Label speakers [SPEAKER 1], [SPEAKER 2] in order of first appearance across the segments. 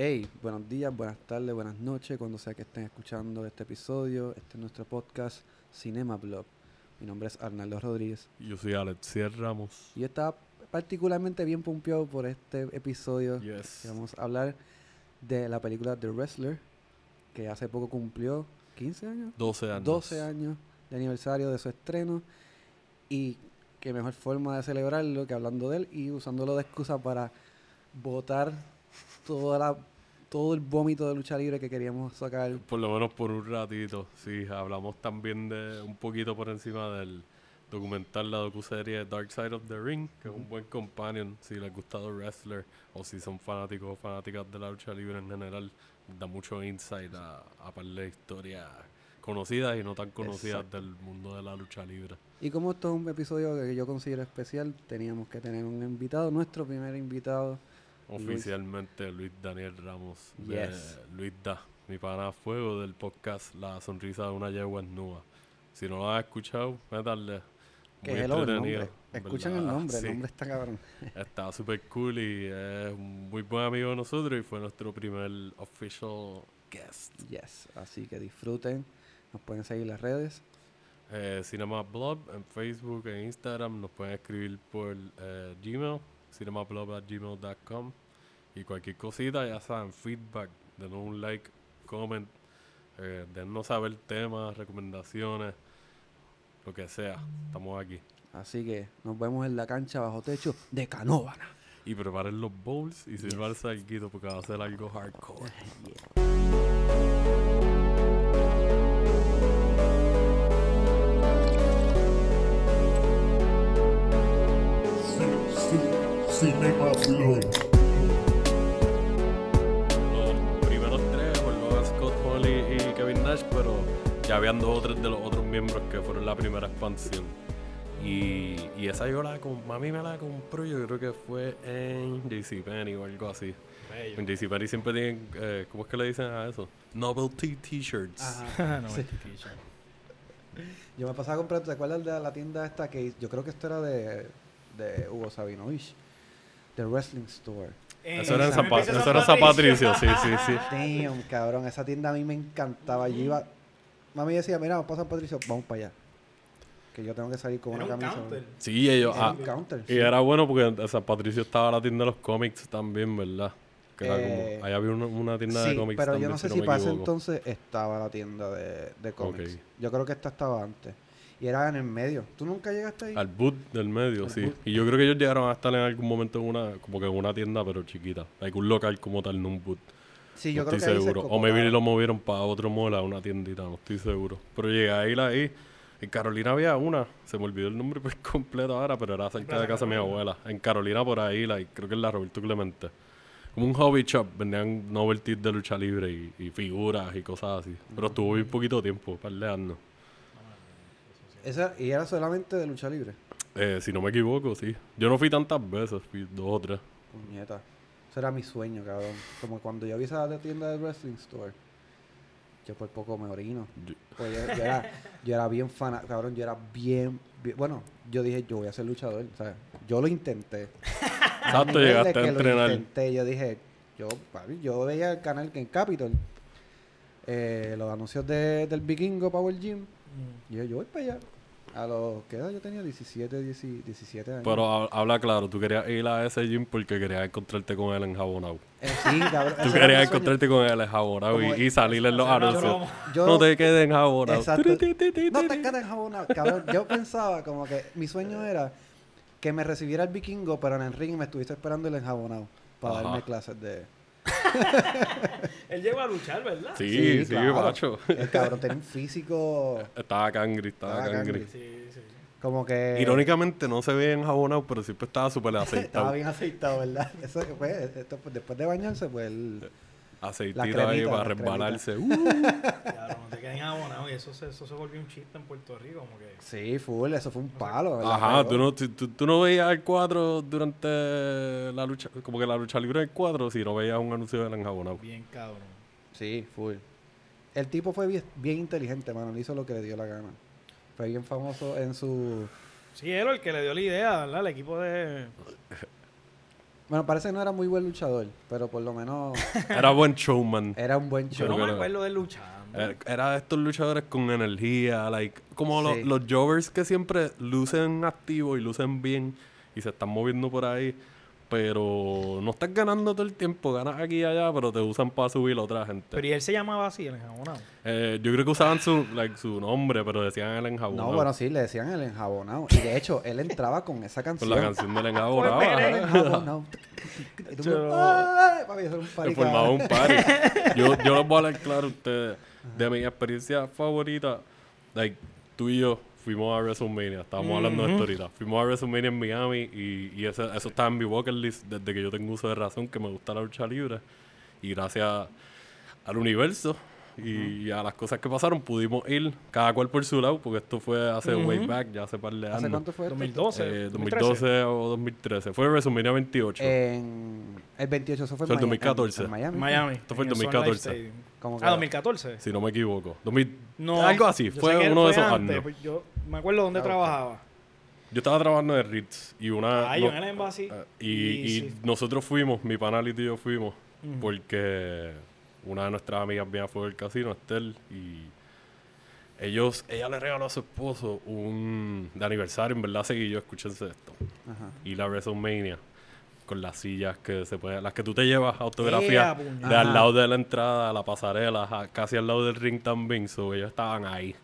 [SPEAKER 1] Hey, buenos días, buenas tardes, buenas noches, cuando sea que estén escuchando este episodio. Este es nuestro podcast Cinema Blog. Mi nombre es Arnaldo Rodríguez
[SPEAKER 2] Yo soy Alexier Ramos.
[SPEAKER 1] y yo estaba particularmente bien pompeado por este episodio.
[SPEAKER 2] Yes.
[SPEAKER 1] que Vamos a hablar de la película The Wrestler, que hace poco cumplió 15 años,
[SPEAKER 2] 12 años.
[SPEAKER 1] 12 años de aniversario de su estreno. Y qué mejor forma de celebrarlo que hablando de él y usándolo de excusa para votar toda la, todo el vómito de lucha libre que queríamos sacar.
[SPEAKER 2] Por lo menos por un ratito. Sí, hablamos también de un poquito por encima del documental, la docuserie Dark Side of the Ring, que es un buen companion si les gusta The Wrestler o si son fanáticos o fanáticas de la lucha libre en general. Da mucho insight a, a par de historias conocidas y no tan conocidas
[SPEAKER 1] Exacto.
[SPEAKER 2] del mundo de la lucha libre.
[SPEAKER 1] Y como esto es un episodio que yo considero especial, teníamos que tener un invitado, nuestro primer invitado.
[SPEAKER 2] Oficialmente Luis Daniel Ramos de
[SPEAKER 1] Yes.
[SPEAKER 2] Luis Da, mi pana fuego del podcast La sonrisa de una yegua nua. Si no lo has escuchado, métale.
[SPEAKER 1] Que
[SPEAKER 2] Muy
[SPEAKER 1] es el nombre.
[SPEAKER 2] entretenido.
[SPEAKER 1] Escuchan el
[SPEAKER 2] ¿verdad?
[SPEAKER 1] nombre,
[SPEAKER 2] Sí,
[SPEAKER 1] el nombre está cabrón.
[SPEAKER 2] Está súper cool y es un muy buen amigo de nosotros y fue nuestro primer official guest.
[SPEAKER 1] Yes, así que disfruten. Nos pueden seguir en las redes.
[SPEAKER 2] Eh, Cinema Blog en Facebook, en Instagram, nos pueden escribir por eh, Gmail, cinemablog.gmail.com y cualquier cosita, ya saben, feedback, denos un like, comment, eh, dennos saber temas, recomendaciones, lo que sea, estamos aquí.
[SPEAKER 1] Así que nos vemos en la cancha bajo techo de Canóvana.
[SPEAKER 2] Y preparen los bowls y sirvan salguito porque va a ser algo hardcore.
[SPEAKER 3] Cinema Blog.
[SPEAKER 2] Los primeros tres, por Logan Scott, Holly y Kevin Nash, pero ya habían dos o tres de los otros miembros que fueron la primera expansión. Y, y esa yo la mami me la compró, yo creo que fue en JCPenney o algo así. En JCPenney siempre tienen, eh, ¿cómo es que le dicen a eso? Novelty T-shirts.
[SPEAKER 4] no,
[SPEAKER 1] Sí.
[SPEAKER 4] este t-shirt.
[SPEAKER 1] Yo me pasaba a comprar, ¿te acuerdas de la tienda esta que yo creo que esto era de, de Hugo Sabinovich? The Wrestling Store.
[SPEAKER 2] Eso era en San,
[SPEAKER 4] Patricio.
[SPEAKER 2] eso era San Patricio, sí, sí, sí.
[SPEAKER 1] Damn, cabrón, esa tienda a mí me encantaba. Yo iba, mami decía, mira, vamos para San Patricio, vamos para allá. Que yo tengo que salir con
[SPEAKER 4] Era
[SPEAKER 1] una
[SPEAKER 4] un
[SPEAKER 1] camisa.
[SPEAKER 4] counter.
[SPEAKER 2] Sí, ellos...
[SPEAKER 1] Era
[SPEAKER 2] ah,
[SPEAKER 1] un counter.
[SPEAKER 2] y
[SPEAKER 1] sí.
[SPEAKER 2] era bueno porque en San Patricio estaba la tienda de los cómics también, ¿verdad? Que era
[SPEAKER 1] Eh,
[SPEAKER 2] como... Ahí había una, una tienda
[SPEAKER 1] Sí,
[SPEAKER 2] de cómics
[SPEAKER 1] pero yo no sé
[SPEAKER 2] no
[SPEAKER 1] si
[SPEAKER 2] me
[SPEAKER 1] para ese entonces estaba la tienda de, de cómics. Yo creo que esta estaba antes. Y era en el medio. ¿Tú nunca llegaste ahí?
[SPEAKER 2] Al boot del medio,
[SPEAKER 1] Al
[SPEAKER 2] sí.
[SPEAKER 1] boot.
[SPEAKER 2] Y yo creo que ellos llegaron a estar en algún momento en una, como que en una tienda, pero chiquita. Hay un local como tal, no un boot.
[SPEAKER 1] sí, yo
[SPEAKER 2] no
[SPEAKER 1] creo
[SPEAKER 2] estoy
[SPEAKER 1] que ahí se
[SPEAKER 2] seguro. O maybe lo movieron para otro mall, a una tiendita, no estoy seguro. Pero llegué a ir ahí. En Carolina había una, se me olvidó el nombre por completo ahora, pero era cerca de casa de mi abuela. En Carolina por ahí, like, creo que es la Roberto Clemente. Como un hobby shop, vendían novelties de lucha libre y, y figuras y cosas así. Pero estuvo bien poquito tiempo, un par de años.
[SPEAKER 1] Esa, y era solamente de lucha libre.
[SPEAKER 2] Eh, si no me equivoco, sí. Yo no fui tantas veces, fui dos o tres.
[SPEAKER 1] Puñeta. Eso era mi sueño, cabrón. Como cuando yo vi esa tienda de Wrestling Store. Yo por poco me orino.
[SPEAKER 2] Yo-
[SPEAKER 1] Pues yo, yo era, yo era bien fan, cabrón. Yo era bien, bien- Bueno, yo dije, yo voy a ser luchador. ¿sabes? Yo lo intenté.
[SPEAKER 2] Exacto, llegaste a
[SPEAKER 1] que lo
[SPEAKER 2] entrenar.
[SPEAKER 1] intenté, yo dije, yo, papi, yo veía el canal que en Capitol, eh, los anuncios de, del Vikingo Power Gym.
[SPEAKER 4] Mm.
[SPEAKER 1] Y yo, yo voy para allá. A los, ¿qué edad yo tenía? 17, 10 17 años.
[SPEAKER 2] Pero hab- habla claro, tú querías ir a ese gym porque querías encontrarte con él en jabonado.
[SPEAKER 1] Eh, sí, cabrón.
[SPEAKER 2] Tú
[SPEAKER 1] ese era
[SPEAKER 2] querías
[SPEAKER 1] sueño.
[SPEAKER 2] encontrarte con él en jabonado
[SPEAKER 1] Como-
[SPEAKER 2] y, y salir en los
[SPEAKER 4] Hacer una
[SPEAKER 2] anuncios.
[SPEAKER 4] broma.
[SPEAKER 1] Yo-
[SPEAKER 2] No te quedes en jabonado.
[SPEAKER 1] Exacto.
[SPEAKER 2] Tiri,
[SPEAKER 1] No te quedes jabonado, cabrón. Yo pensaba como que mi sueño era que me recibiera el vikingo, pero en el ring me estuviese esperando el enjabonado para
[SPEAKER 2] Ajá.
[SPEAKER 1] darme clases de...
[SPEAKER 4] Él llegó a luchar, ¿verdad?
[SPEAKER 2] Sí, sí,
[SPEAKER 1] claro.
[SPEAKER 2] macho.
[SPEAKER 1] El cabrón tenía un físico
[SPEAKER 2] Estaba cangri, estaba
[SPEAKER 1] Estaba
[SPEAKER 2] cangri.
[SPEAKER 1] cangri.
[SPEAKER 4] Sí, sí.
[SPEAKER 1] como que...
[SPEAKER 2] Irónicamente no se ve enjabonado, pero siempre estaba súper
[SPEAKER 1] Estaba
[SPEAKER 2] aceitado.
[SPEAKER 1] bien aceitado, ¿verdad? Eso, pues, esto, después de bañarse, pues él...
[SPEAKER 2] Aceitito ahí para
[SPEAKER 1] la
[SPEAKER 2] resbalarse. Uh,
[SPEAKER 4] Claro, no te queden abonados y eso se, eso se volvió un chiste en Puerto Rico, como que...
[SPEAKER 1] Sí, full, eso fue un palo. ¿verdad?
[SPEAKER 2] Ajá, tú no, tú, tú- tú no veías el cuadro durante la lucha, como que la lucha libre del cuadro, si no veías un anuncio del enjabonado.
[SPEAKER 4] Bien cabrón.
[SPEAKER 1] Sí, full. El tipo fue bien, bien inteligente, mano. Le hizo lo que le dio la gana. Fue bien famoso en su...
[SPEAKER 4] Sí, él el que le dio la idea, ¿verdad? El equipo de...
[SPEAKER 1] Bueno, parece que no era muy buen luchador, pero por lo menos
[SPEAKER 2] Era buen showman.
[SPEAKER 1] era un buen
[SPEAKER 4] Yo
[SPEAKER 1] show.
[SPEAKER 4] no me acuerdo de él luchando.
[SPEAKER 2] Era- Era de estos luchadores con energía, like, como
[SPEAKER 1] Sí.
[SPEAKER 2] los jobbers que siempre lucen activos y lucen bien y se están moviendo por ahí, pero no estás ganando todo el tiempo, ganas aquí y allá, pero te usan para subir a otra gente.
[SPEAKER 4] Pero y él se llamaba así, el enjabonado.
[SPEAKER 2] Eh, yo creo que usaban su, like, su nombre, pero decían el enjabonado.
[SPEAKER 1] No, bueno, sí, le decían el enjabonado. Y de hecho, él entraba con esa
[SPEAKER 2] Con
[SPEAKER 1] canción.
[SPEAKER 2] la canción del enjabonado.
[SPEAKER 4] Pues,
[SPEAKER 1] El
[SPEAKER 2] ajá.
[SPEAKER 1] enjabonado. Y tú,
[SPEAKER 4] Yo-
[SPEAKER 1] ¡ay! Papi, eso era un party,
[SPEAKER 2] formaba un party. yo, yo les voy a hablar claro a ustedes. De mi experiencia favorita, like, tú y yo fuimos a WrestleMania. Estábamos hablando de esto ahorita. Fuimos a WrestleMania en Miami y, y ese- eso está en mi bucket list desde que yo tengo uso de razón, que me gusta la lucha libre. Y gracias al universo y a las cosas que pasaron, pudimos ir cada cual por su lado, porque esto fue hace way back, ya hace par de años.
[SPEAKER 1] ¿Hace cuánto fue? esto?
[SPEAKER 4] 2012.
[SPEAKER 2] Eh,
[SPEAKER 4] 2013.
[SPEAKER 2] 2012 o 2013. Fue WrestleMania 28.
[SPEAKER 1] En el 28, eso fue en,
[SPEAKER 2] el
[SPEAKER 1] Miami-
[SPEAKER 2] 2014.
[SPEAKER 1] En, en Miami.
[SPEAKER 4] En Miami.
[SPEAKER 2] Esto fue el
[SPEAKER 4] en Sun
[SPEAKER 2] 2014.
[SPEAKER 4] Life Stadium.
[SPEAKER 1] Como que-
[SPEAKER 4] Ah, 2014.
[SPEAKER 2] si no me equivoco. 2000
[SPEAKER 4] No.
[SPEAKER 2] algo así. Fue uno de esos
[SPEAKER 4] antes,
[SPEAKER 2] años.
[SPEAKER 4] pues Yo me acuerdo dónde
[SPEAKER 1] Ah,
[SPEAKER 4] trabajaba.
[SPEAKER 2] Yo estaba trabajando de Ritz y una.
[SPEAKER 4] Ah,
[SPEAKER 2] no-
[SPEAKER 4] yo en el Embassy.
[SPEAKER 2] eh, y, y
[SPEAKER 4] sí.
[SPEAKER 2] nosotros fuimos, mi panalito y yo fuimos, porque una de nuestras amigas vino fue del casino, Estel, y ellos, ella le regaló a su esposo un de aniversario, en verdad seguí yo, escúchense esto.
[SPEAKER 1] Ajá.
[SPEAKER 2] Y la WrestleMania, con las sillas que se pueden, las que tú te llevas
[SPEAKER 4] ¡Ea,
[SPEAKER 2] autografía
[SPEAKER 4] puñeta!
[SPEAKER 2] de al lado de la entrada, a la pasarela, a- casi al lado del ring también, so ellos estaban ahí.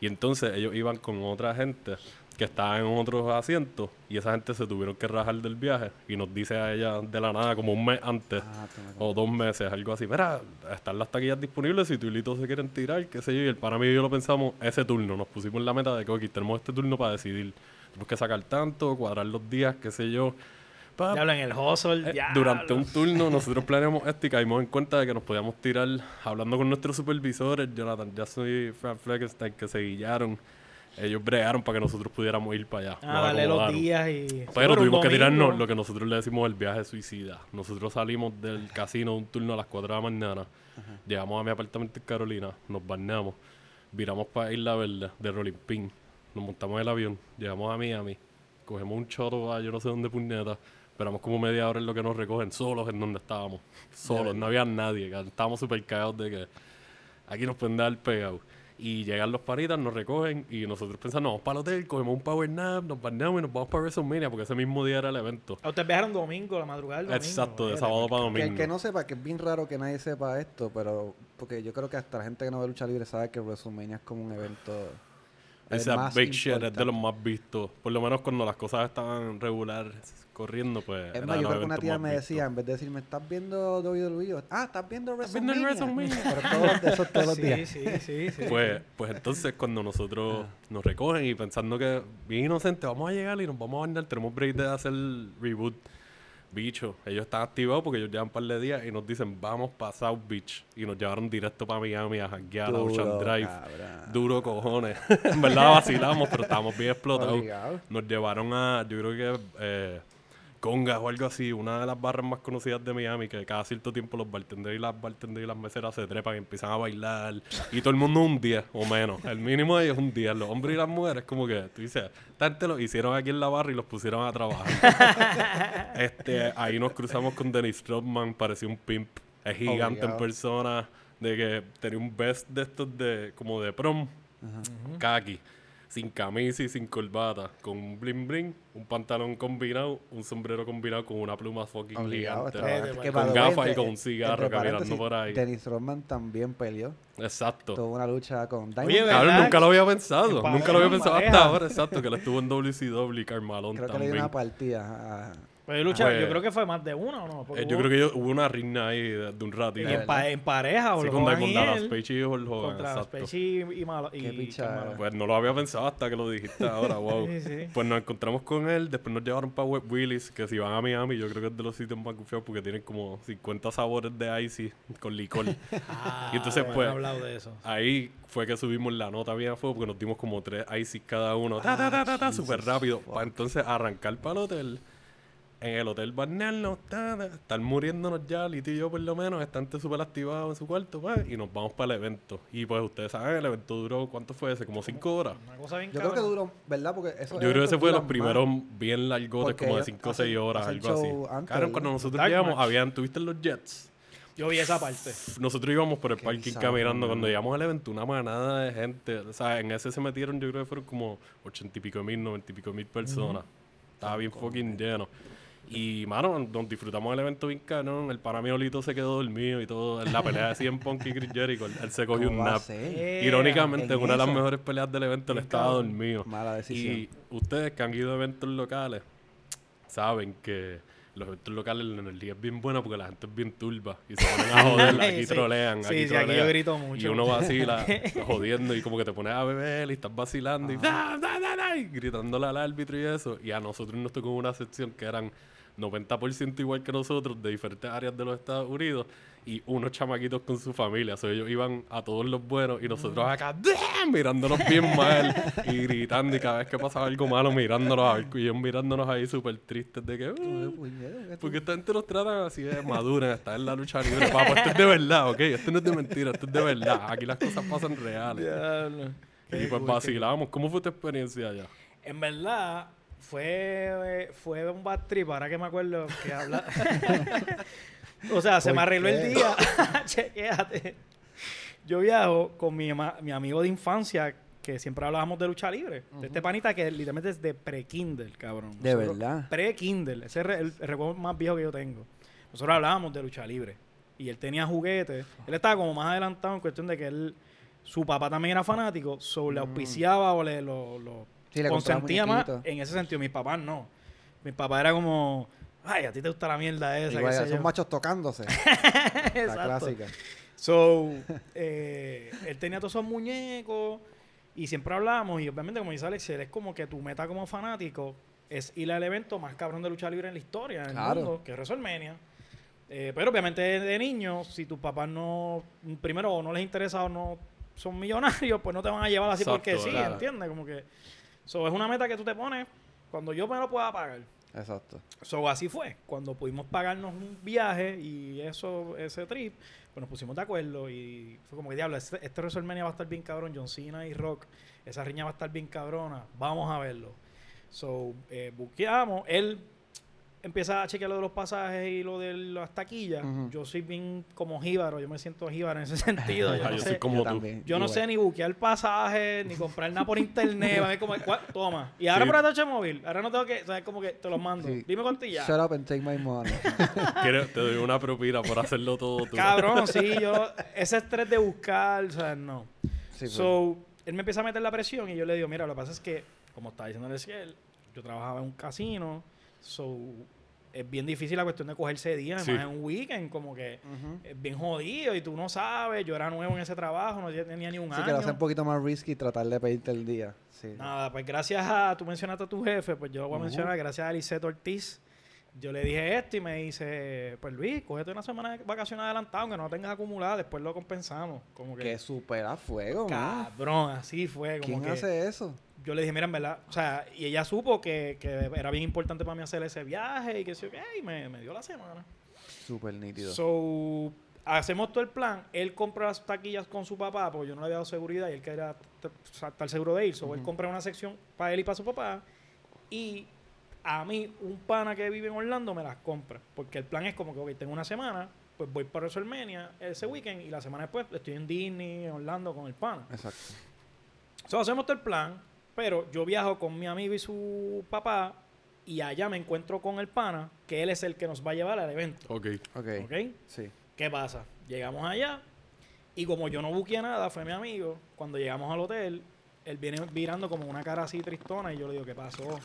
[SPEAKER 2] Y entonces ellos iban con otra gente que estaban en otros asientos y esa gente se tuvieron que rajar del viaje y nos dice a ella de la nada como un mes antes
[SPEAKER 1] Ah,
[SPEAKER 2] o dos meses, algo así. Mira, están las taquillas disponibles si tú y Lito se quieren tirar, qué sé yo. Y el para mí y yo lo pensamos ese turno. Nos pusimos en la meta de que ok, tenemos este turno para decidir. Tenemos que sacar tanto, cuadrar los días, qué sé yo. Pa-
[SPEAKER 4] Diablo, en el hustle.
[SPEAKER 2] eh, durante un turno nosotros planeamos esto y caímos en cuenta de que nos podíamos tirar hablando con nuestros supervisores, Jonathan Jackson y Frank Fleckenstein, que se guillaron. Ellos bregaron para que nosotros pudiéramos ir para allá.
[SPEAKER 4] Ah, dale los días y.
[SPEAKER 2] Pero tuvimos que tirarnos lo que nosotros le decimos el viaje suicida. Nosotros salimos del casino un turno a las 4 de la mañana. Llegamos a mi apartamento en Carolina, nos bañamos, viramos para Isla Verde de Rolling Pin, nos montamos en el avión, llegamos a Miami, cogemos un chorro a yo no sé dónde puñeta, esperamos como media hora en lo que nos recogen, solos en donde estábamos, solos, no había nadie, estábamos súper cagados de que aquí nos pueden dar pegado. Y llegan los panitas, nos recogen y nosotros pensamos, vamos para el hotel, cogemos un power nap, nos bañamos y nos vamos para WrestleMania porque ese mismo día era el evento.
[SPEAKER 4] Ah, ustedes viajaron domingo, la madrugada domingo.
[SPEAKER 2] Exacto, de sábado para
[SPEAKER 1] Que
[SPEAKER 2] domingo.
[SPEAKER 1] el que no sepa, que es bien raro que nadie sepa esto, pero porque yo creo que hasta la gente que no ve lucha libre sabe que WrestleMania es como un evento. El
[SPEAKER 2] Esa
[SPEAKER 1] más
[SPEAKER 2] big shit es de los más vistos. Por lo menos cuando las cosas estaban regular corriendo, pues.
[SPEAKER 1] Es más, yo creo que una tía me decía, en vez de decirme, ¿estás viendo WWE? Ah, ¿estás viendo
[SPEAKER 2] ¿Estás viendo el
[SPEAKER 1] WrestleMania?
[SPEAKER 2] WrestleMania?
[SPEAKER 1] Pero todos, eso todos los
[SPEAKER 4] Sí,
[SPEAKER 1] días.
[SPEAKER 4] sí, sí, sí.
[SPEAKER 2] Pues, pues entonces cuando nosotros nos recogen y pensando que bien inocente, vamos a llegar y nos vamos a bañar, tenemos break de hacer el reboot. Bicho, ellos están activados porque ellos llevan un par de días y nos dicen vamos para South Beach y nos llevaron directo para Miami a janguear a Ocean Drive.
[SPEAKER 1] cabrón.
[SPEAKER 2] Duro cojones. en verdad vacilamos, pero estábamos bien explotados.
[SPEAKER 1] Obligado.
[SPEAKER 2] Nos llevaron a, yo creo que eh, Conga o algo así, una de las barras más conocidas de Miami, que cada cierto tiempo los bartenders y las bartenders y las meseras se trepan y empiezan a bailar. Y todo el mundo un día o menos. El mínimo de ellos un día. Los hombres y las mujeres, como que tú dices, esta gente lo hicieron aquí en la barra y los pusieron a trabajar. este, ahí nos cruzamos con Dennis Rodman, parecía un pimp. Es gigante en persona. De que tenía un vest de estos de como de prom kaki, sin camisa y sin corbata, con un bling bling, un pantalón combinado, un sombrero combinado con una pluma fucking
[SPEAKER 1] Obligado.
[SPEAKER 2] gigante.
[SPEAKER 1] que,
[SPEAKER 2] Con gafas y con un cigarro caminando por ahí.
[SPEAKER 1] Dennis Rodman también peleó.
[SPEAKER 2] Exacto.
[SPEAKER 1] Tuvo una lucha con Diamond.
[SPEAKER 4] Oye,
[SPEAKER 2] Cabrón, nunca lo había pensado.
[SPEAKER 4] En
[SPEAKER 2] Nunca lo había
[SPEAKER 4] en
[SPEAKER 2] pensado hasta
[SPEAKER 4] pareja.
[SPEAKER 2] ahora. Exacto, que él estuvo en WCW y Carmalón
[SPEAKER 1] Creo que le dio
[SPEAKER 2] también.
[SPEAKER 1] una partida. a-
[SPEAKER 4] Pues lucha,
[SPEAKER 2] Pues-
[SPEAKER 4] yo creo que fue más de una, ¿o no? Porque
[SPEAKER 2] Eh, yo
[SPEAKER 4] hubo-
[SPEAKER 2] creo que yo- hubo una riña ahí de, de un
[SPEAKER 4] y
[SPEAKER 2] ratito.
[SPEAKER 4] en, pa- en pareja, o
[SPEAKER 2] Sí, con
[SPEAKER 4] Hogan
[SPEAKER 2] Diamond
[SPEAKER 4] y
[SPEAKER 2] Dallas
[SPEAKER 4] él,
[SPEAKER 2] Page y Hulk Hogan,
[SPEAKER 4] contra
[SPEAKER 2] exacto.
[SPEAKER 4] Spacey y, Malo, y
[SPEAKER 1] Qué picha.
[SPEAKER 2] Pues no lo había pensado hasta que lo dijiste ahora, wow.
[SPEAKER 4] Sí, sí.
[SPEAKER 2] Pues nos encontramos con él, después nos llevaron para Web Willis, que si van a Miami, yo creo que es de los sitios más confiados porque tienen como 50 sabores de icy con licor.
[SPEAKER 4] Ah,
[SPEAKER 2] Y entonces, pues,
[SPEAKER 4] hablado de eso.
[SPEAKER 2] Ahí fue que subimos la nota bien a fuego porque nos dimos como tres icy cada uno, ta, ta, ta, ta, ta, súper rápido, para entonces arrancar para el hotel. En el hotel ta, estar muriéndonos ya, Lito y yo por lo menos, están súper activados en su cuarto, pues, y nos vamos para el evento. Y pues ustedes saben, el evento duró, ¿cuánto fue ese? Como cinco horas.
[SPEAKER 4] Una cosa bien
[SPEAKER 1] Yo creo que duró, ¿verdad? Porque eso
[SPEAKER 2] Yo creo que ese fue de los primeros
[SPEAKER 1] más.
[SPEAKER 2] bien largotes, como de 5 o 6 horas, algo así.
[SPEAKER 1] antes,
[SPEAKER 2] Claro, cuando
[SPEAKER 1] ¿no?
[SPEAKER 2] nosotros llegamos, habían, ¿tuviste los Jets?
[SPEAKER 4] Yo vi esa parte.
[SPEAKER 2] Nosotros íbamos por el
[SPEAKER 1] Qué
[SPEAKER 2] parking caminando. Cuando llegamos al evento, una manada de gente. O sea, en ese se metieron, yo creo que fueron como ochenta y pico mil, noventa y pico mil personas. Estaba bien fucking lleno. Y, mano, nos disfrutamos del evento bien cabrón. El pana mío Lito se quedó dormido y todo. En la pelea de 100 Punk y Chris Jericho, él, él se cogió
[SPEAKER 1] ¿Cómo
[SPEAKER 2] un nap. Irónicamente,
[SPEAKER 1] en
[SPEAKER 2] una de las mejores peleas del evento, él estaba
[SPEAKER 4] cabrón.
[SPEAKER 2] dormido.
[SPEAKER 1] Mala decisión.
[SPEAKER 2] Y ustedes que han ido a eventos locales, saben que los eventos locales la energía es bien buena porque la gente es bien turba y se ponen a joder, aquí
[SPEAKER 4] Sí.
[SPEAKER 2] trolean,
[SPEAKER 4] Sí,
[SPEAKER 2] aquí
[SPEAKER 4] sí, aquí
[SPEAKER 2] trolean.
[SPEAKER 4] yo grito mucho.
[SPEAKER 2] Y uno vacila jodiendo y como que te pones a beber y estás vacilando y, da, da, da, y gritándole al árbitro y eso. Y a nosotros nos tocó una sección que eran 90% igual que nosotros de diferentes áreas de los Estados Unidos y unos chamaquitos con su familia. O sea, ellos iban a todos los buenos y nosotros acá ¡da! mirándonos bien mal y gritando y cada vez que pasaba algo malo mirándonos a ver, y ellos mirándonos ahí súper tristes de que... "Uh,
[SPEAKER 1] puñeta, ¿qué tú-
[SPEAKER 2] porque esta gente nos trata así de madura, está en la lucha libre. Papá, esto es de verdad, ¿ok? Esto no es de mentira, esto es de verdad. Aquí las cosas pasan reales.
[SPEAKER 4] Diablo.
[SPEAKER 2] Y pues vacilábamos. ¿Cómo fue tu experiencia allá?
[SPEAKER 4] En verdad, fue, fue un bad trip, ahora que me acuerdo que habla. o sea, se me
[SPEAKER 1] ¿Por
[SPEAKER 4] arregló el día. Chequéate. Yo viajo con mi, mi amigo de infancia, que siempre hablábamos de lucha libre. De este panita que literalmente es de pre-Kindle, cabrón.
[SPEAKER 1] De verdad.
[SPEAKER 4] Pre-Kindle. Ese es el, el recuerdo más viejo que yo tengo. Nosotros hablábamos de lucha libre. Y él tenía juguetes. Él estaba como más adelantado en cuestión de que él... Su papá también era fanático, so le auspiciaba o le lo, lo.
[SPEAKER 1] Sí,
[SPEAKER 4] consentía más en ese sentido. Mis papás no. Mi papá era como, ay, a ti te gusta la mierda esa. Sé
[SPEAKER 1] son
[SPEAKER 4] yo".
[SPEAKER 1] machos tocándose. la
[SPEAKER 4] Exacto.
[SPEAKER 1] clásica.
[SPEAKER 4] So, eh, él tenía todos esos muñecos y siempre hablábamos. Y obviamente, como dice Alex, él es como que tu meta como fanático es ir al evento más cabrón de lucha libre en la historia, en el
[SPEAKER 1] Claro.
[SPEAKER 4] mundo, que es WrestleMania. Eh, pero obviamente de, de niño, si tus papás no, primero o no les interesa o no son millonarios, pues no te van a llevar así porque sí,
[SPEAKER 2] claro.
[SPEAKER 4] ¿entiendes? Como que, so, es una meta que tú te pones cuando yo me lo pueda pagar.
[SPEAKER 1] Exacto.
[SPEAKER 4] So, así fue. Cuando pudimos pagarnos un viaje y eso, ese trip, pues nos pusimos de acuerdo y fue como que diablo, este, este WrestleMania va a estar bien cabrón, John Cena y Rock, esa riña va a estar bien cabrona, vamos a verlo. So, eh, buqueamos, él empieza a chequear lo de los pasajes y lo de las taquillas. Yo soy bien como jíbaro, yo me siento jíbaro en ese sentido. Yo no
[SPEAKER 2] yo
[SPEAKER 4] sé-
[SPEAKER 2] soy como
[SPEAKER 1] Yo
[SPEAKER 2] tú.
[SPEAKER 1] también.
[SPEAKER 4] yo no
[SPEAKER 1] igual.
[SPEAKER 4] sé ni buquear pasajes, ni comprar nada por internet. como, ¿cuál? toma. Y ahora
[SPEAKER 2] Sí.
[SPEAKER 4] por ATH móvil. Ahora no tengo que, ¿sabes? Como que te los mando.
[SPEAKER 1] Sí.
[SPEAKER 4] Dime cuánto ya.
[SPEAKER 1] Shut up and take my money.
[SPEAKER 2] Te doy una propina por hacerlo todo tú.
[SPEAKER 4] Cabrón, sí, yo, ese estrés de buscar, o sea, no.
[SPEAKER 1] Sí, pues.
[SPEAKER 4] so, él me empieza a meter la presión y yo le digo, mira, lo que pasa es que, como estaba diciendo él, yo trabajaba en un casino, so, es bien difícil la cuestión de cogerse días,
[SPEAKER 2] Sí.
[SPEAKER 4] además en un weekend, como que es bien jodido y tú no sabes, yo era nuevo en ese trabajo, no tenía ni un
[SPEAKER 1] Sí,
[SPEAKER 4] año.
[SPEAKER 1] que lo hace un poquito más risky tratar de pedirte el día. Sí.
[SPEAKER 4] Nada, pues gracias a, tú mencionaste a tu jefe, pues yo lo voy a mencionar, gracias a Lisette Ortiz. Yo le dije esto y me dice, pues Luis, cógete una semana de vacaciones adelantado, aunque no tengas acumulada, después lo compensamos. Como que,
[SPEAKER 1] Que supera fuego,
[SPEAKER 4] cabrón, así fue. Como
[SPEAKER 1] ¿Quién
[SPEAKER 4] que
[SPEAKER 1] hace eso?
[SPEAKER 4] Yo le dije, mira, en verdad, o sea, y ella supo que, que era bien importante para mí hacer ese viaje y que sí, ok, y me, me dio la semana.
[SPEAKER 1] Súper nítido.
[SPEAKER 4] So, hacemos todo el plan. Él compra las taquillas con su papá, porque yo no le había dado seguridad y él quería estar seguro de ir. So, él
[SPEAKER 1] Ujú.
[SPEAKER 4] compra una sección para él y para su papá. Y a mí, un pana que vive en Orlando me las compra. Porque el plan es como que, ok, tengo una semana, pues voy para WrestleMania ese weekend y la semana después estoy en Disney, en Orlando con el pana.
[SPEAKER 1] Exacto.
[SPEAKER 4] So, hacemos todo el plan, pero yo viajo con mi amigo y su papá y allá me encuentro con el pana, que él es el que nos va a llevar al evento.
[SPEAKER 2] Ok.
[SPEAKER 1] Ok.
[SPEAKER 4] ¿Ok?
[SPEAKER 1] Sí.
[SPEAKER 4] ¿Qué pasa? Llegamos allá y como yo no buqueé nada, fue mi amigo. Cuando llegamos al hotel, él viene virando como una cara así tristona y yo le digo, ¿qué pasó?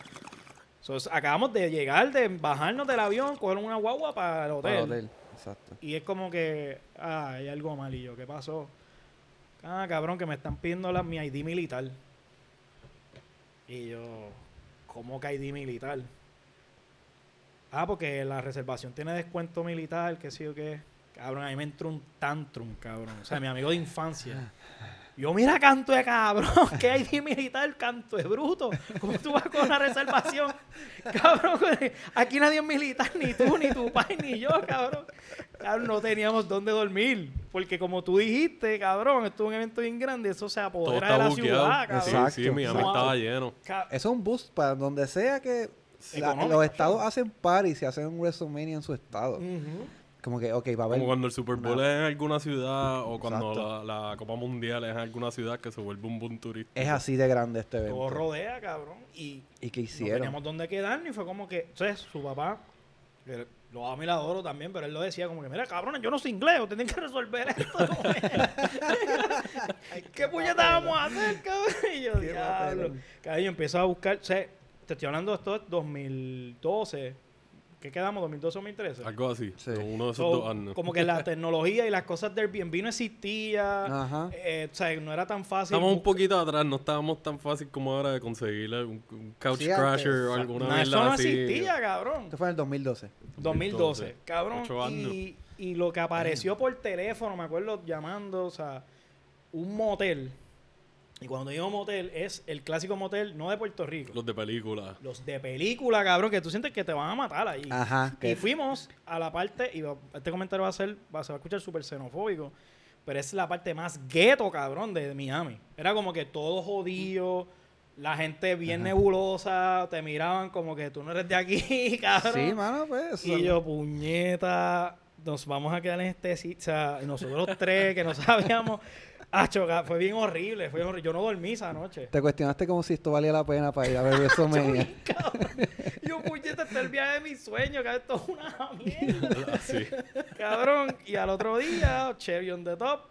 [SPEAKER 4] So, acabamos de llegar, de bajarnos del avión, coger una guagua para el hotel.
[SPEAKER 1] Para el hotel. Exacto.
[SPEAKER 4] Y es como que, ah, hay algo mal. Y yo, ¿qué pasó? Ah, cabrón, que me están pidiendo la, mi ID militar. Y yo, ¿cómo que ID militar? Ah, porque la reservación tiene descuento militar, que sí o qué. Cabrón, a mí me entró un tantrum, cabrón. O sea, mi amigo de infancia. Yo, mira, canto de cabrón, que hay de militar, canto de bruto. ¿Cómo tú vas con la reservación? Cabrón, aquí nadie es militar, ni tú, ni tu padre, ni yo, cabrón. Cabrón, no teníamos dónde dormir. Porque como tú dijiste, cabrón, esto es un evento bien grande, eso se
[SPEAKER 2] Todo
[SPEAKER 4] apodera de la
[SPEAKER 2] buqueado.
[SPEAKER 4] ciudad, cabrón.
[SPEAKER 2] Sí,
[SPEAKER 1] Exacto.
[SPEAKER 2] sí, Miami
[SPEAKER 4] Wow.
[SPEAKER 2] estaba lleno.
[SPEAKER 1] Eso es un boost para donde sea que la- los estados
[SPEAKER 4] sí.
[SPEAKER 1] hacen party y se hacen un WrestleMania en su estado. Como que, ok, va a haber.
[SPEAKER 2] Como cuando el Super Bowl
[SPEAKER 1] una-
[SPEAKER 2] es en alguna ciudad o cuando la, la Copa Mundial es en alguna ciudad que se vuelve un boom turístico.
[SPEAKER 1] Es así de grande este evento.
[SPEAKER 4] Todo rodea, cabrón. Y
[SPEAKER 1] ¿Y qué
[SPEAKER 4] no
[SPEAKER 1] hicieron?
[SPEAKER 4] teníamos dónde quedar, y fue como que, entonces, su papá, que lo amo y lo adoro también, pero él lo decía como que, mira, cabrón, yo no soy inglés, tienen que resolver esto. ¿Qué puñetas vamos a hacer, cabrón? Y yo,
[SPEAKER 1] Qué
[SPEAKER 4] diablo. Cabrón, yo empiezo a buscar, o sea, te estoy hablando de esto es 2012, ¿qué quedamos? ¿2012 2013?
[SPEAKER 2] Algo así.
[SPEAKER 1] Sí.
[SPEAKER 2] Uno de esos
[SPEAKER 4] So,
[SPEAKER 2] dos años.
[SPEAKER 4] como que la tecnología y las cosas de Airbnb no existía,
[SPEAKER 1] Ajá.
[SPEAKER 4] eh, o sea, no era tan fácil.
[SPEAKER 2] Estamos un poquito atrás, no estábamos tan fácil como ahora de conseguir un, un couch
[SPEAKER 1] Sí,
[SPEAKER 2] crasher o alguna
[SPEAKER 4] No, eso no
[SPEAKER 2] así.
[SPEAKER 4] existía, cabrón.
[SPEAKER 1] Esto fue en el 2012.
[SPEAKER 4] 2012,
[SPEAKER 2] 2012,
[SPEAKER 4] cabrón.
[SPEAKER 2] ocho años.
[SPEAKER 4] Y, y lo que apareció por teléfono, me acuerdo llamando, o sea, un motel. Y cuando digo motel, es el clásico motel, no de Puerto Rico. Los,
[SPEAKER 2] Los de película.
[SPEAKER 4] de película, cabrón, que tú sientes que te van a matar ahí.
[SPEAKER 1] Ajá.
[SPEAKER 4] Y fuimos a la parte, y este comentario va a ser, va, se va a escuchar súper xenofóbico, pero es la parte más gueto, cabrón, de Miami. Era como que todo jodido, la gente bien
[SPEAKER 1] Ajá.
[SPEAKER 4] nebulosa, te miraban como que tú no eres de aquí, cabrón.
[SPEAKER 1] sí, mano, pues.
[SPEAKER 4] Y yo, puñeta, nos vamos a quedar en este sitio. O sea, nosotros tres que no sabíamos. Ah, choca, fue bien horrible, fue bien horrible. Yo no dormí esa noche.
[SPEAKER 1] Te cuestionaste como si esto valía la pena para ir a ver WrestleMania.
[SPEAKER 4] Y yo, puñeta, este es el viaje de mis sueños, que esto es una mierda.
[SPEAKER 2] Así.
[SPEAKER 4] Cabrón. Y al otro día, Cherry on the top,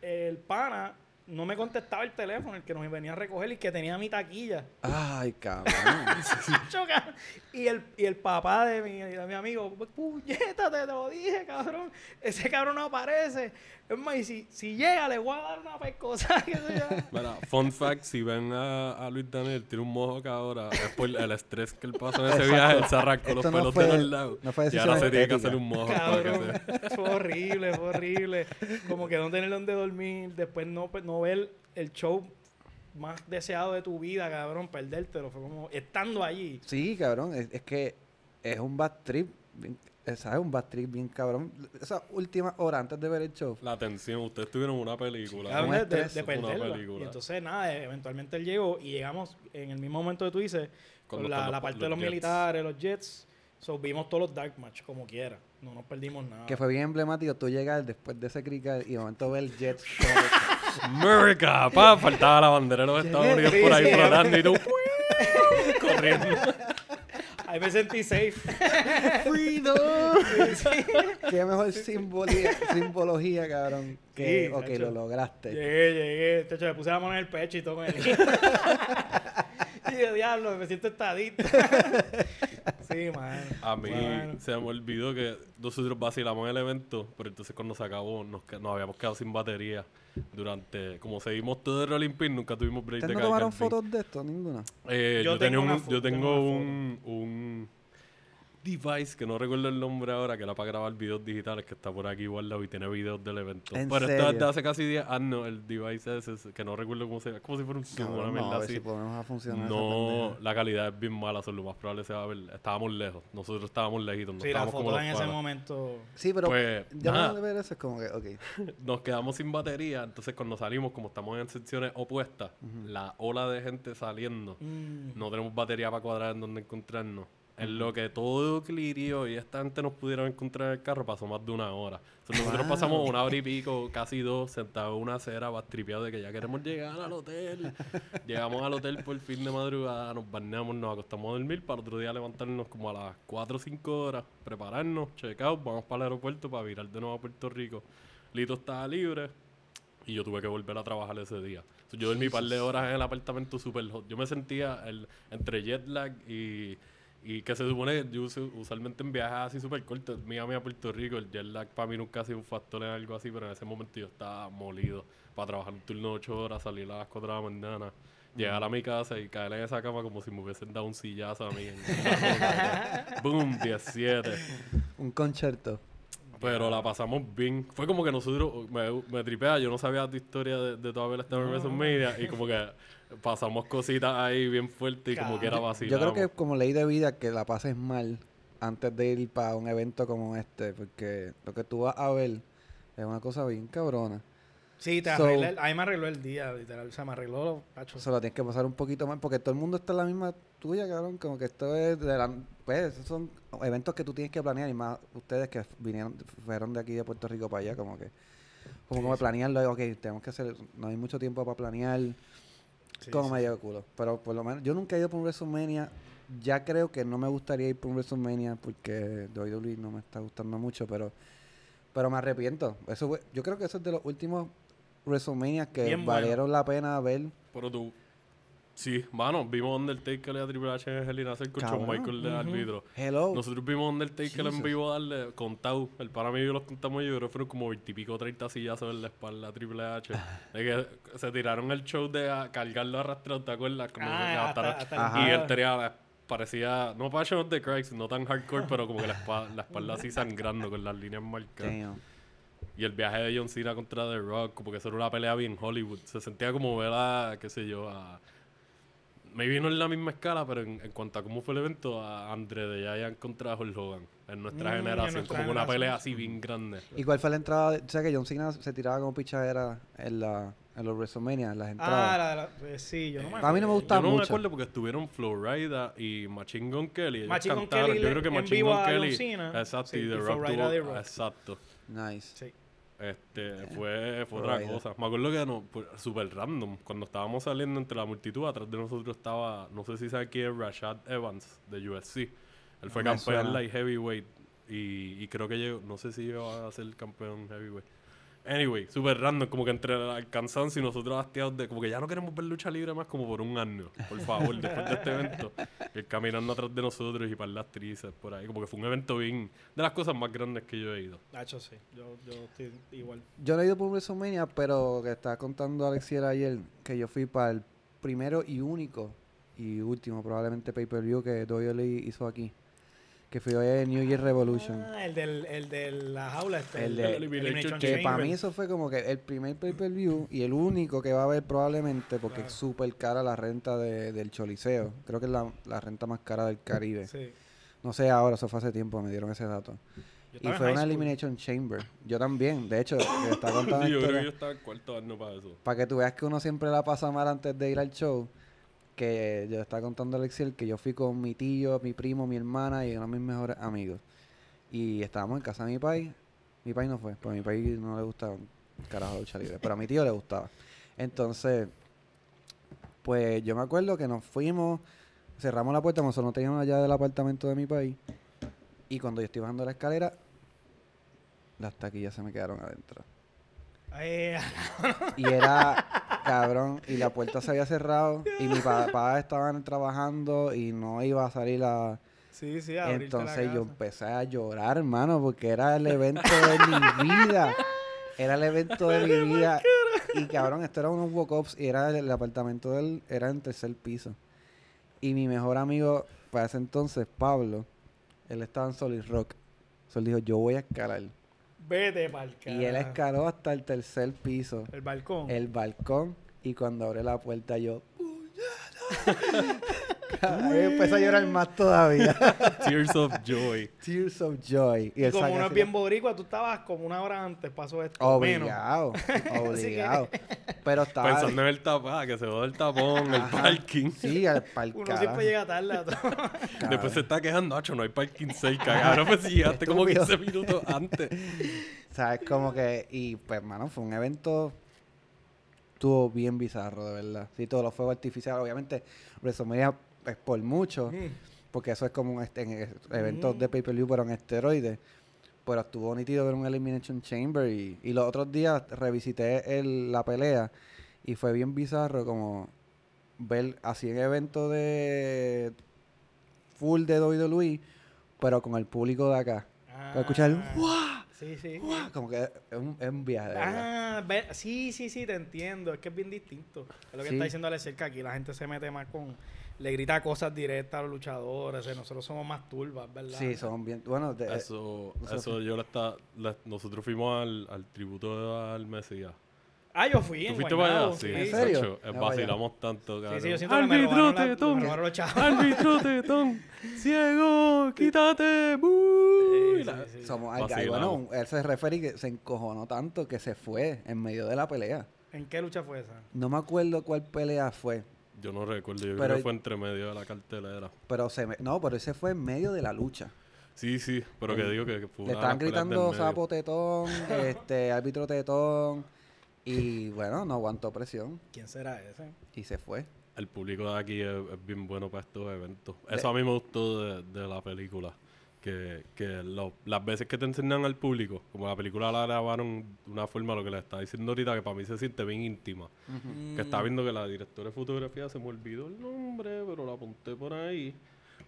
[SPEAKER 4] el pana no me contestaba el teléfono, el que nos venía a recoger y que tenía mi taquilla.
[SPEAKER 1] Ay, cabrón.
[SPEAKER 4] Choca. Y el, y el papá de mi, de mi amigo, puñeta, te lo dije, cabrón. Ese cabrón no aparece. Es más, y si, si llega, le voy a dar una pescosa.
[SPEAKER 2] Mira, fun fact, si ven a, a Luis Daniel, tiene un mojo que ahora es por el estrés que él pasó en ese
[SPEAKER 1] Exacto.
[SPEAKER 2] viaje, él se arrancó los pelos
[SPEAKER 1] fue-
[SPEAKER 2] de los lados.
[SPEAKER 1] no fue
[SPEAKER 2] y ahora se tiene que hacer un mojo para que
[SPEAKER 4] Cabrón. Fue horrible, fue horrible. Como que no tener donde dormir, después no, pues, no ver el show más deseado de tu vida, cabrón, perdértelo. Fue como estando allí.
[SPEAKER 1] Sí, cabrón. Es, es que es un bad trip. bien- ¿Sabes? Un bad trip bien cabrón. Esa última hora antes de ver el show.
[SPEAKER 2] La tensión, ustedes tuvieron una película.
[SPEAKER 4] Cabrón, de, de-
[SPEAKER 2] una película.
[SPEAKER 4] Y entonces, nada, eventualmente él llegó y llegamos en el mismo momento que tú dices, con la, parte
[SPEAKER 2] los
[SPEAKER 4] de los
[SPEAKER 2] Jets.
[SPEAKER 4] militares, los Jets. So, vimos todos los Dark Match como quiera. No nos perdimos nada.
[SPEAKER 1] Que fue bien emblemático. Tú llegas después de ese cricket y de momento ver Jets. como que-
[SPEAKER 2] America, pa, faltaba la bandera de los Estados. Unidos
[SPEAKER 4] Sí,
[SPEAKER 2] por ahí
[SPEAKER 4] sí.
[SPEAKER 2] flotando y tú corriendo.
[SPEAKER 4] Ahí me sentí safe.
[SPEAKER 1] ¡Freedom! Qué mejor simbolía, simbología, cabrón. Que,
[SPEAKER 4] Sí,
[SPEAKER 1] ok, lo lograste.
[SPEAKER 4] Llegué, llegué. De hecho, me puse la mano en el pecho y todo con el Y de diablo, me siento estadista. Sí, man.
[SPEAKER 2] A mí
[SPEAKER 4] Bueno.
[SPEAKER 2] se me olvidó que nosotros vacilamos el evento, pero entonces cuando se acabó nos, nos habíamos quedado sin batería. Durante, como seguimos todo el Rolling Pin, nunca tuvimos break
[SPEAKER 1] ¿Ustedes
[SPEAKER 2] de
[SPEAKER 1] no tomaron fotos de esto? Ninguna.
[SPEAKER 2] Eh,
[SPEAKER 4] Yo
[SPEAKER 2] yo,
[SPEAKER 4] tengo una
[SPEAKER 2] un, yo
[SPEAKER 4] tengo
[SPEAKER 2] tengo un, un device que no recuerdo el nombre ahora, que era para grabar videos digitales, que está por aquí guardado y tiene videos del evento.
[SPEAKER 1] ¿En
[SPEAKER 2] Pero esto es de
[SPEAKER 1] serio?
[SPEAKER 2] hace casi 10 años, el device ese, ese, que no recuerdo cómo se llama, es como si fuera un zoom, una
[SPEAKER 1] Cabrón,
[SPEAKER 2] mierda
[SPEAKER 1] no, a ver
[SPEAKER 2] así.
[SPEAKER 1] si podemos a funcionar.
[SPEAKER 2] No, la calidad es bien mala, son lo más probable se va a ver. Estábamos lejos, nosotros estábamos lejitos, no
[SPEAKER 4] Sí, la
[SPEAKER 2] estábamos
[SPEAKER 4] foto en ese momento.
[SPEAKER 1] Sí, pero
[SPEAKER 2] Pues,
[SPEAKER 1] ya
[SPEAKER 2] nada.
[SPEAKER 1] de ver eso es como que, ok.
[SPEAKER 2] Nos quedamos sin batería, entonces cuando salimos, como estamos en secciones opuestas, la ola de gente saliendo,
[SPEAKER 4] Mm.
[SPEAKER 2] no tenemos batería para cuadrar en donde encontrarnos. En lo que todo clirió y esta gente nos pudieron encontrar en el carro, pasó más de una hora. Entonces, nosotros
[SPEAKER 1] Wow.
[SPEAKER 2] pasamos una hora y pico, casi dos, sentados en una acera, bastripeados de que ya queremos llegar al hotel. Llegamos al hotel por fin de madrugada, nos bañamos, nos acostamos a dormir, para otro día levantarnos como a las 4 o 5 horas, prepararnos, check out, vamos para el aeropuerto para virar de nuevo a Puerto Rico. Lito estaba libre, y yo tuve que volver a trabajar ese día. Yo dormí un par de horas en el apartamento super hot. Yo me sentía el, entre jet lag y, y que se supone, yo uso- usualmente en viajes así súper cortos, Miami a Puerto Rico, el jet lag para mí nunca ha sido un factor en algo así, pero en ese momento yo estaba molido para trabajar un turno de 8 horas, salir a las 4 de la mañana, llegar a mi casa y caer en esa cama como si me hubiesen dado un sillazo a mí. en- Boom, 17.
[SPEAKER 1] Un concierto.
[SPEAKER 2] Pero la pasamos bien. Fue como que nosotros, me, me tripea, yo no sabía tu historia de, de tu haber estado en WrestleMania y como que pasamos cositas ahí bien fuertes y como que era
[SPEAKER 1] Yo
[SPEAKER 2] vacilamos.
[SPEAKER 1] creo que como ley de vida que la pases mal antes de ir para un evento como este, porque lo que tú vas a ver es una cosa bien cabrona.
[SPEAKER 4] Sí, te
[SPEAKER 1] So-
[SPEAKER 4] arreglé. el- a mí me arregló el día, literal. O sea, me arregló los cachos.
[SPEAKER 1] Solo tienes que pasar un poquito más, porque todo el mundo está en la misma tuya, cabrón. Como que esto es de la. Pues, esos son eventos que tú tienes que planear, y más ustedes que vinieron, fueron de aquí de Puerto Rico para allá, como que. Como, como planearlo, ok, tenemos que hacer. No hay mucho tiempo para planear.
[SPEAKER 4] Sí,
[SPEAKER 1] como
[SPEAKER 4] sí.
[SPEAKER 1] medio culo. Pero por lo menos, yo nunca he ido por un WrestleMania. Ya creo que no me gustaría ir por un WrestleMania porque WWE no me está gustando mucho, pero pero me arrepiento. Eso fue- yo creo que eso es de los últimos WrestleMania que
[SPEAKER 4] Bien bueno.
[SPEAKER 1] valieron la pena ver.
[SPEAKER 2] Pero tú, sí, mano, vimos Undertaker y a Triple H en Hell in a Shawn. Michael de
[SPEAKER 4] Ujú.
[SPEAKER 2] árbitro.
[SPEAKER 1] Hello.
[SPEAKER 2] Nosotros vimos Undertaker en
[SPEAKER 1] Jesus.
[SPEAKER 2] vivo darle contado. El para mí yo los contamos yo creo que fueron como 20 y pico 30 sillazos en la espalda a Triple H. de que se tiraron el show de a cargarlo arrastrado, ¿te acuerdas? Como que
[SPEAKER 4] Ah, hasta, hasta
[SPEAKER 2] y él tenía, parecía, no Passion of the Christ, no tan hardcore, pero como que la espalda, la espalda así sangrando con las líneas marcadas.
[SPEAKER 1] Damn.
[SPEAKER 2] Y el viaje de John Cena contra The Rock, como que eso era una pelea bien Hollywood. Se sentía como ver a, qué sé yo, a... Maybe no en la misma escala, pero en, en cuanto a cómo fue el evento, a Andre de Giant contra Hulk Hogan. En nuestra
[SPEAKER 4] Mm, en
[SPEAKER 2] generación,
[SPEAKER 4] nuestra
[SPEAKER 2] como una
[SPEAKER 4] generación.
[SPEAKER 2] pelea así bien grande.
[SPEAKER 1] ¿Y cuál fue la entrada? de- o sea que John Cena se tiraba como pichadera en, la, en los WrestleMania, en las entradas.
[SPEAKER 4] Ah, la, la- eh, sí, yo no me
[SPEAKER 1] A mí no me gusta
[SPEAKER 2] Yo no me
[SPEAKER 1] mucho.
[SPEAKER 2] acuerdo porque estuvieron Flowrider y Machine Gun Kelly. Ellos
[SPEAKER 4] Machine Gun
[SPEAKER 2] cantaron.
[SPEAKER 4] Kelly
[SPEAKER 2] Yo creo que
[SPEAKER 4] en
[SPEAKER 2] Machine Gun Kelly. Exacto,
[SPEAKER 4] Sí,
[SPEAKER 2] y The
[SPEAKER 4] y
[SPEAKER 2] Rock tuvo-
[SPEAKER 4] The Rock.
[SPEAKER 2] Exacto.
[SPEAKER 1] Nice.
[SPEAKER 4] Sí.
[SPEAKER 2] Este, fue, fue otra cosa. Me acuerdo que no, pues, super random. Cuando estábamos saliendo entre la multitud, atrás de nosotros estaba, no sé si sabe quién es Rashad Evans de USC. Él fue campeón light heavyweight y, y creo que llegó, no sé si llegó a ser campeón heavyweight. Anyway, super random, como que entre el cansancio y nosotros hastiados de, como que ya no queremos ver lucha libre más como por un año, por favor, después de este evento. Él caminando atrás de nosotros y para las actrices por ahí, como que fue un evento bien, de las cosas más grandes que yo he ido.
[SPEAKER 4] Nacho, sí. Yo, yo estoy igual.
[SPEAKER 1] Yo no he ido por WrestleMania, pero que estaba contando Alexiel ayer que yo fui para el primero y único y último, probablemente pay-per-view que WWE hizo aquí. Que fue el New Year Revolution.
[SPEAKER 4] Ah, el, del, el de la jaula. Este,
[SPEAKER 1] El de-
[SPEAKER 2] Elimination
[SPEAKER 1] Que para mí eso fue como que el primer pay-per-view y el único que va a haber probablemente porque
[SPEAKER 4] Claro.
[SPEAKER 1] es súper cara la renta de- del Choliseo. Creo que es la, la renta más cara del Caribe.
[SPEAKER 4] Sí.
[SPEAKER 1] No sé ahora, eso fue hace tiempo, me dieron ese dato. Y fue una
[SPEAKER 4] school.
[SPEAKER 1] Elimination Chamber. Yo también, de hecho, está contando
[SPEAKER 2] Sí, yo creo
[SPEAKER 1] historia.
[SPEAKER 2] que yo estaba en cuarto año para eso.
[SPEAKER 1] Para que tú veas que uno siempre la pasa mal antes de ir al show. Que yo estaba contando a Alexiel que yo fui con mi tío, mi primo, mi hermana y uno de mis mejores amigos. Y estábamos en casa de mi país. Mi país no fue, porque a mi país no le gustaba carajo la lucha libre. Pero a mi tío le gustaba. Entonces, pues yo me acuerdo que nos fuimos, cerramos la puerta, nosotros no teníamos llave del apartamento de mi país. Y cuando yo estoy bajando la escalera, las taquillas se me quedaron adentro.
[SPEAKER 4] Eh,
[SPEAKER 1] Y era cabrón, y la puerta se había cerrado, y mi papá estaban trabajando y no iba a salir a...
[SPEAKER 4] sí, sí, abrirte la
[SPEAKER 1] Entonces yo empecé a llorar, hermano, porque era el evento de mi vida. Era el evento de mi vida. Y cabrón, esto era unos walk-ups y era el, el apartamento del, era en tercer piso. Y mi mejor amigo para ese entonces, Pablo, él estaba en Solid Rock. So, él dijo, yo voy a escalar.
[SPEAKER 4] Vete pa'l
[SPEAKER 1] Y él escaló hasta el tercer piso
[SPEAKER 4] El balcón.
[SPEAKER 1] el balcón y cuando abre la puerta yo Ahí empecé a llorar más todavía.
[SPEAKER 2] Tears of Joy.
[SPEAKER 1] Tears of Joy.
[SPEAKER 4] y como uno es bien boricua, tú estabas como una hora antes, pasó esto. menos.
[SPEAKER 1] Obligado, obligado. Pero estaba...
[SPEAKER 2] Pensando en el tapón, que se va el tapón, el parking.
[SPEAKER 1] Sí, al pa'l
[SPEAKER 4] Uno siempre llega tarde a todo.
[SPEAKER 2] Después se está quejando, Nacho, no hay parking cerca. Cabrón, pues si llegaste como
[SPEAKER 1] Estúpido.
[SPEAKER 2] 15 minutos antes.
[SPEAKER 1] ¿Sabes? Como que... Y pues, mano, fue un evento... Estuvo bien bizarro, de verdad. Sí, todos los fuegos artificiales. Obviamente, WrestleMania es por mucho. Porque eso es como un este, en e- eventos de pay-per-view, pero en esteroides. Pero estuvo nítido ver un Elimination Chamber. Y, y los otros días revisité el, la pelea. Y fue bien bizarro como ver así en eventos de full de WWE, pero con el público de acá. Para escuchar el
[SPEAKER 4] Ah. Sí, sí.
[SPEAKER 1] ¡guau! Como que es un, es un viaje.
[SPEAKER 4] Ah, ve- sí, sí, sí, te entiendo. Es que es bien distinto. Es lo que
[SPEAKER 1] Sí.
[SPEAKER 4] está diciendo Alex que aquí la gente se mete más con, le grita cosas directas a los luchadores. Nosotros somos más turbas, ¿verdad?
[SPEAKER 1] Sí, son bien. Bueno, de-
[SPEAKER 2] Eso, eso yo le está, nosotros fuimos al, al tributo al Mesías.
[SPEAKER 4] Ah, yo fui.
[SPEAKER 2] ¿Tú
[SPEAKER 4] en
[SPEAKER 2] fuiste para allá? Sí,
[SPEAKER 4] sí.
[SPEAKER 1] ¿En serio?
[SPEAKER 2] Sacho, eh,
[SPEAKER 1] Ya
[SPEAKER 2] vacilamos tanto,
[SPEAKER 4] Sí,
[SPEAKER 2] cabrón.
[SPEAKER 4] sí, yo siento que me robaron, la- me robaron los chavos.
[SPEAKER 2] Árbitro tetón, ciego, quítate.
[SPEAKER 4] Sí,
[SPEAKER 2] La-
[SPEAKER 4] sí, sí.
[SPEAKER 1] somos al- bueno, ese referee que se encojonó tanto que se fue en medio de la pelea.
[SPEAKER 4] ¿En qué lucha fue esa?
[SPEAKER 1] No me acuerdo cuál pelea fue,
[SPEAKER 2] Yo no recuerdo, yo
[SPEAKER 1] Pero-
[SPEAKER 2] creo que fue entre medio de la cartelera.
[SPEAKER 1] pero se me, no, pero ese fue en medio de la lucha.
[SPEAKER 2] Sí, sí, pero que digo que, que fue
[SPEAKER 1] Le estaban gritando sapo tetón, este, árbitro tetón y bueno, no aguantó presión
[SPEAKER 4] ¿Quién será ese?
[SPEAKER 1] y se fue.
[SPEAKER 2] El público de aquí es, es bien bueno para estos eventos.
[SPEAKER 1] De-
[SPEAKER 2] Eso a mí me gustó de, de la película. Que, que lo- las veces que te enseñan al público, como la película la grabaron de una forma, lo que le está diciendo ahorita, que para mí se siente bien íntima. Que está viendo que la directora de fotografía se me olvidó el nombre, pero la apunté por ahí.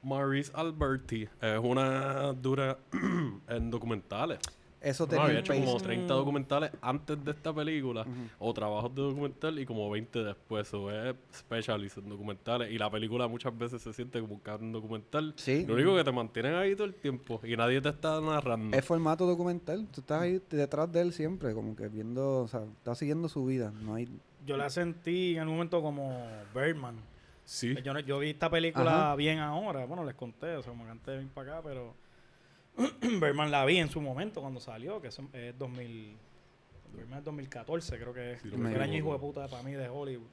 [SPEAKER 2] Maurice Alberti. Es una dura en documentales.
[SPEAKER 1] Eso
[SPEAKER 2] No,
[SPEAKER 1] tenía
[SPEAKER 2] había
[SPEAKER 1] el
[SPEAKER 2] hecho como 30 documentales antes de esta película, o trabajos de documental, y como 20 después. O es specialist en documentales. Y la película muchas veces se siente como un documental.
[SPEAKER 1] Sí.
[SPEAKER 2] Lo único que te mantienen ahí todo el tiempo y nadie te está narrando.
[SPEAKER 1] Es formato documental. Tú estás ahí detrás de él siempre, como que viendo, o sea, estás siguiendo su vida. No hay.
[SPEAKER 4] Yo la sentí en algún momento como Birdman.
[SPEAKER 2] Sí.
[SPEAKER 4] Yo, no- yo vi esta película
[SPEAKER 1] Ajá.
[SPEAKER 4] bien ahora. Bueno, les conté, o sea, como que antes de venir para acá, pero Birdman la vi en su momento cuando salió, que es, es 2000, Birdman es 2014, creo que es.
[SPEAKER 2] Sí,
[SPEAKER 1] no
[SPEAKER 4] el año hijo de puta para mí de Hollywood.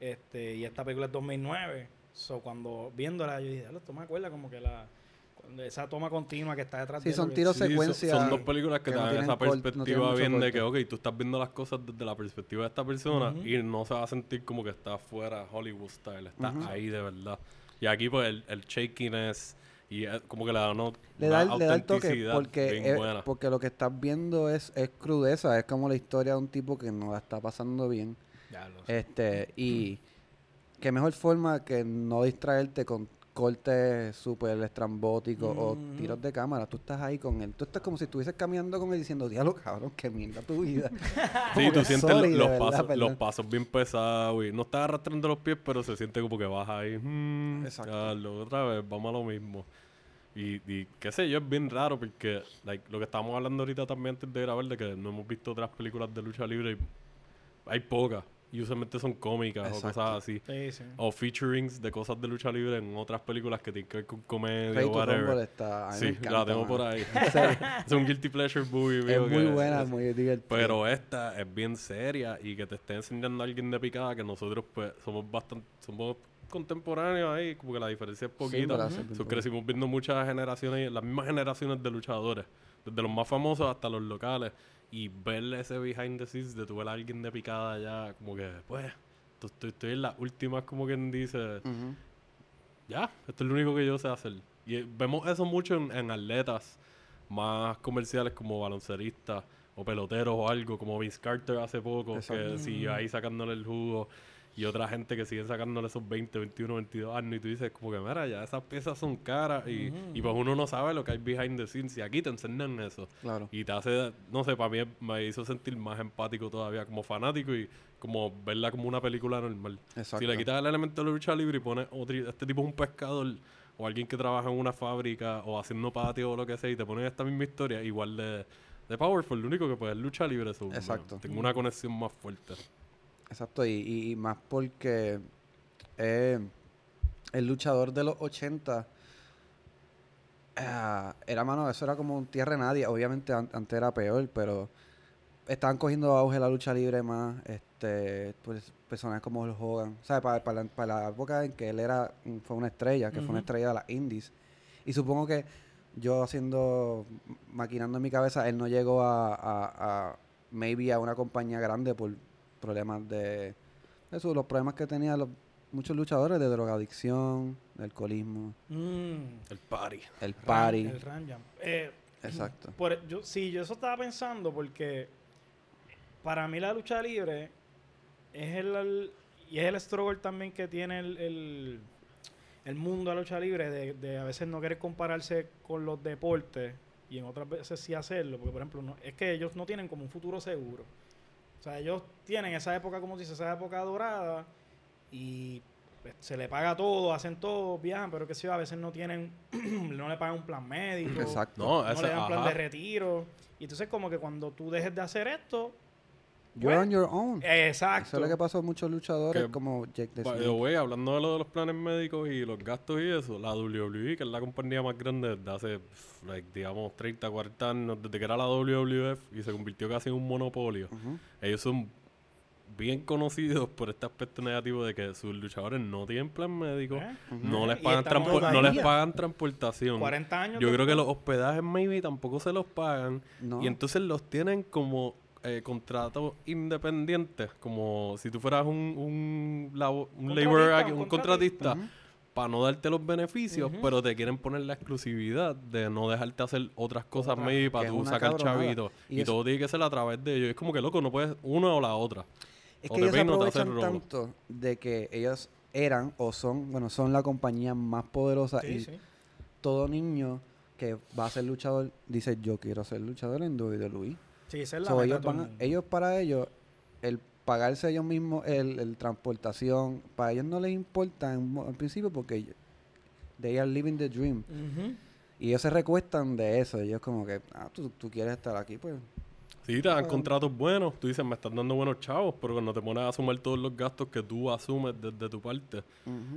[SPEAKER 4] Este, y esta película es 2009. So, cuando viéndola, yo dije, "Diablo, esto me acuerda como que la... esa toma continua que está detrás
[SPEAKER 1] Sí,
[SPEAKER 4] de
[SPEAKER 1] son
[SPEAKER 4] que-
[SPEAKER 1] tiros
[SPEAKER 2] Sí, son-
[SPEAKER 1] secuencia.
[SPEAKER 2] Son, dos películas que,
[SPEAKER 1] que
[SPEAKER 2] te
[SPEAKER 1] no
[SPEAKER 2] dan esa
[SPEAKER 1] no
[SPEAKER 2] perspectiva
[SPEAKER 1] mucho
[SPEAKER 2] bien de que, ok, tú estás viendo las cosas desde la perspectiva de esta persona
[SPEAKER 4] Ujú.
[SPEAKER 2] y no se va a sentir como que está fuera Hollywood style, está ahí de verdad. Y aquí pues el, el shakiness y es como que le da, no,
[SPEAKER 1] Le
[SPEAKER 2] una
[SPEAKER 1] da, le da el toque porque, es- porque lo que estás viendo es, es crudeza, es como la historia de un tipo que no la está pasando bien.
[SPEAKER 4] Ya lo sé.
[SPEAKER 1] Este, y qué mejor forma que no distraerte con cortes súper estrambóticos o tiros de cámara. Tú estás ahí con él. Tú estás como si estuvieses caminando con él diciendo, diablo, cabrón, qué mierda tu vida.
[SPEAKER 2] Sí, tú
[SPEAKER 1] que
[SPEAKER 2] sientes
[SPEAKER 1] sorry,
[SPEAKER 2] los, pasos, los pasos bien pesados y no estás arrastrando los pies, pero se siente como que vas ahí. mm,
[SPEAKER 1] Exacto.
[SPEAKER 2] otra vez, vamos a lo mismo. Y, y qué sé yo, es bien raro porque like, lo que estábamos hablando ahorita también antes de grabar, de que no hemos visto otras películas de lucha libre y hay pocas. Y usualmente son cómicas o cosas así.
[SPEAKER 4] Sí, sí.
[SPEAKER 2] O featurings de cosas de lucha libre en otras películas que tienen que ver con comedia
[SPEAKER 1] Rey
[SPEAKER 2] o whatever.
[SPEAKER 1] Está, a mí me
[SPEAKER 2] Sí,
[SPEAKER 1] encanta,
[SPEAKER 2] la tengo por ahí. Es un guilty pleasure movie.
[SPEAKER 1] Es
[SPEAKER 2] mío
[SPEAKER 1] muy buena, muy divertida.
[SPEAKER 2] pero esta es bien seria y que te esté enseñando a alguien de picada que nosotros pues somos bastante somos contemporáneos ahí, como que la diferencia es
[SPEAKER 1] Sí,
[SPEAKER 2] poquita. So,
[SPEAKER 1] poquito.
[SPEAKER 2] crecimos viendo muchas generaciones, las mismas generaciones de luchadores, desde los más famosos hasta los locales y ver ese behind the scenes de tu ver a alguien de picada ya como que pues esto- estoy, estoy en las últimas como quien dice ya, esto es lo único que yo sé hacer. Y eh, vemos eso mucho en, en atletas más comerciales como balonceristas o peloteros o algo, como Vince Carter hace poco,
[SPEAKER 1] Exacto.
[SPEAKER 2] que sigue ahí sacándole el jugo. Y otra gente que sigue sacándole esos 20, 21, 22 años. Y tú dices, como que, mira, ya esas piezas son caras. Y, y pues uno no sabe lo que hay behind the scenes. Y aquí te enseñan eso.
[SPEAKER 1] Claro.
[SPEAKER 2] Y te hace, no sé, para mí me hizo sentir más empático todavía como fanático y como verla como una película normal.
[SPEAKER 1] Exacto.
[SPEAKER 2] Si le quitas el elemento de lucha libre y pones otro, este tipo es un pescador o alguien que trabaja en una fábrica o haciendo patio o lo que sea y te ponen esta misma historia, igual de, de powerful, lo único que pues es lucha libre. eso,
[SPEAKER 1] Exacto.
[SPEAKER 2] tengo una conexión más fuerte.
[SPEAKER 1] Exacto, y, y- más porque eh, el luchador de los 80 ah, era, mano, eso era como un tierra de nadie. Obviamente an- antes era peor, pero estaban cogiendo auge la lucha libre más. este pues Personajes como Hulk Hogan. O sea, para, para, la, para la época en que él era fue una estrella, que fue una estrella de las indies. Y supongo que yo haciendo, maquinando en mi cabeza, él no llegó a, a, a maybe a una compañía grande por problemas de eso, los problemas que tenían los, muchos luchadores de drogadicción, de alcoholismo,
[SPEAKER 4] Mm.
[SPEAKER 2] El party.
[SPEAKER 1] el
[SPEAKER 4] Ran-
[SPEAKER 1] party.
[SPEAKER 4] El Ran Jam. Eh,
[SPEAKER 1] Exacto.
[SPEAKER 4] por- yo, sí, yo eso estaba pensando porque para mí la lucha libre es el, el- y es el struggle también que tiene el, el, el mundo de la lucha libre de, de a veces no querer compararse con los deportes y en otras veces sí hacerlo, porque por ejemplo no- es que ellos no tienen como un futuro seguro. O sea, ellos tienen esa época, como dice, esa época dorada y pues, se le paga todo, hacen todo, viajan, pero que sí, a veces no tienen, no le pagan un plan médico,
[SPEAKER 1] Exacto.
[SPEAKER 2] No,
[SPEAKER 4] no
[SPEAKER 2] ese,
[SPEAKER 4] le dan plan
[SPEAKER 2] ajá.
[SPEAKER 4] de retiro. Y entonces como que cuando tú dejes de hacer esto,
[SPEAKER 1] You're
[SPEAKER 4] Bueno,
[SPEAKER 1] on your own.
[SPEAKER 4] exacto.
[SPEAKER 1] Eso es lo que pasó a muchos luchadores
[SPEAKER 2] Que,
[SPEAKER 1] como Jake the Snake.
[SPEAKER 2] way, hablando de lo de los planes médicos y los gastos y eso, la WWE, que es la compañía más grande desde hace, like, digamos, 30, 40 años, desde que era la WWF y se convirtió casi en un monopolio,
[SPEAKER 1] Ujú.
[SPEAKER 2] ellos son bien conocidos por este aspecto negativo de que sus luchadores no tienen plan médico,
[SPEAKER 4] ¿Eh?
[SPEAKER 2] no,
[SPEAKER 4] Ujú.
[SPEAKER 2] les pagan no les pagan transportación.
[SPEAKER 4] 40 años.
[SPEAKER 2] Yo creo que los hospedajes maybe tampoco se los pagan
[SPEAKER 1] No.
[SPEAKER 2] y entonces los tienen como eh, contratos independientes, como si tú fueras un, un, labo- un aquí,
[SPEAKER 4] un
[SPEAKER 2] un contratista, para no darte los beneficios, pero te quieren poner la exclusividad de no dejarte hacer otras cosas
[SPEAKER 4] Otra,
[SPEAKER 2] maybe para tú sacar chavitos.
[SPEAKER 1] Y
[SPEAKER 2] Y,
[SPEAKER 1] eso-
[SPEAKER 2] todo tiene que ser a través de ellos. Es como que loco, no puedes una o la otra.
[SPEAKER 1] Es
[SPEAKER 2] o
[SPEAKER 1] que ellos aprovechan tanto de que ellos eran o son, bueno, son la compañía más poderosa
[SPEAKER 4] Sí,
[SPEAKER 1] y
[SPEAKER 4] sí.
[SPEAKER 1] todo niño que va a ser luchador dice yo quiero ser luchador en WWE.
[SPEAKER 4] Sí, esa es la
[SPEAKER 1] So,
[SPEAKER 4] meta
[SPEAKER 1] ellos, van para ellos, el pagarse ellos mismos el, el transportación, para ellos no les importa en principio porque ellos- they are living the dream. Y ellos se recuestan de eso. Ellos como que, ah, tú, tú quieres estar aquí, pues.
[SPEAKER 2] Sí, te dan
[SPEAKER 1] Bueno.
[SPEAKER 2] contratos buenos. Tú dices, me están dando buenos chavos, pero cuando te pones a asumir todos los gastos que tú asumes desde tu parte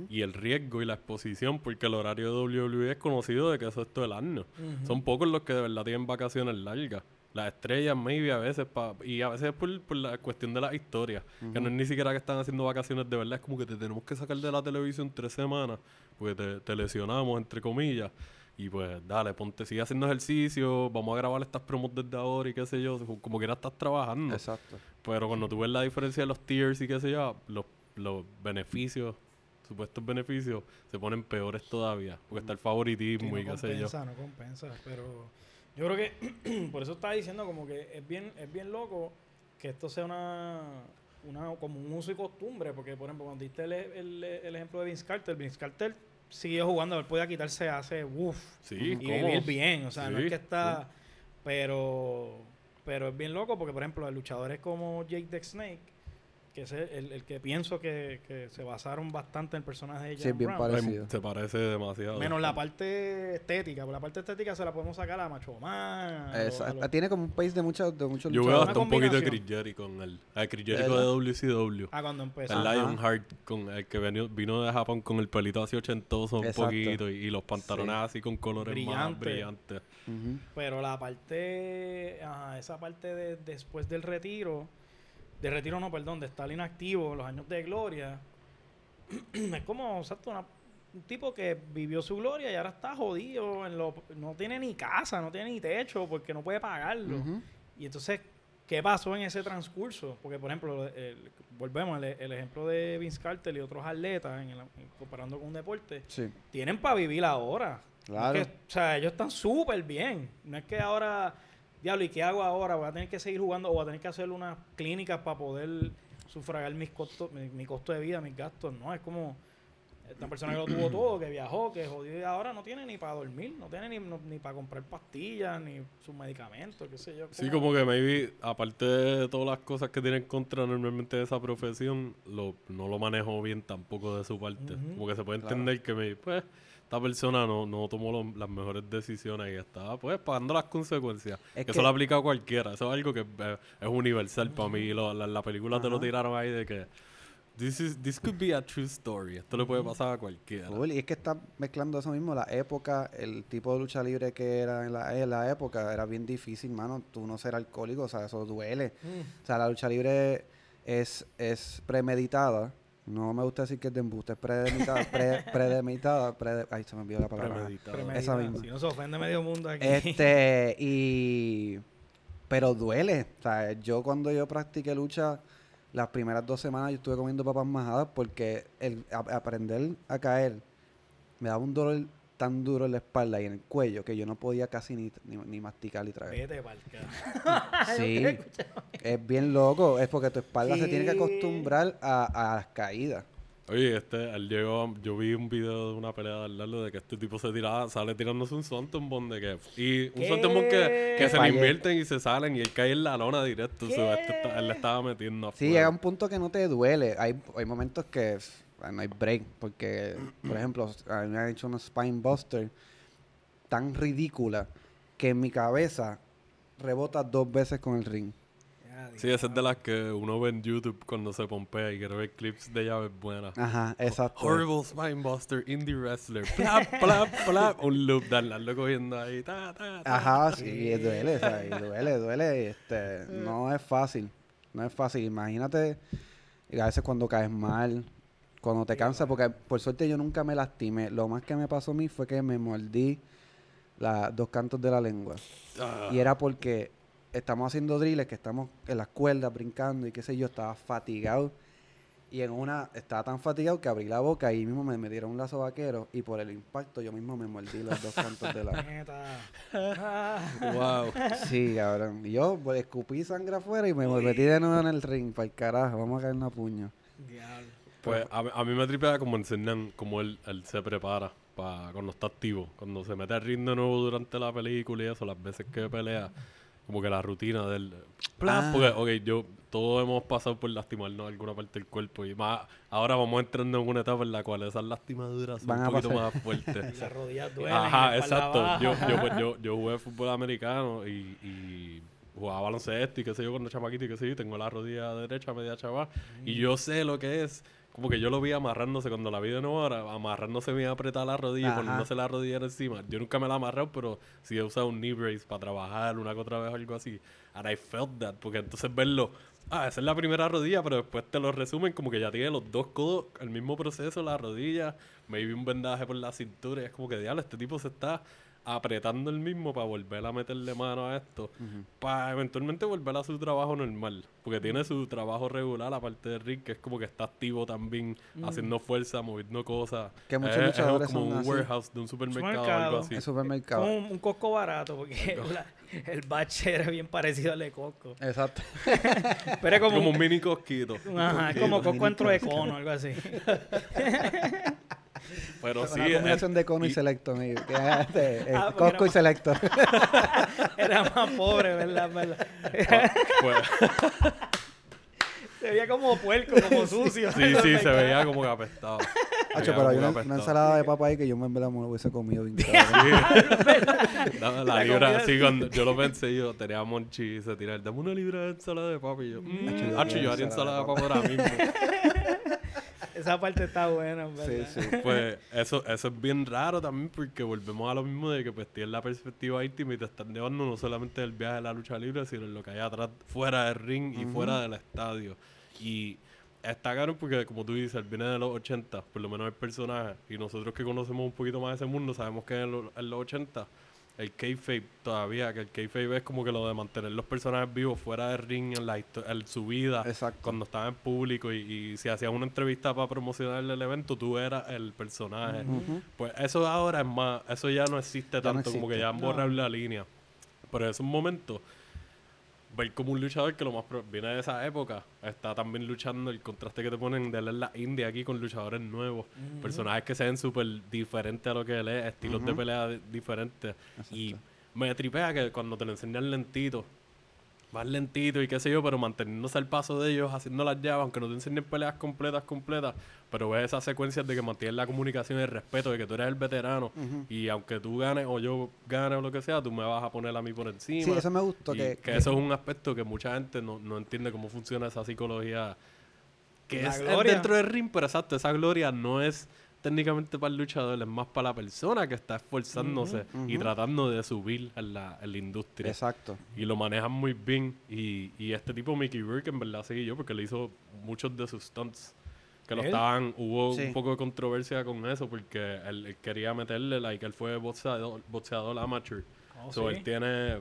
[SPEAKER 2] y el riesgo y la exposición, porque el horario de WWE es conocido de que eso es todo el año. Son pocos los que de verdad tienen vacaciones largas. Las estrellas, maybe, a veces, pa- y a veces por, por la cuestión de las historias, que no es ni siquiera que están haciendo vacaciones de verdad, es como que te tenemos que sacar de la televisión tres semanas, porque te, te lesionamos, entre comillas, y pues dale, ponte, sigue haciendo ejercicio, vamos a grabar estas promos desde ahora y qué sé yo, como quiera estás trabajando.
[SPEAKER 1] Exacto.
[SPEAKER 2] Pero cuando tú ves la diferencia de los tiers y qué sé yo, los, los beneficios, supuestos beneficios, se ponen peores todavía, porque está el favoritismo
[SPEAKER 4] no
[SPEAKER 2] y qué sé yo.
[SPEAKER 4] compensa, no compensa, pero yo creo que por eso estaba diciendo como que es bien es bien loco que esto sea una, una como un uso y costumbre, porque por ejemplo cuando diste el, el- el ejemplo de Vince Carter, Vince Carter siguió jugando, él podía quitarse hace uff
[SPEAKER 2] Sí,
[SPEAKER 4] y vivir bien, o sea, no es que está pero pero es bien loco porque por ejemplo, luchadores como Jake the Snake que es el, el que pienso que, que se basaron bastante en el personaje de
[SPEAKER 1] Sí,
[SPEAKER 4] Jan
[SPEAKER 1] bien
[SPEAKER 4] Brown.
[SPEAKER 1] parecido. Parecido.
[SPEAKER 2] Se parece demasiado.
[SPEAKER 4] Menos la parte estética, porque la parte estética se la podemos sacar a Macho Man. a lo-
[SPEAKER 1] Tiene como un pace de muchos, de muchos
[SPEAKER 2] Yo veo hasta un poquito de. Chris Jericho con él. El Chris Jericho de WCW.
[SPEAKER 4] Ah, cuando empezó.
[SPEAKER 2] El
[SPEAKER 1] Ajá.
[SPEAKER 2] Lionheart, con el que vino, vino de Japón con el pelito así ochentoso un
[SPEAKER 1] Exacto.
[SPEAKER 2] poquito y, y los pantalones
[SPEAKER 1] Sí.
[SPEAKER 2] así con colores más
[SPEAKER 4] Brillante.
[SPEAKER 2] brillantes.
[SPEAKER 1] Ujú.
[SPEAKER 4] Pero la parte, ajá, esa parte de después del retiro, de retiro no, perdón, de estar inactivo, los años de gloria, es como, exacto, una- un tipo que vivió su gloria y ahora está jodido, en lo, no tiene ni casa, no tiene ni techo porque no puede pagarlo. Y entonces, ¿qué pasó en ese transcurso? Porque, por ejemplo, el- volvemos al el ejemplo de Vince Carter y otros atletas, en el- en- comparando con un deporte,
[SPEAKER 1] Sí.
[SPEAKER 4] tienen para vivir ahora. No es
[SPEAKER 1] Claro.
[SPEAKER 4] que- o sea, ellos están súper bien. No es que ahora, diablo, ¿y qué hago ahora? Voy a tener que seguir jugando o voy a tener que hacer unas clínicas para poder sufragar mis costos, mi, mi costo de vida, mis gastos. No, es como esta persona que lo tuvo todo, que viajó, que jodió y ahora no tiene ni para dormir, no tiene ni, no- ni para comprar pastillas, ni sus medicamentos, qué sé yo.
[SPEAKER 2] Sí, como que maybe, aparte de todas las cosas que tienen en contra normalmente de esa profesión, lo, no lo manejo bien tampoco de su parte.
[SPEAKER 4] Ujú.
[SPEAKER 2] Como que se puede
[SPEAKER 1] Claro.
[SPEAKER 2] entender que me, pues, esta persona no, no tomó lo- las mejores decisiones y está, pues, pagando las consecuencias.
[SPEAKER 1] Es
[SPEAKER 2] que
[SPEAKER 1] que-
[SPEAKER 2] eso lo aplica a cualquiera. Eso es algo que eh, es universal para mí. Lo- la, la película te lo tiraron ahí de que this, is, this could be a true story. Esto le puede pasar a cualquiera.
[SPEAKER 1] Y es que está mezclando eso mismo, la época, el tipo de lucha libre que era en la, en la época, era bien difícil, mano. Tú no ser alcohólico, o sea, eso duele.
[SPEAKER 4] Mm.
[SPEAKER 1] O sea, la lucha libre es, es premeditada. No me gusta decir que es de embuste, es premeditada. pre- premeditada. prede- ay, se me olvidó la palabra. Esa misma.
[SPEAKER 4] Si no se ofende medio mundo aquí.
[SPEAKER 1] Este, y. Pero duele. O sea, yo cuando yo practiqué lucha, las primeras dos semanas yo estuve comiendo papas majadas porque el a- aprender a caer me daba un dolor tan duro en la espalda y en el cuello que yo no podía casi ni, ni, ni masticar y tragar.
[SPEAKER 4] Vete pa'l carajo.
[SPEAKER 1] Sí, es bien loco. Es porque tu espalda se tiene que acostumbrar a, a las caídas.
[SPEAKER 2] Oye, este, él llegó, yo vi un video de una pelea de Arnaldo de que este tipo se tiraba, sale tirándose un Bomb de que, y un Bomb que, que se le invierten y se salen y él cae en la lona directo, o sea, este él le estaba metiendo a
[SPEAKER 1] Sí, llega un punto que no te duele. Hay, hay momentos que no hay break. Porque, por ejemplo, a mí me han hecho una spine buster tan ridícula que en mi cabeza rebota dos veces con el ring.
[SPEAKER 2] Sí, esa es de las que uno ve en YouTube cuando se pompea y quiere ver clips de llaves buenas.
[SPEAKER 1] Ajá, exacto.
[SPEAKER 2] Horrible Spinebuster, Indie Wrestler. Plap, plap, plap. Un loop, darlo cogiendo ahí. Ta, ta, ta.
[SPEAKER 1] Ajá, sí, duele, ¿sabes? duele, duele. Este, no es fácil, no es fácil. Imagínate, y a veces cuando caes mal, cuando te cansas, porque por suerte yo nunca me lastimé. Lo más que me pasó a mí fue que me mordí las dos cantos de la lengua.
[SPEAKER 2] Ah,
[SPEAKER 1] Y era porque estamos haciendo drills, que estamos en las cuerdas brincando y qué sé yo, estaba fatigado. Y en una, estaba tan fatigado que abrí la boca y mismo me metieron un lazo vaquero y por el impacto yo mismo me mordí los dos cantos de la...
[SPEAKER 4] Neta. Ah.
[SPEAKER 2] Wow.
[SPEAKER 1] Sí, cabrón. Y yo pues, escupí sangre afuera y me metí de nuevo en el ring. Para el carajo, vamos a caer una puño.
[SPEAKER 4] Diablo.
[SPEAKER 2] Pues a, mí- a mí me tripea como enseñan cómo él, él se prepara para cuando está activo. Cuando se mete al ring de nuevo durante la película y eso, las veces que pelea, como que la rutina del...
[SPEAKER 1] Ah.
[SPEAKER 2] Porque, ok, yo, todos hemos pasado por lastimarnos alguna parte del cuerpo y más, ahora vamos entrando en una etapa en la cual esas lastimaduras son
[SPEAKER 1] Van a
[SPEAKER 2] un poquito
[SPEAKER 1] pasar.
[SPEAKER 2] más fuertes.
[SPEAKER 4] Las rodillas duelen.
[SPEAKER 2] Ajá, exacto. Yo, yo, pues, yo, yo jugué fútbol americano y, y jugaba baloncesto y qué sé yo cuando chamaquito y qué sé yo. Tengo la rodilla derecha media chava. Y yo sé lo que es. Como que yo lo vi amarrándose cuando la vi de nuevo ahora, amarrándose bien apretada la rodilla,
[SPEAKER 1] Ajá.
[SPEAKER 2] poniéndose la rodilla encima. Yo nunca me la he amarrado, pero sí he usado un knee brace para trabajar una que otra vez o algo así. And I felt that, porque entonces verlo, ah, esa es la primera rodilla, pero después te lo resumen como que ya tiene los dos codos, el mismo proceso, la rodilla, maybe un vendaje por la cintura, y es como que, diablo, este tipo se está apretando el mismo para volver a meterle mano a esto, para eventualmente volver a su trabajo normal, porque tiene su trabajo regular, aparte de Rick, que es como que está activo también, haciendo fuerza, moviendo cosas.
[SPEAKER 1] Que muchos
[SPEAKER 2] Es- es como
[SPEAKER 1] son
[SPEAKER 2] un
[SPEAKER 1] así.
[SPEAKER 2] warehouse de un supermercado, o
[SPEAKER 4] Supermercado.
[SPEAKER 2] algo así.
[SPEAKER 1] El supermercado.
[SPEAKER 4] Como un, un Costco barato, porque la- el batch era bien parecido al de Costco.
[SPEAKER 1] Exacto.
[SPEAKER 4] Pero es como,
[SPEAKER 2] Como
[SPEAKER 4] un-
[SPEAKER 2] un mini cosquito.
[SPEAKER 4] Ajá, es como Costco entro de cono, algo así.
[SPEAKER 2] Pero sí,
[SPEAKER 1] una combinación de cono y,
[SPEAKER 2] y-
[SPEAKER 1] selecto, amigo. Que es, este, eh,
[SPEAKER 4] Ah,
[SPEAKER 1] Costco y selecto.
[SPEAKER 4] Era más pobre, ¿verdad? ¿verdad?
[SPEAKER 2] pues,
[SPEAKER 4] Se veía como puerco, como sucio.
[SPEAKER 2] sí, sí, se veía como que apestado.
[SPEAKER 1] Hacho, pero hay una, una ensalada de papa ahí que yo me en verdad me lo hubiese comido bien cabrón.
[SPEAKER 2] Dame la
[SPEAKER 4] La
[SPEAKER 2] libra, así cuando yo lo pensé, yo tenía Monchi y se tira, dame una libra de ensalada de papa y yo, mmm,
[SPEAKER 1] yo
[SPEAKER 2] hacho, yo haría ensalada de papa ahora mismo.
[SPEAKER 4] Esa parte está buena, en
[SPEAKER 1] Sí,
[SPEAKER 4] ¿verdad?
[SPEAKER 1] sí.
[SPEAKER 2] Pues eso, eso es bien raro también porque volvemos a lo mismo de que pues tienes la perspectiva íntima y te están llevando no solamente del viaje de la lucha libre, sino en lo que hay atrás, fuera del ring y fuera del estadio. Y está caro porque, como tú dices, él viene de los 80, por lo menos el personaje, y nosotros que conocemos un poquito más de ese mundo, sabemos que en, lo- en los 80 el kayfabe todavía, que el kayfabe es como que lo de mantener los personajes vivos fuera del ring en, la en su vida,
[SPEAKER 1] Exacto.
[SPEAKER 2] cuando estaba en público y, y si hacías una entrevista para promocionar el evento, tú eras el personaje. Pues eso ahora es más, eso ya no existe
[SPEAKER 1] Ya no
[SPEAKER 2] tanto, como que ya han borrado la línea. Pero en esos momentos, ver como un luchador que lo más pro- viene de esa época, está también luchando el contraste que te ponen de él en la India aquí con luchadores nuevos, personajes que se ven súper diferentes a lo que él es, estilos de pelea di- diferentes. Y me tripea que cuando te lo enseñan lentito, más lentito y qué sé yo, pero manteniéndose al paso de ellos, haciendo las llaves, aunque no te enseñen peleas completas, completas, pero ves esas secuencias de que mantienes la comunicación y el respeto, de que tú eres el veterano y aunque tú ganes o yo gane o lo que sea, tú me vas a poner a mí por encima.
[SPEAKER 1] Sí, eso me gustó.
[SPEAKER 2] Y
[SPEAKER 1] Que,
[SPEAKER 2] que eso es un aspecto que mucha gente no, no entiende cómo funciona esa psicología. Que
[SPEAKER 4] La
[SPEAKER 2] es, es dentro del ring, pero exacto, esa gloria no es técnicamente para el luchador, es más para la persona que está esforzándose y
[SPEAKER 1] ujú.
[SPEAKER 2] tratando de subir en la, en la industria.
[SPEAKER 1] Exacto.
[SPEAKER 2] Y lo manejan muy bien. Y, y este tipo, Mickey Rourke, en verdad seguí yo porque le hizo muchos de sus stunts. Que lo
[SPEAKER 4] ¿Él?
[SPEAKER 2] estaban, hubo
[SPEAKER 1] Sí.
[SPEAKER 2] un poco de controversia con eso porque él, él quería meterle, like, él fue boxeador, boxeador amateur.
[SPEAKER 4] Oh,
[SPEAKER 2] so,
[SPEAKER 4] sí.
[SPEAKER 2] él tiene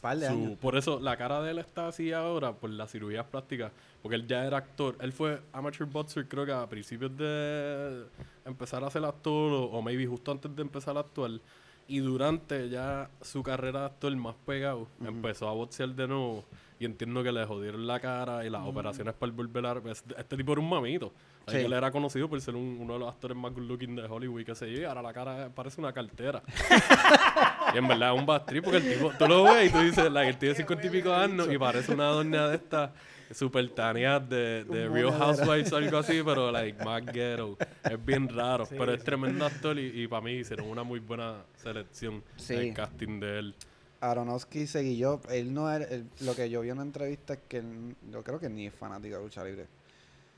[SPEAKER 1] Par de
[SPEAKER 2] su-
[SPEAKER 1] años.
[SPEAKER 2] por eso la cara de él está así ahora por las cirugías plásticas, porque él ya era actor. Él fue amateur boxer creo que a principios de empezar a ser actor o, o maybe justo antes de empezar a actuar. Y durante ya su carrera de actor más pegado, empezó a boxear de nuevo. Y entiendo que le jodieron la cara y las operaciones para volver a... Este, este tipo era un mamito.
[SPEAKER 1] Sí.
[SPEAKER 2] Él era conocido por ser un- uno de los actores más good looking de Hollywood, y qué sé yo. Y ahora la cara parece una cartera. Y en verdad es un bad trip porque el tipo, tú lo ves y tú dices, like, el tío de cincuenta y pico años y parece una doña de estas super taneadas de, de Real. Housewives o algo así, pero like más ghetto. Es bien raro,
[SPEAKER 4] Sí,
[SPEAKER 2] pero es
[SPEAKER 4] sí.
[SPEAKER 2] tremendo actor y, y para mí hicieron una muy buena selección
[SPEAKER 1] Sí.
[SPEAKER 2] el casting de él.
[SPEAKER 1] Aronofsky seguí yo. Él no era. él- lo que yo vi en una entrevista es que él, yo creo que ni es fanático de lucha libre.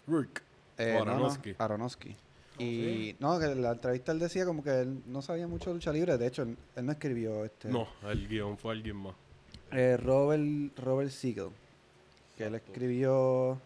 [SPEAKER 2] Rourke.
[SPEAKER 1] Eh,
[SPEAKER 2] O
[SPEAKER 1] no, no,
[SPEAKER 2] Aronofsky.
[SPEAKER 1] Aronofsky. Y no, que en la entrevista él decía como que él no sabía mucho de lucha libre. De hecho, él, él no escribió este.
[SPEAKER 2] No, el guion fue alguien más.
[SPEAKER 1] Eh, Robert, Robert Siegel. Que él escribió.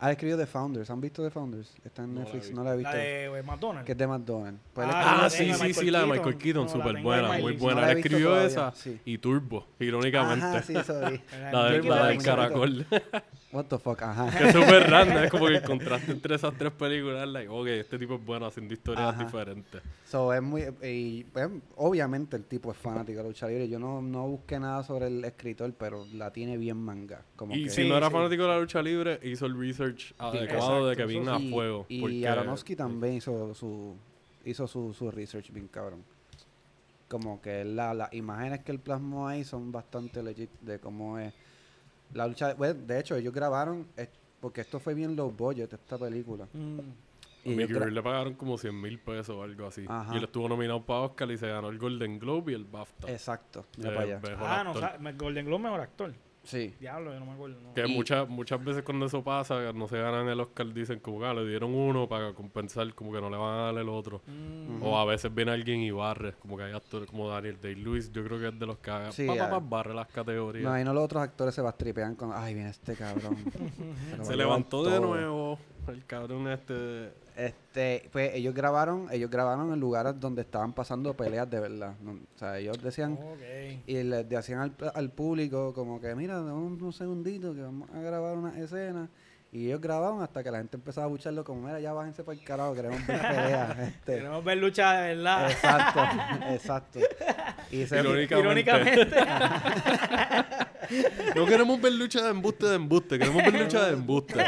[SPEAKER 1] Ah, él escribió The Founders. ¿Han visto The Founders? Está en
[SPEAKER 2] No
[SPEAKER 1] Netflix, no la he visto.
[SPEAKER 4] La de eh, McDonald's.
[SPEAKER 1] Que es de McDonald's. Pues
[SPEAKER 4] Ah,
[SPEAKER 2] Ah, sí, sí, sí, la de. Michael Keaton, súper buena, muy buena.
[SPEAKER 1] No la
[SPEAKER 2] Él escribió
[SPEAKER 1] todavía,
[SPEAKER 2] esa
[SPEAKER 1] sí.
[SPEAKER 2] y Turbo, irónicamente.
[SPEAKER 1] Ajá, sí, vi.
[SPEAKER 2] La, de,
[SPEAKER 4] Michael
[SPEAKER 2] la del caracol.
[SPEAKER 1] What the fuck, ajá.
[SPEAKER 2] que es súper random, es como que el contraste entre esas tres películas, like, ok, este tipo es bueno haciendo historias
[SPEAKER 1] Ajá.
[SPEAKER 2] diferentes.
[SPEAKER 1] So, es muy, y, pues, obviamente el tipo es fanático de lucha libre. Yo no, no busqué nada sobre el escritor, pero la tiene bien manga. Como
[SPEAKER 2] Y
[SPEAKER 1] que,
[SPEAKER 2] si
[SPEAKER 4] Sí,
[SPEAKER 2] no era
[SPEAKER 4] sí.
[SPEAKER 2] fanático de la lucha libre, hizo el research adecuado de que vino a fuego.
[SPEAKER 1] y
[SPEAKER 2] porque-
[SPEAKER 1] Aronofsky también hizo su hizo su, su research bien cabrón. Como que la- las imágenes que él plasmó ahí son bastante legit de cómo es la lucha. bueno, de hecho, ellos grabaron, eh, porque esto fue bien low budget, esta película.
[SPEAKER 4] Mm.
[SPEAKER 1] Y
[SPEAKER 2] Mickey Rourke le pagaron como 100 mil pesos o algo así.
[SPEAKER 1] Ajá.
[SPEAKER 2] Y él estuvo nominado para Oscar y se ganó el Golden Globe y el BAFTA.
[SPEAKER 1] Exacto, mira
[SPEAKER 2] de
[SPEAKER 1] para allá.
[SPEAKER 2] mejor
[SPEAKER 4] Ah, no,
[SPEAKER 2] actor.
[SPEAKER 4] sa- me- Golden Globe mejor actor.
[SPEAKER 1] Sí.
[SPEAKER 4] Diablo, yo no me acuerdo. no.
[SPEAKER 2] Que muchas muchas veces cuando eso pasa, no se ganan el Oscar, dicen como que ah, le dieron uno para compensar, como que no le van a dar el otro.
[SPEAKER 4] Mm.
[SPEAKER 2] O a veces viene alguien y barre, como que hay actores como Daniel Day-Lewis, yo creo que es de los que haga,
[SPEAKER 1] Sí,
[SPEAKER 2] pa, pa, pa, barre las categorías.
[SPEAKER 1] No, y no los otros actores se bastripean con, ay, viene este cabrón. Se
[SPEAKER 2] levantó de
[SPEAKER 1] todo".
[SPEAKER 2] nuevo el cabrón este.
[SPEAKER 1] Este, pues ellos grabaron, ellos grabaron en lugares donde estaban pasando peleas de verdad. ¿no? O sea, ellos decían,
[SPEAKER 4] Ok.
[SPEAKER 1] y le decían al, al público como que, mira, dame un, un segundito que vamos a grabar una escena. Y ellos grababan hasta que la gente empezaba a bucharlo como, mira, ya bájense para el carajo, queremos ver peleas. Este,
[SPEAKER 4] Queremos ver lucha de verdad.
[SPEAKER 1] exacto, exacto. Y se,
[SPEAKER 2] Irónicamente.
[SPEAKER 4] Irónicamente.
[SPEAKER 2] No queremos ver lucha de embuste de embuste, queremos ver lucha de embuste.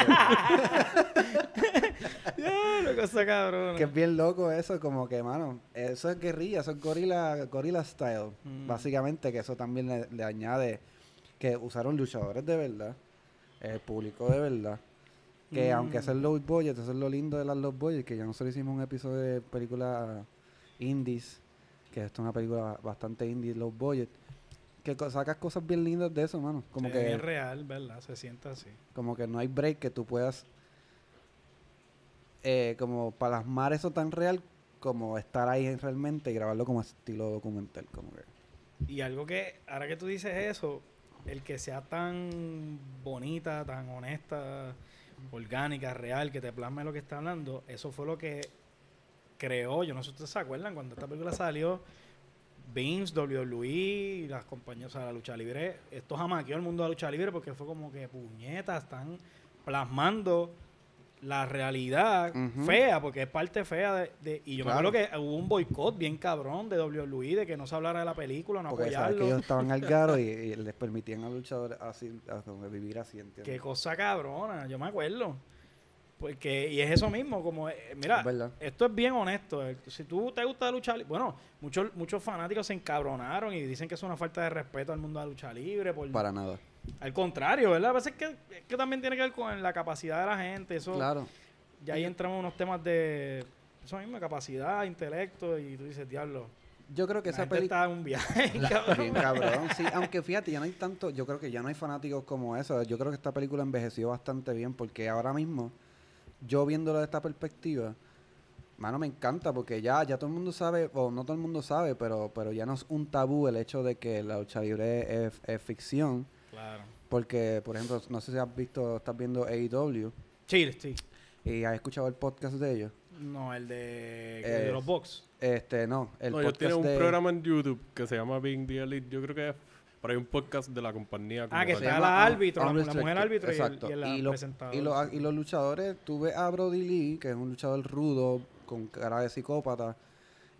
[SPEAKER 4] Cabrón.
[SPEAKER 1] que es bien loco eso, como que, mano, eso es guerrilla, eso es gorila, gorilla style.
[SPEAKER 4] Mm.
[SPEAKER 1] Básicamente, que eso también le, le añade que usaron luchadores de verdad, el público de verdad. Que
[SPEAKER 4] Mm.
[SPEAKER 1] aunque es low budget, eso es lo lindo de las low budget, que ya nosotros hicimos un episodio de película indies, que esto es una película bastante indie, low budget, que sacas cosas bien lindas de eso, mano. Como
[SPEAKER 4] Es
[SPEAKER 1] que,
[SPEAKER 4] bien real, ¿verdad? Se siente así.
[SPEAKER 1] como que no hay break que tú puedas eh, como plasmar eso tan real como estar ahí realmente y grabarlo como estilo documental. Como que.
[SPEAKER 4] Y algo que, ahora que tú dices eso, el que sea tan bonita, tan honesta, orgánica, real, que te plasme lo que está hablando, eso fue lo que creó, yo no sé si ustedes se acuerdan, cuando esta película salió, Vince, WWE, las compañías, o sea, la lucha libre, esto jamaqueó el mundo de la lucha libre porque fue como que puñetas, están plasmando la realidad fea, porque es parte fea de... de- y yo
[SPEAKER 1] Claro.
[SPEAKER 4] me acuerdo que hubo un boicot bien cabrón de WWE, de que no se hablara de la película, no
[SPEAKER 1] porque sabes que
[SPEAKER 4] apoyarlo.
[SPEAKER 1] ellos estaban al garo y, y les permitían a los luchadores así, a vivir así, ¿entiendes?
[SPEAKER 4] Qué cosa cabrona, yo me acuerdo. Porque, y es eso mismo, como, eh, mira,
[SPEAKER 1] Es
[SPEAKER 4] esto es bien honesto. eh, Si tú te gusta la lucha libre, bueno, muchos muchos fanáticos se encabronaron y dicen que es una falta de respeto al mundo de la lucha libre. Por,
[SPEAKER 1] Para nada.
[SPEAKER 4] Al contrario, ¿verdad? A veces que, es que también tiene que ver con la capacidad de la gente. Eso,
[SPEAKER 1] Claro.
[SPEAKER 4] Ya ahí entramos en unos temas de eso mismo, capacidad, intelecto, y tú dices, diablo,
[SPEAKER 1] Yo creo que
[SPEAKER 4] la
[SPEAKER 1] esa película...
[SPEAKER 4] está en un viaje, cabrón.
[SPEAKER 1] Bien cabrón, sí, aunque fíjate, ya no hay tanto, yo creo que ya no hay fanáticos como eso. Yo creo que esta película envejeció bastante bien porque ahora mismo, yo viéndolo de esta perspectiva, mano, me encanta porque ya, ya todo el mundo sabe, o no todo el mundo sabe, pero, pero ya no es un tabú el hecho de que la lucha libre es, es ficción.
[SPEAKER 4] Claro.
[SPEAKER 1] Porque, por ejemplo, no sé si has visto, estás viendo AEW
[SPEAKER 4] Chile, sí.
[SPEAKER 1] y has escuchado el podcast de ellos.
[SPEAKER 4] No, el de,
[SPEAKER 1] Eh,
[SPEAKER 4] de los box.
[SPEAKER 1] Este, no, el
[SPEAKER 2] no, ellos
[SPEAKER 1] podcast
[SPEAKER 2] tienen un
[SPEAKER 1] de...
[SPEAKER 2] programa en YouTube que se llama Being the Elite. Yo creo que es por ahí un podcast de la compañía. como
[SPEAKER 4] Ah, que
[SPEAKER 2] tal.
[SPEAKER 1] se
[SPEAKER 4] está
[SPEAKER 1] llama
[SPEAKER 4] la árbitro, la, mujer árbitro y el,
[SPEAKER 1] exacto.
[SPEAKER 4] y el
[SPEAKER 1] Y lo-
[SPEAKER 4] presentador.
[SPEAKER 1] Y, los- y los luchadores, tú ves a Brody Lee, que es un luchador rudo, con cara de psicópata,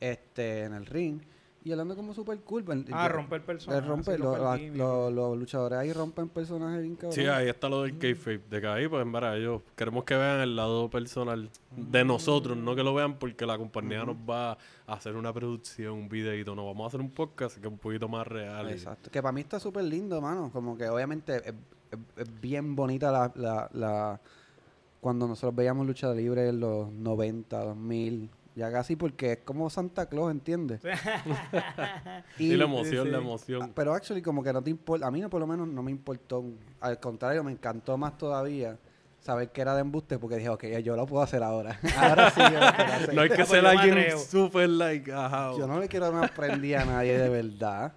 [SPEAKER 1] este, en el ring. Y hablando como super cool. pues,
[SPEAKER 4] Ah,
[SPEAKER 1] yo-
[SPEAKER 4] romper personajes. romper
[SPEAKER 1] los luchadores ahí rompen personajes bien cabrón.
[SPEAKER 2] Sí, ahí está lo del kayfabe. De que ahí, pues, en verdad, ellos queremos que vean el lado personal de nosotros, no que lo vean porque la compañía nos va a hacer una producción, un videito. No, vamos a hacer un podcast que es un poquito más real. y-
[SPEAKER 1] Exacto. Que para mí está súper lindo, mano. Como que obviamente es, es- es bien bonita la, la, la- Cuando nosotros veíamos lucha libre en los 90, 2000. Ya casi porque es como Santa Claus, ¿entiendes?
[SPEAKER 2] Sí, la emoción,
[SPEAKER 4] sí,
[SPEAKER 2] la emoción.
[SPEAKER 1] Ah, Pero actually como que no te importa, a mí no por lo menos no me importó, al contrario me encantó más todavía saber que era de embuste porque dije, ok, yo lo puedo hacer ahora. ahora sí yo lo quiero hacer.
[SPEAKER 2] no hay que ser alguien super like, ajá.
[SPEAKER 1] Yo no le quiero dar una prendida a nadie de verdad.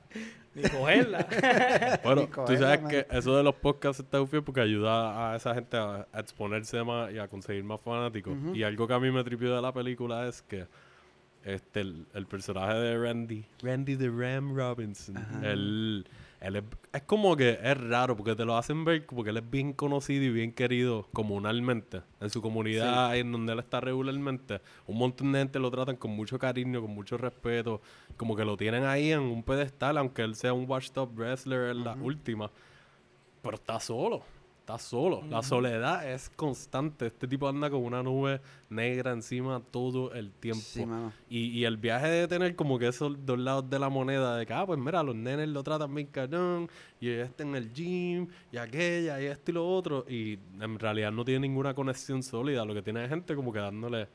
[SPEAKER 4] Ni cogerla.
[SPEAKER 2] Bueno,
[SPEAKER 1] Ni
[SPEAKER 2] tú sabes
[SPEAKER 1] man.
[SPEAKER 2] que eso de los podcasts está bien porque ayuda a esa gente a, a exponerse más y a conseguir más fanáticos. Y algo que a mí me tripió de la película es que este el, el personaje de Randy, Randy the Ram Robinson,
[SPEAKER 1] Ajá.
[SPEAKER 2] él, él es, es como que es raro porque te lo hacen ver porque él es bien conocido y bien querido comunalmente en su comunidad en donde él está regularmente. Un montón de gente lo tratan con mucho cariño, con mucho respeto, como que lo tienen ahí en un pedestal, aunque él sea un washed up wrestler en la última. Pero está solo, está solo. La soledad es constante. Este tipo anda con una nube negra encima todo el tiempo.
[SPEAKER 1] Sí, mano.
[SPEAKER 2] Y, y el viaje de tener como que esos dos lados de la moneda, de que, ah, pues mira, los nenes lo tratan bien cañón, y este en el gym, y aquella, y esto y lo otro, y en realidad no tiene ninguna conexión sólida, lo que tiene es gente como que dándole,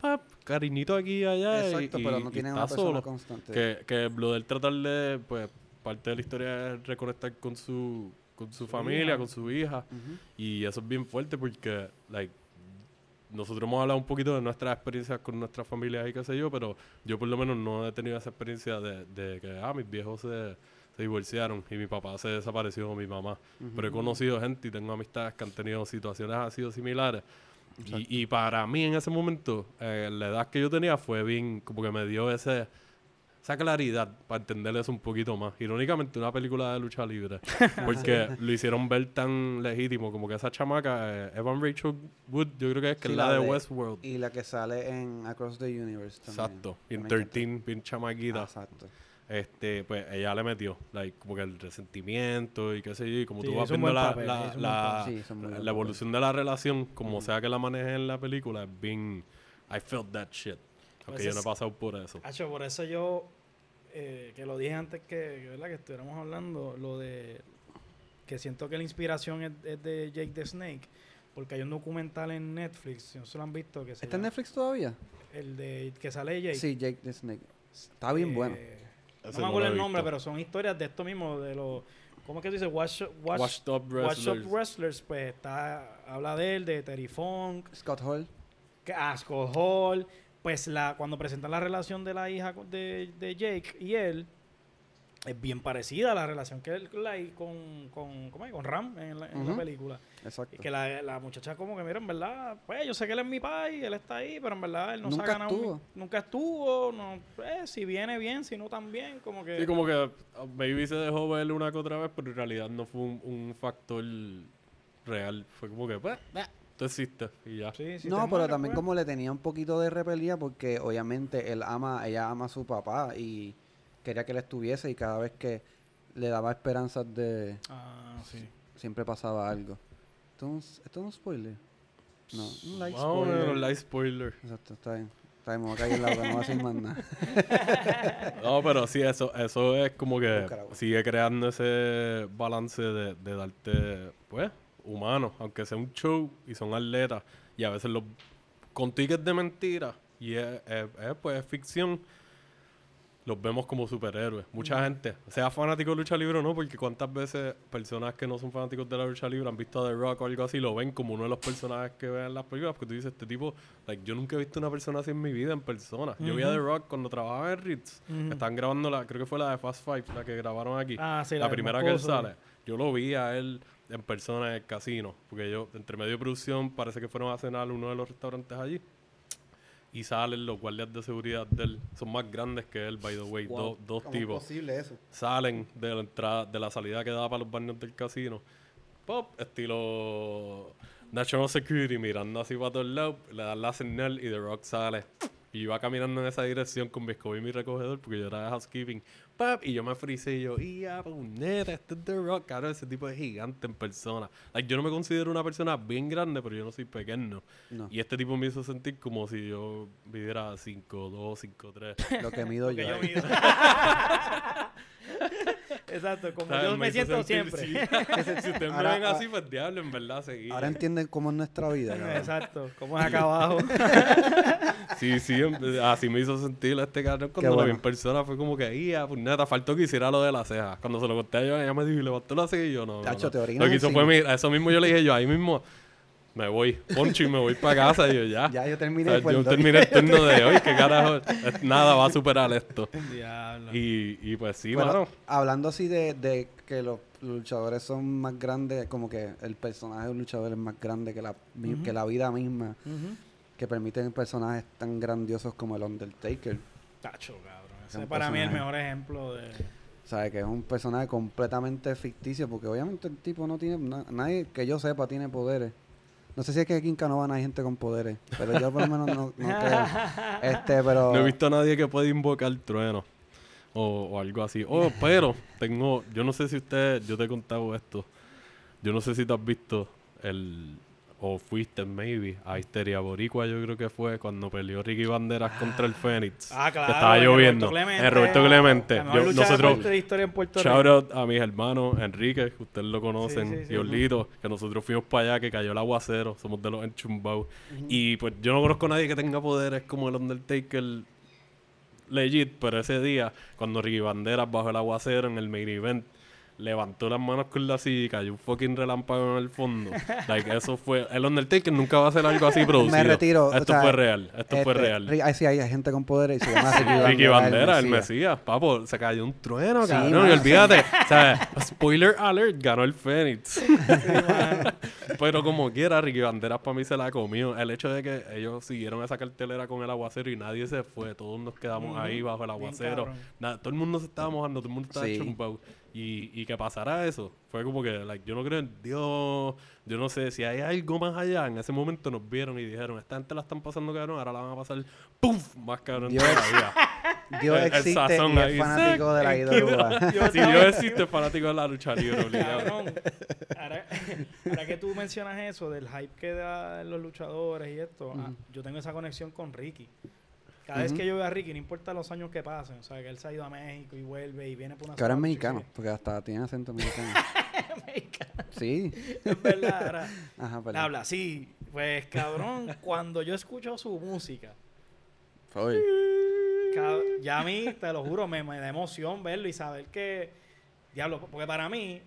[SPEAKER 2] pap, cariñito aquí y allá,
[SPEAKER 1] Exacto,
[SPEAKER 2] y,
[SPEAKER 1] pero no tiene una persona
[SPEAKER 2] solo.
[SPEAKER 1] constante.
[SPEAKER 2] Que, que lo del tratar de, pues, parte de la historia es reconectar con su, con su, familia, con su hija,
[SPEAKER 1] Ujú.
[SPEAKER 2] y eso es bien fuerte porque, like, nosotros hemos hablado un poquito de nuestras experiencias con nuestras familias y qué sé yo, pero yo por lo menos no he tenido esa experiencia de, de que, ah, mis viejos se, se divorciaron y mi papá se desapareció o mi mamá. Pero he conocido gente y tengo amistades que han tenido situaciones así o similares. Y, y para mí en ese momento, eh, la edad que yo tenía fue bien, como que me dio ese, esa claridad para entender eso un poquito más. Irónicamente, una película de lucha libre. Porque lo hicieron ver tan legítimo, como que esa chamaca, eh, Evan Rachel Wood, yo creo que es que
[SPEAKER 1] Sí,
[SPEAKER 2] es la,
[SPEAKER 1] la
[SPEAKER 2] de
[SPEAKER 1] de-
[SPEAKER 2] Westworld.
[SPEAKER 1] Y la que sale en Across the Universe también.
[SPEAKER 2] Exacto. En
[SPEAKER 1] encanta.
[SPEAKER 2] 13, bien chamaquita.
[SPEAKER 1] Ah, Exacto.
[SPEAKER 2] Este, pues ella le metió, like, como que el resentimiento y qué sé yo, y como
[SPEAKER 4] Sí,
[SPEAKER 2] tú vas viendo la,
[SPEAKER 4] papel.
[SPEAKER 1] Sí,
[SPEAKER 2] evolución de la relación, como sea que la maneje en la película, es bien, I felt that shit. Aunque
[SPEAKER 4] Pues
[SPEAKER 2] yo no he pasado por eso.
[SPEAKER 4] Hacho, por eso yo, eh, que lo dije antes que, que, ¿verdad? que estuviéramos hablando, lo de que siento que la inspiración es, es de Jake the Snake, porque hay un documental en Netflix, si no se lo han visto, que se
[SPEAKER 1] ¿Está en Netflix todavía?
[SPEAKER 4] el de que sale Jake.
[SPEAKER 1] Sí, Jake the Snake. Está bien
[SPEAKER 4] Eh,
[SPEAKER 1] bueno.
[SPEAKER 4] No me acuerdo el nombre, pero son historias de esto mismo, de los... ¿Cómo es que tú dices? Watch, watch,
[SPEAKER 2] Washed Up
[SPEAKER 4] Watch Up
[SPEAKER 2] Wrestlers.
[SPEAKER 4] Wrestlers, pues está, habla de él, de Terry Funk,
[SPEAKER 1] Scott Hall.
[SPEAKER 4] que Asco Hall, pues la, cuando presentan la relación de la hija de, de Jake y él, es bien parecida a la relación que él la- con, con, ¿cómo es? con Ram en la, en la
[SPEAKER 1] Ujú.
[SPEAKER 4] película.
[SPEAKER 1] Exacto.
[SPEAKER 4] Y que la, la muchacha como que, mira, en verdad, pues yo sé que él es mi pai, él está ahí, pero en verdad él no se
[SPEAKER 1] Nunca
[SPEAKER 4] ha ganado. mi-
[SPEAKER 1] estuvo.
[SPEAKER 4] nunca estuvo, no, pues, si viene bien, si no también, como que...
[SPEAKER 2] Sí, como que uh, maybe se dejó ver una que otra vez, pero en realidad no fue un, un factor real. Fue como que, pues, bah, tú existes y ya.
[SPEAKER 4] Sí, si te
[SPEAKER 1] no, pero también
[SPEAKER 4] pues.
[SPEAKER 1] como le tenía un poquito de repelía porque obviamente él ama, ella ama a su papá y quería que él estuviese y cada vez que le daba esperanzas de
[SPEAKER 4] Ah, sí.
[SPEAKER 1] siempre pasaba algo. Esto es un, esto es un spoiler. No, un light
[SPEAKER 2] menos,
[SPEAKER 1] spoiler.
[SPEAKER 2] light spoiler.
[SPEAKER 1] Exacto, está bien. Está bien, me voy a caer en la no voy a decir más nada.
[SPEAKER 2] No, pero sí, eso, eso es como que sigue creando ese balance de, de darte, pues, humano, aunque sea un show y son atletas, y a veces los con tickets de mentira, y es, es- es, pues, es ficción, los vemos como superhéroes. Mucha gente, sea fanático de lucha libre o no, porque cuántas veces personas que no son fanáticos de la lucha libre han visto a The Rock o algo así, lo ven como uno de los personajes que ven en las películas, porque tú dices, este tipo, like, yo nunca he visto una persona así en mi vida en persona. Yo vi a The Rock cuando trabajaba en Ritz,
[SPEAKER 4] Ujú.
[SPEAKER 2] estaban grabando la, creo que fue la de Fast Five, la que grabaron aquí.
[SPEAKER 4] Ah, sí,
[SPEAKER 2] la,
[SPEAKER 4] del
[SPEAKER 2] primera que él sale. Yo lo vi a él en persona en el casino, porque yo, entre medio de producción, parece que fueron a cenar a uno de los restaurantes allí. Y salen los guardias de seguridad de él. Son más grandes que él, by the way.
[SPEAKER 1] Wow.
[SPEAKER 2] Dos, dos
[SPEAKER 1] ¿Cómo es
[SPEAKER 2] tipos.
[SPEAKER 1] posible eso?
[SPEAKER 2] Salen de la entrada, de la salida que daba para los baños del casino. Pop, estilo National Security, mirando así para todos lados. Le dan la señal y The Rock sale Y iba caminando en esa dirección con mi escoba y mi recogedor porque yo era de housekeeping. ¡Pap! Y yo me frisé y yo, ¡ya, puñeta! Este es The Rock. Claro, ese tipo es gigante en persona. Like, yo no me considero una persona bien grande, pero yo no soy pequeño.
[SPEAKER 1] No,
[SPEAKER 2] Y este tipo me hizo sentir como si yo viviera 5'2, 5'3.
[SPEAKER 1] lo que mido yo.
[SPEAKER 4] yo mido. Exacto, como
[SPEAKER 2] ¿Sabes?
[SPEAKER 4] yo me siento
[SPEAKER 2] sentir,
[SPEAKER 4] siempre.
[SPEAKER 2] sí. si ustedes me
[SPEAKER 1] Ahora-
[SPEAKER 2] ven así, pues diablo, en verdad, seguí.
[SPEAKER 1] Ahora entienden cómo es nuestra vida.
[SPEAKER 4] Exacto, como es acá abajo.
[SPEAKER 2] Sí, sí, así me hizo sentir este cabrón cuando lo vi
[SPEAKER 1] bueno.
[SPEAKER 2] en persona. Fue como que, ya, pues nada, faltó que hiciera lo de la ceja. Cuando se lo conté a ella, ella me dijo, y levantó la ceja y yo no. no,
[SPEAKER 1] Tacho,
[SPEAKER 2] no.
[SPEAKER 1] te orinas
[SPEAKER 2] Lo que hizo fue, mi- eso mismo yo le dije yo, ahí mismo, me voy, poncho y me voy para casa. Y yo, ya.
[SPEAKER 1] Ya yo
[SPEAKER 2] O
[SPEAKER 1] terminé.
[SPEAKER 2] sea,
[SPEAKER 1] pues,
[SPEAKER 2] yo terminé el turno de hoy, que carajo, es- nada va a superar esto.
[SPEAKER 4] Diablo.
[SPEAKER 2] Y, y pues sí,
[SPEAKER 1] Pero,
[SPEAKER 2] mano.
[SPEAKER 1] hablando así de, de que los luchadores son más grandes, como que el personaje de un luchador es más grande que la, que la vida misma, que permiten personajes tan grandiosos como el Undertaker.
[SPEAKER 4] Tacho, cabrón.
[SPEAKER 1] Es
[SPEAKER 4] Ese
[SPEAKER 1] un
[SPEAKER 4] para mí es el mejor ejemplo de...
[SPEAKER 1] ¿Sabes? Que es un personaje completamente ficticio, porque obviamente el tipo no tiene, na- nadie que yo sepa tiene poderes. No sé si es que aquí en Canovana hay gente con poderes, pero yo por lo menos no, no creo. Este, pero...
[SPEAKER 2] No he visto a nadie que pueda invocar trueno. O, o algo así. Oh, pero tengo. Yo no sé si usted. Yo te he contado esto. Yo no sé si tú has visto el. O fuiste, maybe, a Histeria Boricua, yo creo que fue cuando peleó Ricky Banderas contra el Fénix.
[SPEAKER 4] Ah, claro.
[SPEAKER 2] Que estaba lloviendo.
[SPEAKER 4] Roberto Clemente,
[SPEAKER 2] el Roberto Clemente.
[SPEAKER 4] La mejor
[SPEAKER 2] Yo-
[SPEAKER 4] lucha
[SPEAKER 2] nosotros,
[SPEAKER 4] de historia en Puerto
[SPEAKER 2] Shout
[SPEAKER 4] Rico.
[SPEAKER 2] out a mis hermanos Enrique, que ustedes lo conocen,
[SPEAKER 4] sí, sí.
[SPEAKER 2] y Orlito, que nosotros fuimos para allá, que cayó el aguacero, somos de los enchumbados. Y pues yo no conozco a nadie que tenga poderes como el Undertaker legit, pero ese día, cuando Ricky Banderas bajo el aguacero en el main event, levantó las manos con la silla y cayó un fucking relámpago en el fondo. like, eso fue... El Undertaker nunca va a hacer algo así producido.
[SPEAKER 1] Me retiro. o
[SPEAKER 2] Esto
[SPEAKER 1] sea,
[SPEAKER 2] fue real, esto fue
[SPEAKER 1] este,
[SPEAKER 2] real.
[SPEAKER 1] Ay, sí, hay gente con poderes y se llama Ricky Bandera.
[SPEAKER 2] Ricky Bandera, el
[SPEAKER 1] Mesías.
[SPEAKER 2] Mesías, papo, se cayó un trueno,
[SPEAKER 1] Sí,
[SPEAKER 2] cabrón. Y olvídate, o sea, spoiler alert, ganó el Fénix. Pero como quiera, Ricky Banderas para mí se la comió. El hecho de que ellos siguieron esa cartelera con el aguacero y nadie se fue, todos nos quedamos ahí bajo el aguacero. Nada, todo el mundo se estaba mojando, todo el mundo estaba
[SPEAKER 1] Sí.
[SPEAKER 2] chumbado. Y, y que pasara eso, fue como que, like, yo no creo en Dios, yo no sé, si hay algo más allá, en ese momento nos vieron y dijeron, esta gente la están pasando cabrón, ahora la van a pasar, ¡puf! Más cabrón
[SPEAKER 1] Dios-
[SPEAKER 2] todavía.
[SPEAKER 1] Dios
[SPEAKER 2] El- el
[SPEAKER 1] existe
[SPEAKER 2] sazón
[SPEAKER 1] y
[SPEAKER 2] ahí.
[SPEAKER 1] es fanático de la.
[SPEAKER 4] Yo
[SPEAKER 2] si Dios existe, es fanático de la lucha libre, obligado.
[SPEAKER 4] Ahora, ahora que tú mencionas eso del hype que da los luchadores y esto, ah, yo tengo esa conexión con Ricky. Cada vez que yo veo a Ricky, no importa los años que pasen, o sea, que él se ha ido a México y vuelve y viene por una
[SPEAKER 1] Que ahora es mexicano, porque hasta tiene acento mexicano.
[SPEAKER 4] Mexicano,
[SPEAKER 1] Sí.
[SPEAKER 4] es verdad. ahora,
[SPEAKER 1] Ajá, perdón.
[SPEAKER 4] habla, sí. Pues cabrón, cuando yo escucho su música, Cab- ya a mí, te lo juro, me, me da emoción verlo y saber que, diablo, porque para mí,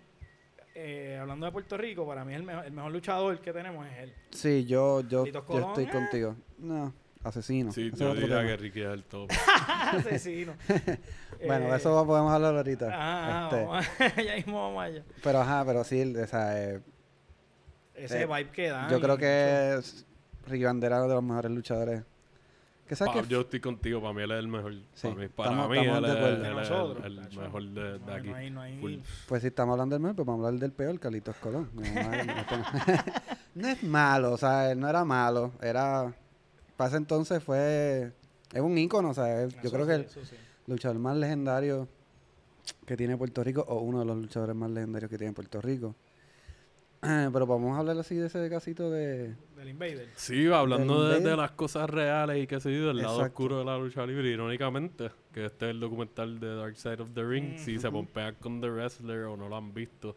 [SPEAKER 4] eh, hablando de Puerto Rico, para mí el mejor, el mejor luchador que tenemos es él.
[SPEAKER 1] Sí, yo, yo, yo estoy
[SPEAKER 4] eh.
[SPEAKER 1] contigo. No, asesino.
[SPEAKER 2] Sí,
[SPEAKER 1] Ese
[SPEAKER 2] yo diría
[SPEAKER 1] tema.
[SPEAKER 2] que Ricky es el top.
[SPEAKER 4] Asesino.
[SPEAKER 1] Bueno,
[SPEAKER 4] Eh,
[SPEAKER 1] eso podemos hablar ahorita.
[SPEAKER 4] Ajá,
[SPEAKER 1] Este,
[SPEAKER 4] vamos a- ya mismo vamos allá.
[SPEAKER 1] pero ajá, pero sí, o sea, eh,
[SPEAKER 4] Ese
[SPEAKER 1] Eh,
[SPEAKER 4] vibe que dan.
[SPEAKER 1] yo creo que es Ricky Bandera uno de los mejores luchadores. ¿Qué sabes
[SPEAKER 2] Pa-
[SPEAKER 1] que
[SPEAKER 2] yo estoy contigo, para mí él es el mejor.
[SPEAKER 1] Sí,
[SPEAKER 2] para mí, para
[SPEAKER 1] estamos-
[SPEAKER 2] mí
[SPEAKER 1] estamos
[SPEAKER 2] él,
[SPEAKER 1] de
[SPEAKER 2] él
[SPEAKER 4] De nosotros,
[SPEAKER 2] el, el mejor de, de
[SPEAKER 4] No,
[SPEAKER 2] aquí.
[SPEAKER 4] no hay- no hay-
[SPEAKER 2] Full.
[SPEAKER 1] Pues si estamos hablando del mejor, pues vamos a hablar del peor, Carlitos Colón. No, no, es- no- no es malo, o sea, él no era malo. Era. Para ese entonces fue. Es un ícono, o sea, es- yo creo
[SPEAKER 4] sí,
[SPEAKER 1] que el
[SPEAKER 4] sí.
[SPEAKER 1] luchador más legendario que tiene Puerto Rico, o uno de los luchadores más legendarios que tiene Puerto Rico. Pero vamos a hablar así de ese casito de.
[SPEAKER 4] Del Invader.
[SPEAKER 2] Sí, hablando
[SPEAKER 1] Del
[SPEAKER 2] de, las cosas reales y que se del lado
[SPEAKER 1] Exacto.
[SPEAKER 2] oscuro de la lucha libre, irónicamente, que este es el documental de Dark Side of the Ring,
[SPEAKER 4] Mm.
[SPEAKER 2] si se pompean con The Wrestler o no lo han visto,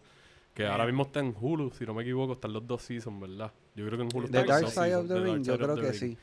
[SPEAKER 2] que
[SPEAKER 4] Eh.
[SPEAKER 2] ahora mismo está en Hulu, si no me equivoco, están los dos seasons, ¿verdad? Yo creo que en Hulu
[SPEAKER 1] The
[SPEAKER 2] están los
[SPEAKER 1] Dark Side of the Ring,
[SPEAKER 2] Dark
[SPEAKER 1] yo creo que
[SPEAKER 2] Ring.
[SPEAKER 1] sí.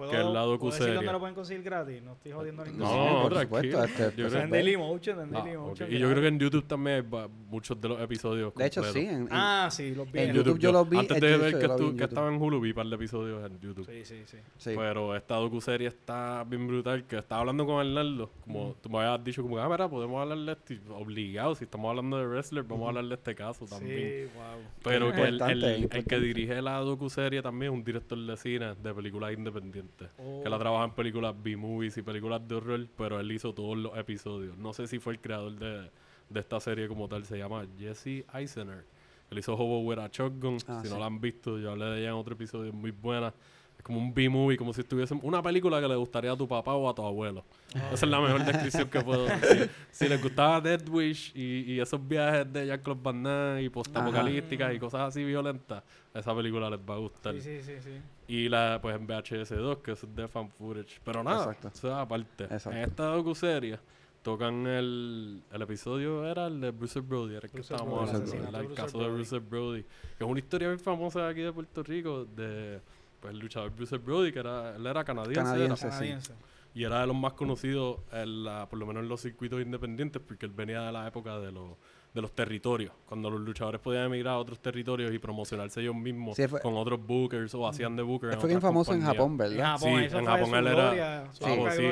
[SPEAKER 4] ¿Puedo,
[SPEAKER 2] Que el lado
[SPEAKER 4] ¿puedo decir dónde lo pueden conseguir gratis? No estoy jodiendo a ningún
[SPEAKER 2] No,
[SPEAKER 1] por
[SPEAKER 2] tranquilo.
[SPEAKER 1] supuesto, este,
[SPEAKER 2] Yo creo
[SPEAKER 4] en
[SPEAKER 2] que-
[SPEAKER 4] Dailymotion, en
[SPEAKER 2] Ah. Y yo creo que en YouTube también hay muchos de los episodios
[SPEAKER 1] De hecho, sí. En,
[SPEAKER 4] Ah, sí, los vi.
[SPEAKER 1] en YouTube yo los vi,
[SPEAKER 2] Antes de
[SPEAKER 1] YouTube
[SPEAKER 2] ver que, estaba en Hulu, vi un par de episodios en YouTube.
[SPEAKER 4] Sí, sí, sí.
[SPEAKER 1] sí.
[SPEAKER 2] Pero esta docuserie está bien brutal. Que estaba hablando con Arnaldo. Como tú me habías dicho, como, ah, mira, podemos hablar de este. Obligado, si estamos hablando de wrestler, vamos a hablar de este caso también.
[SPEAKER 4] Sí, wow.
[SPEAKER 2] Pero que el, el- el que dirige la docuserie también es un director de cine de películas independientes.
[SPEAKER 4] Oh.
[SPEAKER 2] Que la trabaja en películas B-movies y películas de horror, pero él hizo todos los episodios. No sé si fue el creador de, de esta serie como tal, se llama Jesse Eisener. Él hizo Hobo with a Shotgun.
[SPEAKER 1] Ah,
[SPEAKER 2] si
[SPEAKER 1] sí.
[SPEAKER 2] no la han visto, yo hablé de ella en otro episodio, es muy buena. Es como un B-movie, como si estuviese una película que le gustaría a tu papá o a tu abuelo. Esa es la mejor descripción que puedo decir. Si les gustaba Dead Wish y, y esos viajes de Jean-Claude Van Damme y postapocalípticas y cosas así violentas, esa película les va a gustar.
[SPEAKER 4] Sí, sí, sí, sí.
[SPEAKER 2] Y la, pues en VHS2, que es de fan footage. Pero nada,
[SPEAKER 1] Exacto.
[SPEAKER 2] eso es aparte.
[SPEAKER 1] Exacto.
[SPEAKER 2] En esta docuserie tocan el, el episodio, era el de Bruce Brody, era el que estábamos
[SPEAKER 1] el
[SPEAKER 2] hablando, el
[SPEAKER 4] Bruce
[SPEAKER 2] caso de. Bruce Brody. Que es una historia bien famosa aquí de Puerto Rico de pues, el luchador Bruce Brody, que era, él era canadiense, era,
[SPEAKER 1] Canadiense. Sí.
[SPEAKER 4] Canadiense.
[SPEAKER 2] y era de los más conocidos, en la, por lo menos en los circuitos independientes, porque él venía de la época de los de los territorios, cuando los luchadores podían emigrar a otros territorios y promocionarse ellos mismos
[SPEAKER 1] Sí, fue-
[SPEAKER 2] con otros bookers o hacían de bookers.
[SPEAKER 1] Él fue bien famoso en. Japón,
[SPEAKER 4] En
[SPEAKER 1] ¿verdad?
[SPEAKER 4] Japón,
[SPEAKER 2] Sí, en Japón él era-
[SPEAKER 4] gloria,
[SPEAKER 2] Sí,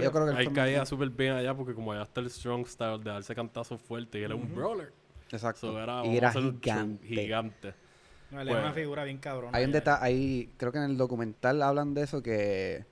[SPEAKER 1] yo creo que él
[SPEAKER 2] ahí caía súper bien allá porque como allá está el strong style de darse cantazos fuertes y él es un brawler.
[SPEAKER 1] Exacto.
[SPEAKER 2] So, era,
[SPEAKER 1] y era gigante.
[SPEAKER 2] gigante.
[SPEAKER 4] No, él
[SPEAKER 2] Pues,
[SPEAKER 4] es una figura bien cabrona.
[SPEAKER 1] Hay un detalle, ahí creo que en el documental hablan de eso que,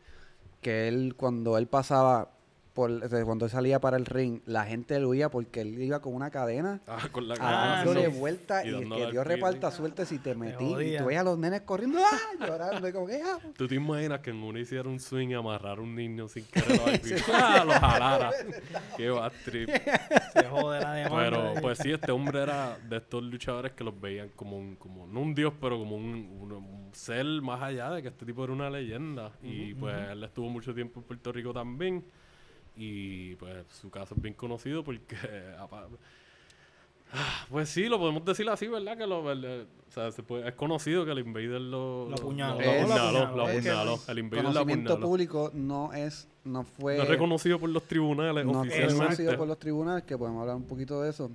[SPEAKER 1] que él cuando él pasaba por sea, cuando él salía para el ring, la gente lo huía porque él iba con una cadena
[SPEAKER 2] Ah, con la
[SPEAKER 4] Ah,
[SPEAKER 1] vuelta
[SPEAKER 2] Y
[SPEAKER 1] y, que Dios reparta suerte si te metí y tú veías a los nenes corriendo ¡ah! llorando y como que ah.
[SPEAKER 2] ¿Tú te imaginas que en uno hiciera un swing y amarrar a un niño sin querer? ¡Ah! Lo jalara. Qué bad trip.
[SPEAKER 4] Se jode la demanda.
[SPEAKER 2] Pero pues sí, este hombre era de estos luchadores que los veían como un, como, no un dios, pero como un, un- un ser más allá de que este tipo era una leyenda. Y pues él estuvo mucho tiempo en Puerto Rico también. Y pues su caso es bien conocido porque... Ah, Pues sí, lo podemos decir así, ¿verdad? Que lo, el- el- o sea, se puede- es conocido que el Invader lo,
[SPEAKER 4] Lo apuñaló.
[SPEAKER 2] Lo,
[SPEAKER 1] Es-
[SPEAKER 2] apuñaló,
[SPEAKER 1] es-.
[SPEAKER 2] El Invader lo
[SPEAKER 1] conocimiento
[SPEAKER 2] apuñaló.
[SPEAKER 1] público no es no fue
[SPEAKER 2] No es reconocido por los tribunales
[SPEAKER 1] no
[SPEAKER 2] oficialmente.
[SPEAKER 1] reconocido por los tribunales que podemos hablar un poquito de eso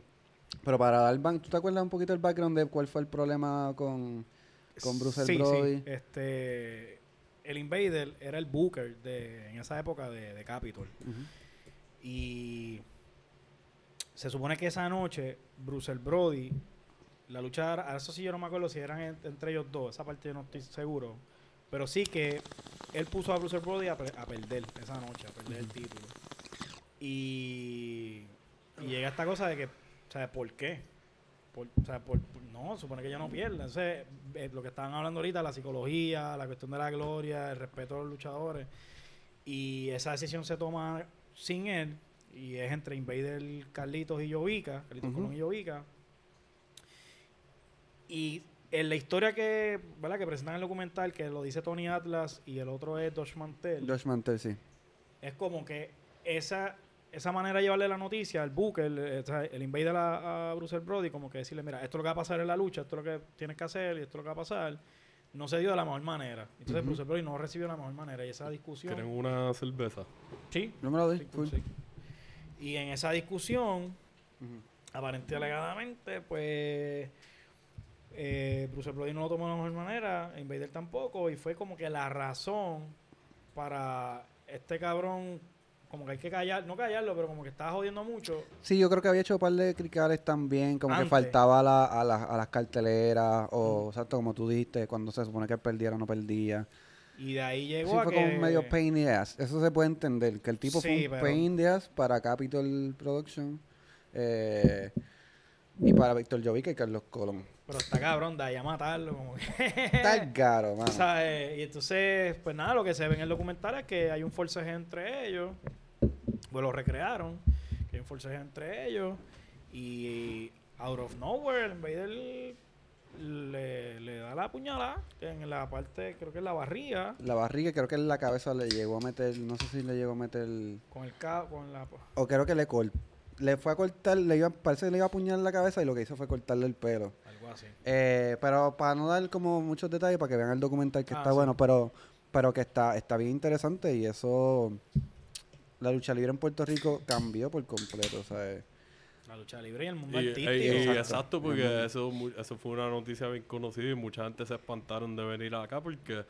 [SPEAKER 1] pero para dar ban ¿tú te acuerdas un poquito del background de cuál fue el problema con con Bruce
[SPEAKER 4] sí,
[SPEAKER 1] Brody
[SPEAKER 4] Sí. Este, el Invader era el Booker de, en esa época de, de Capitol. Y se supone que esa noche Bruce Brody, la lucha, a eso sí yo no me acuerdo si eran en- entre ellos dos, esa parte yo no estoy seguro. Pero sí que él puso a Bruce Brody a, a perder esa noche, a perder el título. Y, y llega esta cosa de que, o sea, ¿por qué? Por- o sea, por, no, supone que ya no. Entonces, eh, lo que estaban hablando ahorita, la psicología, la cuestión de la gloria, el respeto a los luchadores. Y esa decisión se toma sin él. Y es entre Invader Carlitos y Jovica, Carlitos
[SPEAKER 1] Ujú.
[SPEAKER 4] Colón y Jovica. Y en la historia que, ¿verdad? que presentan en el documental, que lo dice Tony Atlas y el otro es Josh Mantel,
[SPEAKER 1] Josh Mantel sí
[SPEAKER 4] es como que esa, esa manera de llevarle la noticia el, o sea, el invader a, a Bruce Brody, como que decirle, mira, esto es lo que va a pasar en la lucha, esto es lo que tienes que hacer y esto es lo que va a pasar, no se dio de la mejor manera. Entonces
[SPEAKER 1] Ujú.
[SPEAKER 4] Bruce Brody no recibió de la mejor manera y esa discusión...
[SPEAKER 2] ¿Quieren una cerveza?
[SPEAKER 4] Sí,
[SPEAKER 1] yo me lo doy
[SPEAKER 4] sí. Y en esa discusión,
[SPEAKER 1] Ujú.
[SPEAKER 4] aparente y alegadamente, pues eh, Bruce Brody no lo tomó de la mejor manera, Invader tampoco, y fue como que la razón para este cabrón, como que hay que callar, no callarlo, pero como que estaba jodiendo mucho.
[SPEAKER 1] Sí, yo creo que había hecho un par de cricales también, como que faltaba a, la- a, las- a las carteleras, o exacto, como tú dijiste, cuando se supone que él perdiera o no perdía.
[SPEAKER 4] Y de ahí
[SPEAKER 1] Sí,
[SPEAKER 4] llegó
[SPEAKER 1] fue
[SPEAKER 4] a
[SPEAKER 1] como
[SPEAKER 4] que...
[SPEAKER 1] un medio pain in the ass. Eso se puede entender, que el tipo
[SPEAKER 4] Sí,
[SPEAKER 1] fue un
[SPEAKER 4] pero-
[SPEAKER 1] pain in the ass para Capitol Production eh, y para Víctor Jovica y Carlos Colón.
[SPEAKER 4] Pero está cabrón, de ahí a matarlo, como que...
[SPEAKER 1] Está caro, mano.
[SPEAKER 4] ¿Sabes? Y entonces, pues nada, lo que se ve en el documental es que hay un forceje entre ellos. Pues lo recrearon. Que hay un forceje entre ellos. Y out of nowhere, en vez de le, le da la puñalada en la parte, creo que es la barriga,
[SPEAKER 1] La barriga creo que en la cabeza le llegó a meter, no sé si le llegó a meter,
[SPEAKER 4] con el ca con la
[SPEAKER 1] o creo que le cortó. Le fue a cortar, le iba, parece que le iba a apuñalar la cabeza y lo que hizo fue cortarle el pelo.
[SPEAKER 4] algo así.
[SPEAKER 1] Eh, pero para no dar como muchos detalles, para que vean el documental que
[SPEAKER 4] Ah,
[SPEAKER 1] está
[SPEAKER 4] sí.
[SPEAKER 1] bueno, pero pero que está está bien interesante y eso la lucha libre en Puerto Rico cambió por completo, ¿sabes?
[SPEAKER 4] La lucha libre y el mundo
[SPEAKER 2] Y,
[SPEAKER 4] artístico.
[SPEAKER 2] y- y
[SPEAKER 1] Exacto.
[SPEAKER 2] porque eso, mu- eso fue una noticia bien conocida y mucha gente se espantaron de venir acá porque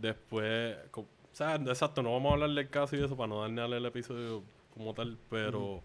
[SPEAKER 2] después, o sea, exacto, no vamos a hablar del caso y eso para no darle el episodio como tal, pero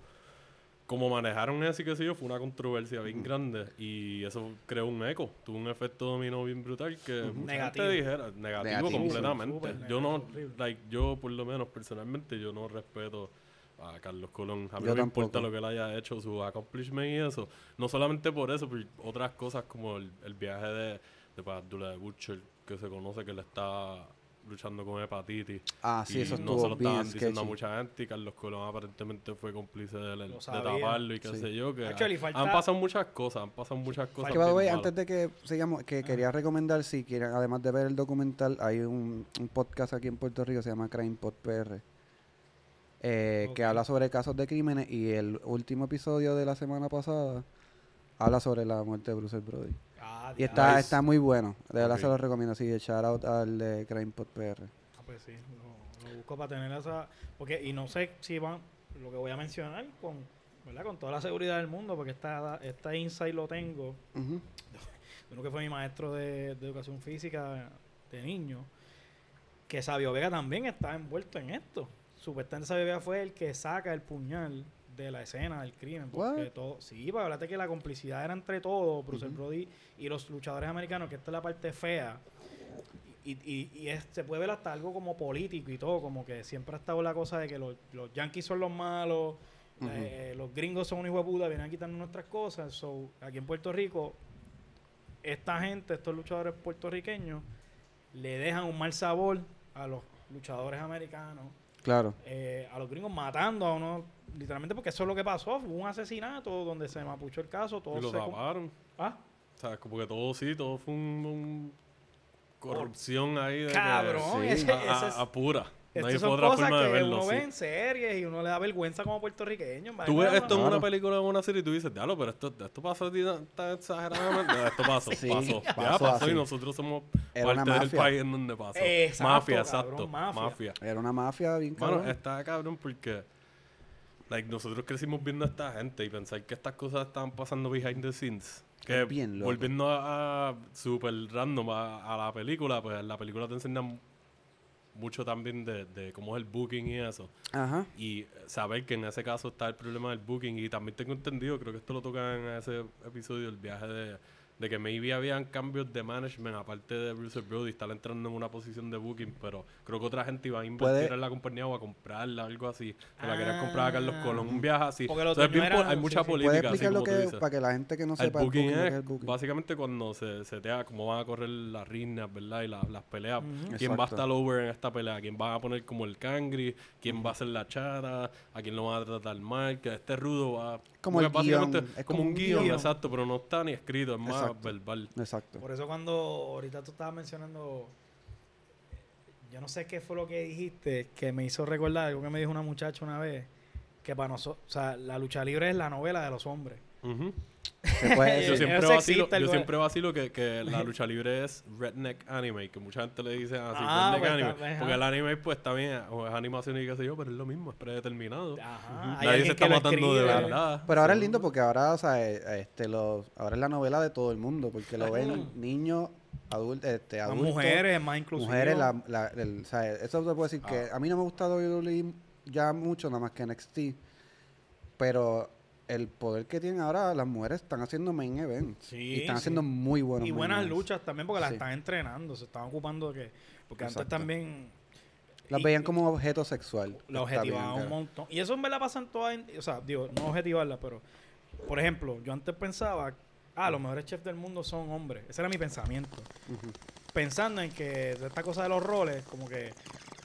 [SPEAKER 2] como manejaron eso y qué sé yo, fue una controversia bien grande y eso creó un eco, tuvo un efecto dominó bien brutal que mucha
[SPEAKER 4] Negativo.
[SPEAKER 2] gente dijera, negativo, completamente. Yo no,
[SPEAKER 4] horrible.
[SPEAKER 2] like, yo por lo menos personalmente, yo no respeto a Carlos Colón. A mí
[SPEAKER 1] Yo
[SPEAKER 2] no me importa lo que él haya hecho, su accomplishment y eso. No solamente por eso, por otras cosas como el, el viaje de, de Padula de Butcher, que se conoce que le está luchando con hepatitis.
[SPEAKER 1] Ah, sí,
[SPEAKER 2] y
[SPEAKER 1] eso
[SPEAKER 2] no se lo estaban diciendo a mucha gente y Carlos Colón aparentemente fue cómplice de, de taparlo y qué
[SPEAKER 1] Sí.
[SPEAKER 2] sé yo. Que
[SPEAKER 4] Actually,
[SPEAKER 2] han-
[SPEAKER 4] falta-
[SPEAKER 2] han pasado muchas cosas, han pasado muchas cosas.
[SPEAKER 1] Que, way, antes de que sigamos, que quería recomendar, si quieren, además de ver el documental, hay un, un podcast aquí en Puerto Rico, se llama Crime Pod PR, eh, que habla sobre casos de crímenes y el último episodio de la semana pasada habla sobre la muerte de Bruce Brody.
[SPEAKER 4] Ah,
[SPEAKER 1] Y está, está muy bueno, de verdad se lo recomiendo, así, shout out al de Crime Pod PR.
[SPEAKER 4] Ah, pues sí, lo, lo busco para tener esa... Porque, y no sé si van, lo que voy a mencionar con, ¿verdad? Con toda la seguridad del mundo, porque esta, esta insight lo tengo, de uno que fue mi maestro de, de educación física de niño, que Sabio Vega también está envuelto en esto. Supuestamente Sabio Vega fue el que saca el puñal de la escena del crimen. Porque todo, sí, para hablarte que la complicidad era entre todos, Bruce
[SPEAKER 1] Ujú.
[SPEAKER 4] Brody y los luchadores americanos, que esta es la parte fea. Y, y, y es- se puede ver hasta algo como político y todo, como que siempre ha estado la cosa de que los, los yankees son los malos,
[SPEAKER 1] Ujú.
[SPEAKER 4] eh, los gringos son un hijo de puta, vienen a quitarnos nuestras cosas. So, aquí en Puerto Rico, esta gente, estos luchadores puertorriqueños, le dejan un mal sabor a los luchadores americanos,
[SPEAKER 1] Claro.
[SPEAKER 4] eh, a los gringos matando a uno, literalmente porque eso es lo que pasó, fue un asesinato donde se mapuchó el caso, todo
[SPEAKER 2] Y lo
[SPEAKER 4] se...
[SPEAKER 2] taparon.
[SPEAKER 4] Ah,
[SPEAKER 2] O sea, como que todo sí, todo fue un, un corrupción ahí de que-
[SPEAKER 4] cabrón,
[SPEAKER 1] sí.
[SPEAKER 4] ese,
[SPEAKER 2] a,
[SPEAKER 4] ese
[SPEAKER 2] a-
[SPEAKER 4] es-
[SPEAKER 2] a pura. No hay otra
[SPEAKER 4] cosas
[SPEAKER 2] forma de
[SPEAKER 4] que
[SPEAKER 2] verlo.
[SPEAKER 4] uno
[SPEAKER 2] sí.
[SPEAKER 4] ve en series y uno le da vergüenza como puertorriqueño.
[SPEAKER 2] Tú ves esto en
[SPEAKER 1] Claro.
[SPEAKER 2] una película o en una serie y tú dices, diablo, pero esto, esto pasó tan, exageradamente. No, esto pasó,
[SPEAKER 1] Sí,
[SPEAKER 2] pasó. Ya
[SPEAKER 1] pasó así.
[SPEAKER 2] y nosotros somos
[SPEAKER 1] Era
[SPEAKER 2] parte del país en donde pasó.
[SPEAKER 4] Exacto,
[SPEAKER 2] mafia,
[SPEAKER 4] cabrón,
[SPEAKER 2] exacto.
[SPEAKER 4] mafia.
[SPEAKER 2] Mafia.
[SPEAKER 1] Era una mafia bien
[SPEAKER 2] Bueno,
[SPEAKER 1] cabrón.
[SPEAKER 2] está cabrón porque like, nosotros crecimos viendo a esta gente y pensar que estas cosas estaban pasando behind the scenes. Que
[SPEAKER 1] bien
[SPEAKER 2] volviendo a, a super random a, a la película, pues la película te enseña mucho también de, de cómo es el booking y eso.
[SPEAKER 1] Ajá.
[SPEAKER 2] Y saber que en ese caso está el problema del booking. Y también tengo entendido, creo que esto lo toca en ese episodio, el viaje de, de que maybe habían cambios de management, aparte de Bruce Brody, estar entrando en una posición de booking, pero creo que otra gente iba a invertir
[SPEAKER 1] Puede-
[SPEAKER 2] en la compañía o a comprarla, algo así. Que la querían comprar a Carlos
[SPEAKER 4] Ah.
[SPEAKER 2] Colón, un viaje así.
[SPEAKER 4] Porque los
[SPEAKER 2] O sea, es
[SPEAKER 4] dueños
[SPEAKER 2] bien po-
[SPEAKER 4] eran-
[SPEAKER 2] hay
[SPEAKER 4] sí,
[SPEAKER 2] mucha
[SPEAKER 4] sí.
[SPEAKER 2] política,
[SPEAKER 1] ¿Puedes
[SPEAKER 2] así
[SPEAKER 1] lo que para que la gente que no
[SPEAKER 2] El
[SPEAKER 1] sepa el
[SPEAKER 2] booking
[SPEAKER 1] booking, lo que
[SPEAKER 2] es
[SPEAKER 1] el booking?
[SPEAKER 2] básicamente cuando se setea cómo van a correr las riñas, ¿verdad? Y la- las peleas.
[SPEAKER 4] Ujú.
[SPEAKER 2] ¿Quién va a
[SPEAKER 1] Exacto.
[SPEAKER 2] estar over en esta pelea? ¿Quién va a poner como el cangri? ¿Quién va a hacer la chara? ¿A quién lo van a tratar mal? Que este rudo va...
[SPEAKER 1] Como el guion, es
[SPEAKER 2] como,
[SPEAKER 1] como
[SPEAKER 2] un
[SPEAKER 1] un
[SPEAKER 2] guion,
[SPEAKER 1] guion.
[SPEAKER 2] exacto, pero no está ni escrito, es más
[SPEAKER 1] Exacto.
[SPEAKER 2] verbal.
[SPEAKER 1] Exacto.
[SPEAKER 4] Por eso cuando ahorita tú estabas mencionando, yo no sé qué fue lo que dijiste, que me hizo recordar algo que me dijo una muchacha una vez, que para nosotros, o sea, la lucha libre es la novela de los hombres.
[SPEAKER 2] Ujú.
[SPEAKER 1] Se puede
[SPEAKER 2] Yo siempre vacilo, yo siempre vacilo que, que la lucha libre es redneck anime, que mucha gente le dice así,
[SPEAKER 4] Ah,
[SPEAKER 2] redneck
[SPEAKER 4] pues,
[SPEAKER 2] anime. Porque el anime pues está bien, o es animación y qué sé yo, pero es lo mismo, es predeterminado.
[SPEAKER 4] Ajá.
[SPEAKER 2] Nadie se está matando de verdad.
[SPEAKER 1] Pero ahora es lindo porque ahora, o sea, eh, este, los, ahora es la novela de todo el mundo, porque lo ven niños, adultos, este, adultos,
[SPEAKER 4] mujeres, más inclusivos.
[SPEAKER 1] mujeres, la, la- el- o sea, eso te puedo decir que
[SPEAKER 2] Ah.
[SPEAKER 1] a mí no me gusta WWE ya mucho, nada más que NXT, pero el poder que tienen ahora las mujeres están haciendo main events
[SPEAKER 4] Sí,
[SPEAKER 1] y están
[SPEAKER 4] sí.
[SPEAKER 1] haciendo muy buenos
[SPEAKER 4] y buenas
[SPEAKER 1] events.
[SPEAKER 4] luchas también porque las
[SPEAKER 1] Sí.
[SPEAKER 4] están entrenando, se están ocupando de que... Porque antes también...
[SPEAKER 1] Las
[SPEAKER 4] y-
[SPEAKER 1] veían como objeto sexual.
[SPEAKER 4] la objetivaban un montón. Y eso en verdad pasa en todas, o sea, digo, no objetivarla, pero, por ejemplo, yo antes pensaba, ah, los mejores chefs del mundo son hombres. Ese era mi pensamiento. Pensando en que esta cosa de los roles, como que,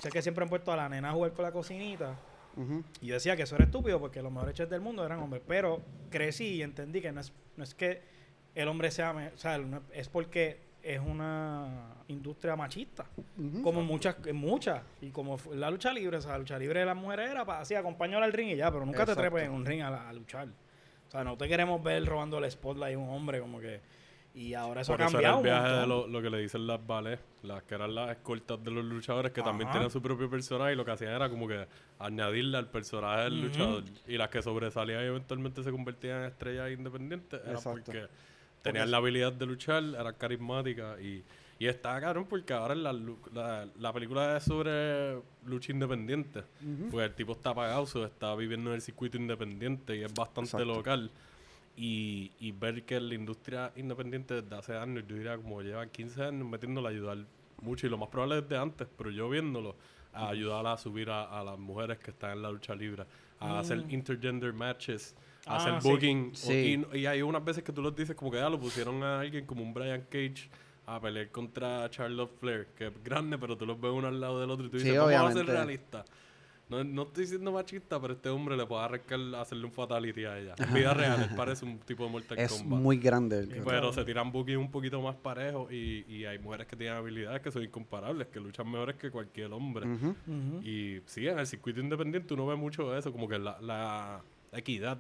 [SPEAKER 4] sé que siempre han puesto a la nena a jugar con la cocinita. Y yo decía que eso era estúpido porque los mejores chefs del mundo eran hombres. Pero crecí y entendí que no es, no es que el hombre sea, me- o sea, no- es porque es una industria machista. Como muchas, en muchas. Y como la lucha libre, o sea, la lucha libre de las mujeres era para así, acompañar al ring y ya, pero nunca
[SPEAKER 1] Exacto.
[SPEAKER 4] te trepes en un ring a, la- a luchar. O sea, no te queremos ver robando el spotlight a un hombre como que... Y ahora eso
[SPEAKER 2] Por
[SPEAKER 4] ha
[SPEAKER 2] eso era el viaje de lo, lo que le dicen las ballets, las que eran las escoltas de los luchadores, que también tenían su propio personaje y lo que hacían era como que añadirle al personaje del luchador. Y las que sobresalían y eventualmente se convertían en estrellas independientes era
[SPEAKER 1] Exacto.
[SPEAKER 2] porque tenían la habilidad de luchar, eran carismáticas y, y está cabrón porque ahora la, la, la película es sobre lucha independiente.
[SPEAKER 1] Ujú.
[SPEAKER 2] Pues el tipo está pagado, está viviendo en el circuito independiente y es bastante
[SPEAKER 1] Exacto.
[SPEAKER 2] local. Y, y ver que la industria independiente desde hace años, yo diría como lleva 15 años metiéndole a ayudar mucho y lo más probable desde antes, pero yo viéndolo, a ayudar a subir a, a las mujeres que están en la lucha libre, a hacer intergender matches, a
[SPEAKER 4] Ah,
[SPEAKER 2] hacer
[SPEAKER 4] sí.
[SPEAKER 2] booking. o-
[SPEAKER 1] Sí.
[SPEAKER 2] y, y hay unas veces que tú los dices como que ya lo pusieron a alguien como un Brian Cage a pelear contra Charlotte Flair, que es grande, pero tú los ves uno al lado del otro y tú
[SPEAKER 1] Sí,
[SPEAKER 2] dices, vamos a ser
[SPEAKER 1] obviamente.
[SPEAKER 2] No, no estoy diciendo machista, pero este hombre le puede arrancar, hacerle un fatality a ella. En vida real, él parece un tipo de Mortal
[SPEAKER 1] Es
[SPEAKER 2] Kombat.
[SPEAKER 1] muy grande. el cabrón.
[SPEAKER 2] Pero se tiran bookings un poquito más parejos y, y hay mujeres que tienen habilidades que son incomparables, que luchan mejores que cualquier hombre. Y sí, en el circuito independiente uno ve mucho de eso, como que la, la equidad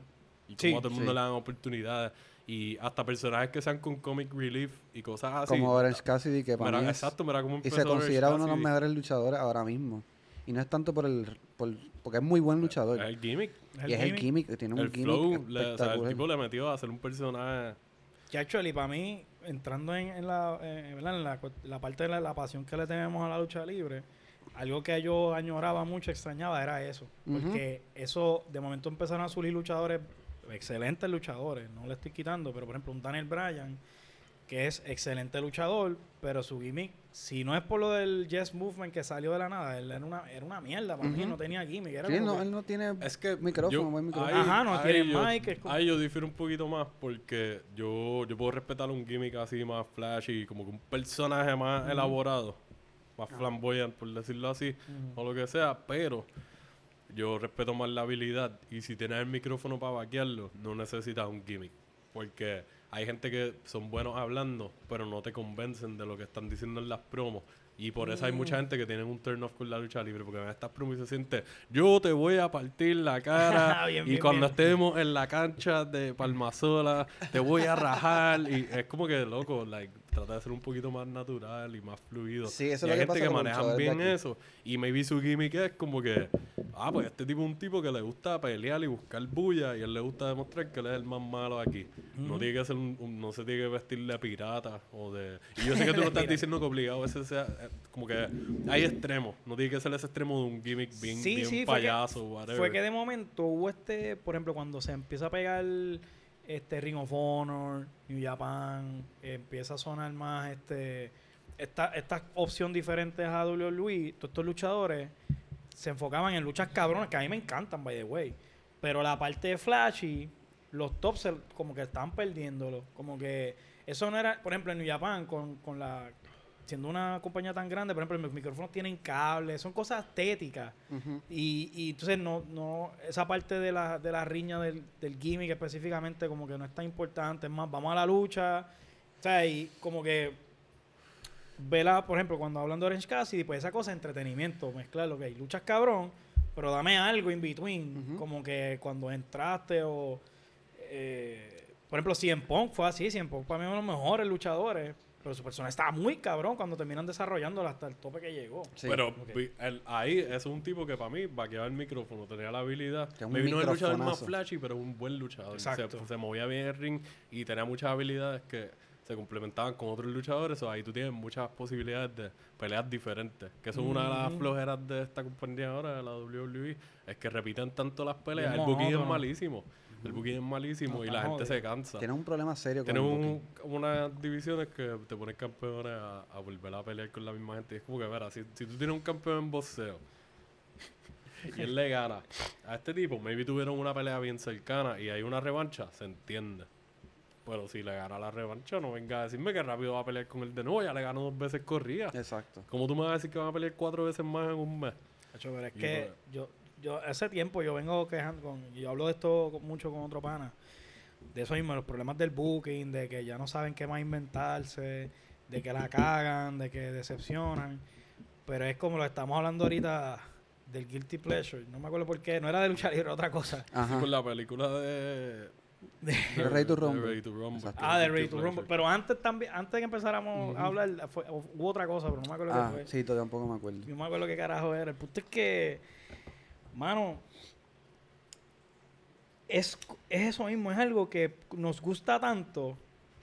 [SPEAKER 2] y
[SPEAKER 4] Sí,
[SPEAKER 2] como a todo el mundo
[SPEAKER 1] sí.
[SPEAKER 2] le dan oportunidades. Y hasta personajes que sean con comic relief y cosas así.
[SPEAKER 1] Como Orange Cassidy, que para
[SPEAKER 2] Mira,
[SPEAKER 1] mí es-
[SPEAKER 2] exacto, mira cómo
[SPEAKER 1] y se
[SPEAKER 2] Orange
[SPEAKER 1] considera uno de los mejores luchadores ahora mismo. Y no es tanto por el por, porque es muy buen luchador.
[SPEAKER 2] Es el gimmick.
[SPEAKER 1] y es el gimmick, tiene un
[SPEAKER 2] El
[SPEAKER 1] gimmick
[SPEAKER 2] flow. le- o sea, el
[SPEAKER 1] espectacular.
[SPEAKER 2] tipo le metió a hacer un personaje.
[SPEAKER 4] Que actually, para mí, entrando en, en la, eh, la, parte de la, la pasión que le tenemos a la lucha libre, algo que yo añoraba mucho, extrañaba, era eso. Porque eso, de momento empezaron a surgir luchadores, excelentes luchadores, no le estoy quitando, pero por ejemplo, un Daniel Bryan, que es excelente luchador, pero su gimmick, si no es por lo del Yes Movement que salió de la nada, él era una, era una mierda para mí, no tenía gimmick. Era
[SPEAKER 1] Sí,
[SPEAKER 4] como
[SPEAKER 1] no,
[SPEAKER 4] que-
[SPEAKER 1] él no tiene
[SPEAKER 2] Es que
[SPEAKER 1] micrófono,
[SPEAKER 2] yo-
[SPEAKER 1] buen micrófono.
[SPEAKER 2] ahí-
[SPEAKER 4] Ajá, no
[SPEAKER 2] ahí
[SPEAKER 4] tiene
[SPEAKER 2] yo-
[SPEAKER 4] mic, es como-
[SPEAKER 2] Ahí yo difiero un poquito más porque yo, yo puedo respetar un gimmick así más flashy, como que un personaje más elaborado, más flamboyante, por decirlo así, o lo que sea, pero yo respeto más la habilidad y si tienes el micrófono para vaquearlo, no necesitas un gimmick. Porque hay gente que son buenos hablando, pero no te convencen de lo que están diciendo en las promos. Y por eso hay mucha gente que tiene un turn off con la lucha libre, porque ven estas promos y se siente, yo te voy a partir la cara
[SPEAKER 4] Bien,
[SPEAKER 2] y
[SPEAKER 4] bien,
[SPEAKER 2] cuando
[SPEAKER 4] bien.
[SPEAKER 2] estemos en la cancha de Palmasola, te voy a rajar. Y es como que, loco, like, trata de ser un poquito más natural y más fluido.
[SPEAKER 1] Sí, eso
[SPEAKER 2] y
[SPEAKER 1] es
[SPEAKER 2] hay
[SPEAKER 1] lo que
[SPEAKER 2] gente
[SPEAKER 1] pasa
[SPEAKER 2] que manejan
[SPEAKER 1] de
[SPEAKER 2] bien eso. Y maybe su gimmick es como que, ah, pues este tipo es un tipo que le gusta pelear y buscar bulla y él le gusta demostrar que él es el más malo aquí. No tiene que ser un, un- no se tiene que vestir de pirata o de... Y yo sé que tú no estás diciendo que obligado ese sea, eh, como que hay extremos. No tiene que ser ese extremo de un gimmick bien,
[SPEAKER 4] Sí,
[SPEAKER 2] bien
[SPEAKER 4] sí, fue que-
[SPEAKER 2] payaso, whatever.
[SPEAKER 4] Fue que de momento hubo este, por ejemplo, cuando se empieza a pegar este Ring of Honor, New Japan, empieza a sonar más este esta, esta opción diferentes a WWE, todos estos luchadores se enfocaban en luchas cabronas que a mí me encantan, by the way. Pero la parte de Flashy, los tops como que estaban perdiéndolo. Como que eso no era, por ejemplo, en New Japan, con, con la siendo una compañía tan grande, por ejemplo, los micrófonos tienen cables, son cosas estéticas. Y, y entonces no, no, esa parte de la, de la riña del, del gimmick específicamente como que no es tan importante, es más, vamos a la lucha, o sea, y como que vela, por ejemplo, cuando hablan de Orange Cassidy, pues esa cosa de entretenimiento, mezclar lo que hay, luchas cabrón, pero dame algo in between, como que cuando entraste o, eh, por ejemplo, CM Punk fue así, CM Punk para mí es uno de los mejores luchadores, pero su persona estaba muy cabrón cuando terminan desarrollándolo hasta el tope que llegó.
[SPEAKER 1] Sí.
[SPEAKER 2] Pero
[SPEAKER 4] Ok.
[SPEAKER 2] vi- el- ahí es un tipo que para mí vaqueaba el micrófono, tenía la habilidad.
[SPEAKER 1] Que es un
[SPEAKER 2] Maybe no es el luchador más flashy, pero un buen luchador. Se,
[SPEAKER 4] Exacto.
[SPEAKER 2] se movía bien en el ring y tenía muchas habilidades que se complementaban con otros luchadores. o ahí tú tienes muchas posibilidades de peleas diferentes. Que eso es una de las flojeras de esta compañía ahora, de la WWE. Es que repiten tanto las peleas.
[SPEAKER 4] Bien
[SPEAKER 2] El booking es malísimo. El booking es malísimo
[SPEAKER 4] No,
[SPEAKER 2] y la gente se cansa.
[SPEAKER 1] Tiene un problema serio con
[SPEAKER 2] Tienes
[SPEAKER 1] el
[SPEAKER 2] un- unas divisiones que te ponen campeones a, a volver a pelear con la misma gente. Y es como que, verá, si, si tú tienes un campeón en boxeo y él le gana a este tipo, maybe tuvieron una pelea bien cercana y hay una revancha, se entiende. Pero si le gana la revancha, no venga a decirme que rápido va a pelear con él de nuevo. Ya le ganó dos veces corrida.
[SPEAKER 1] Exacto.
[SPEAKER 2] ¿Cómo tú me vas a decir que van a pelear cuatro veces más en un mes?
[SPEAKER 4] Pero es que yo, yo hace tiempo yo vengo quejando con, y yo hablo de esto con- mucho con otro pana, de eso mismo, los problemas del booking, de que ya no saben qué más inventarse, de que la cagan, de que decepcionan, pero es como lo estamos hablando ahorita del guilty pleasure, no me acuerdo por qué, no era de lucha libre, era otra cosa.
[SPEAKER 2] Sí,
[SPEAKER 1] Ajá.
[SPEAKER 2] con la película de...
[SPEAKER 1] De Ready to Rumble.
[SPEAKER 2] Ready to Rumble.
[SPEAKER 1] Exacto.
[SPEAKER 4] Ah, de Ready to Rumble, pero antes también, antes de que empezáramos a hablar, fue- hubo otra cosa, pero no me acuerdo
[SPEAKER 1] Ah,
[SPEAKER 4] qué fue.
[SPEAKER 1] sí, todavía tampoco me acuerdo.
[SPEAKER 4] Yo me acuerdo qué carajo era. El punto es que, mano, es, es eso mismo, es algo que nos gusta tanto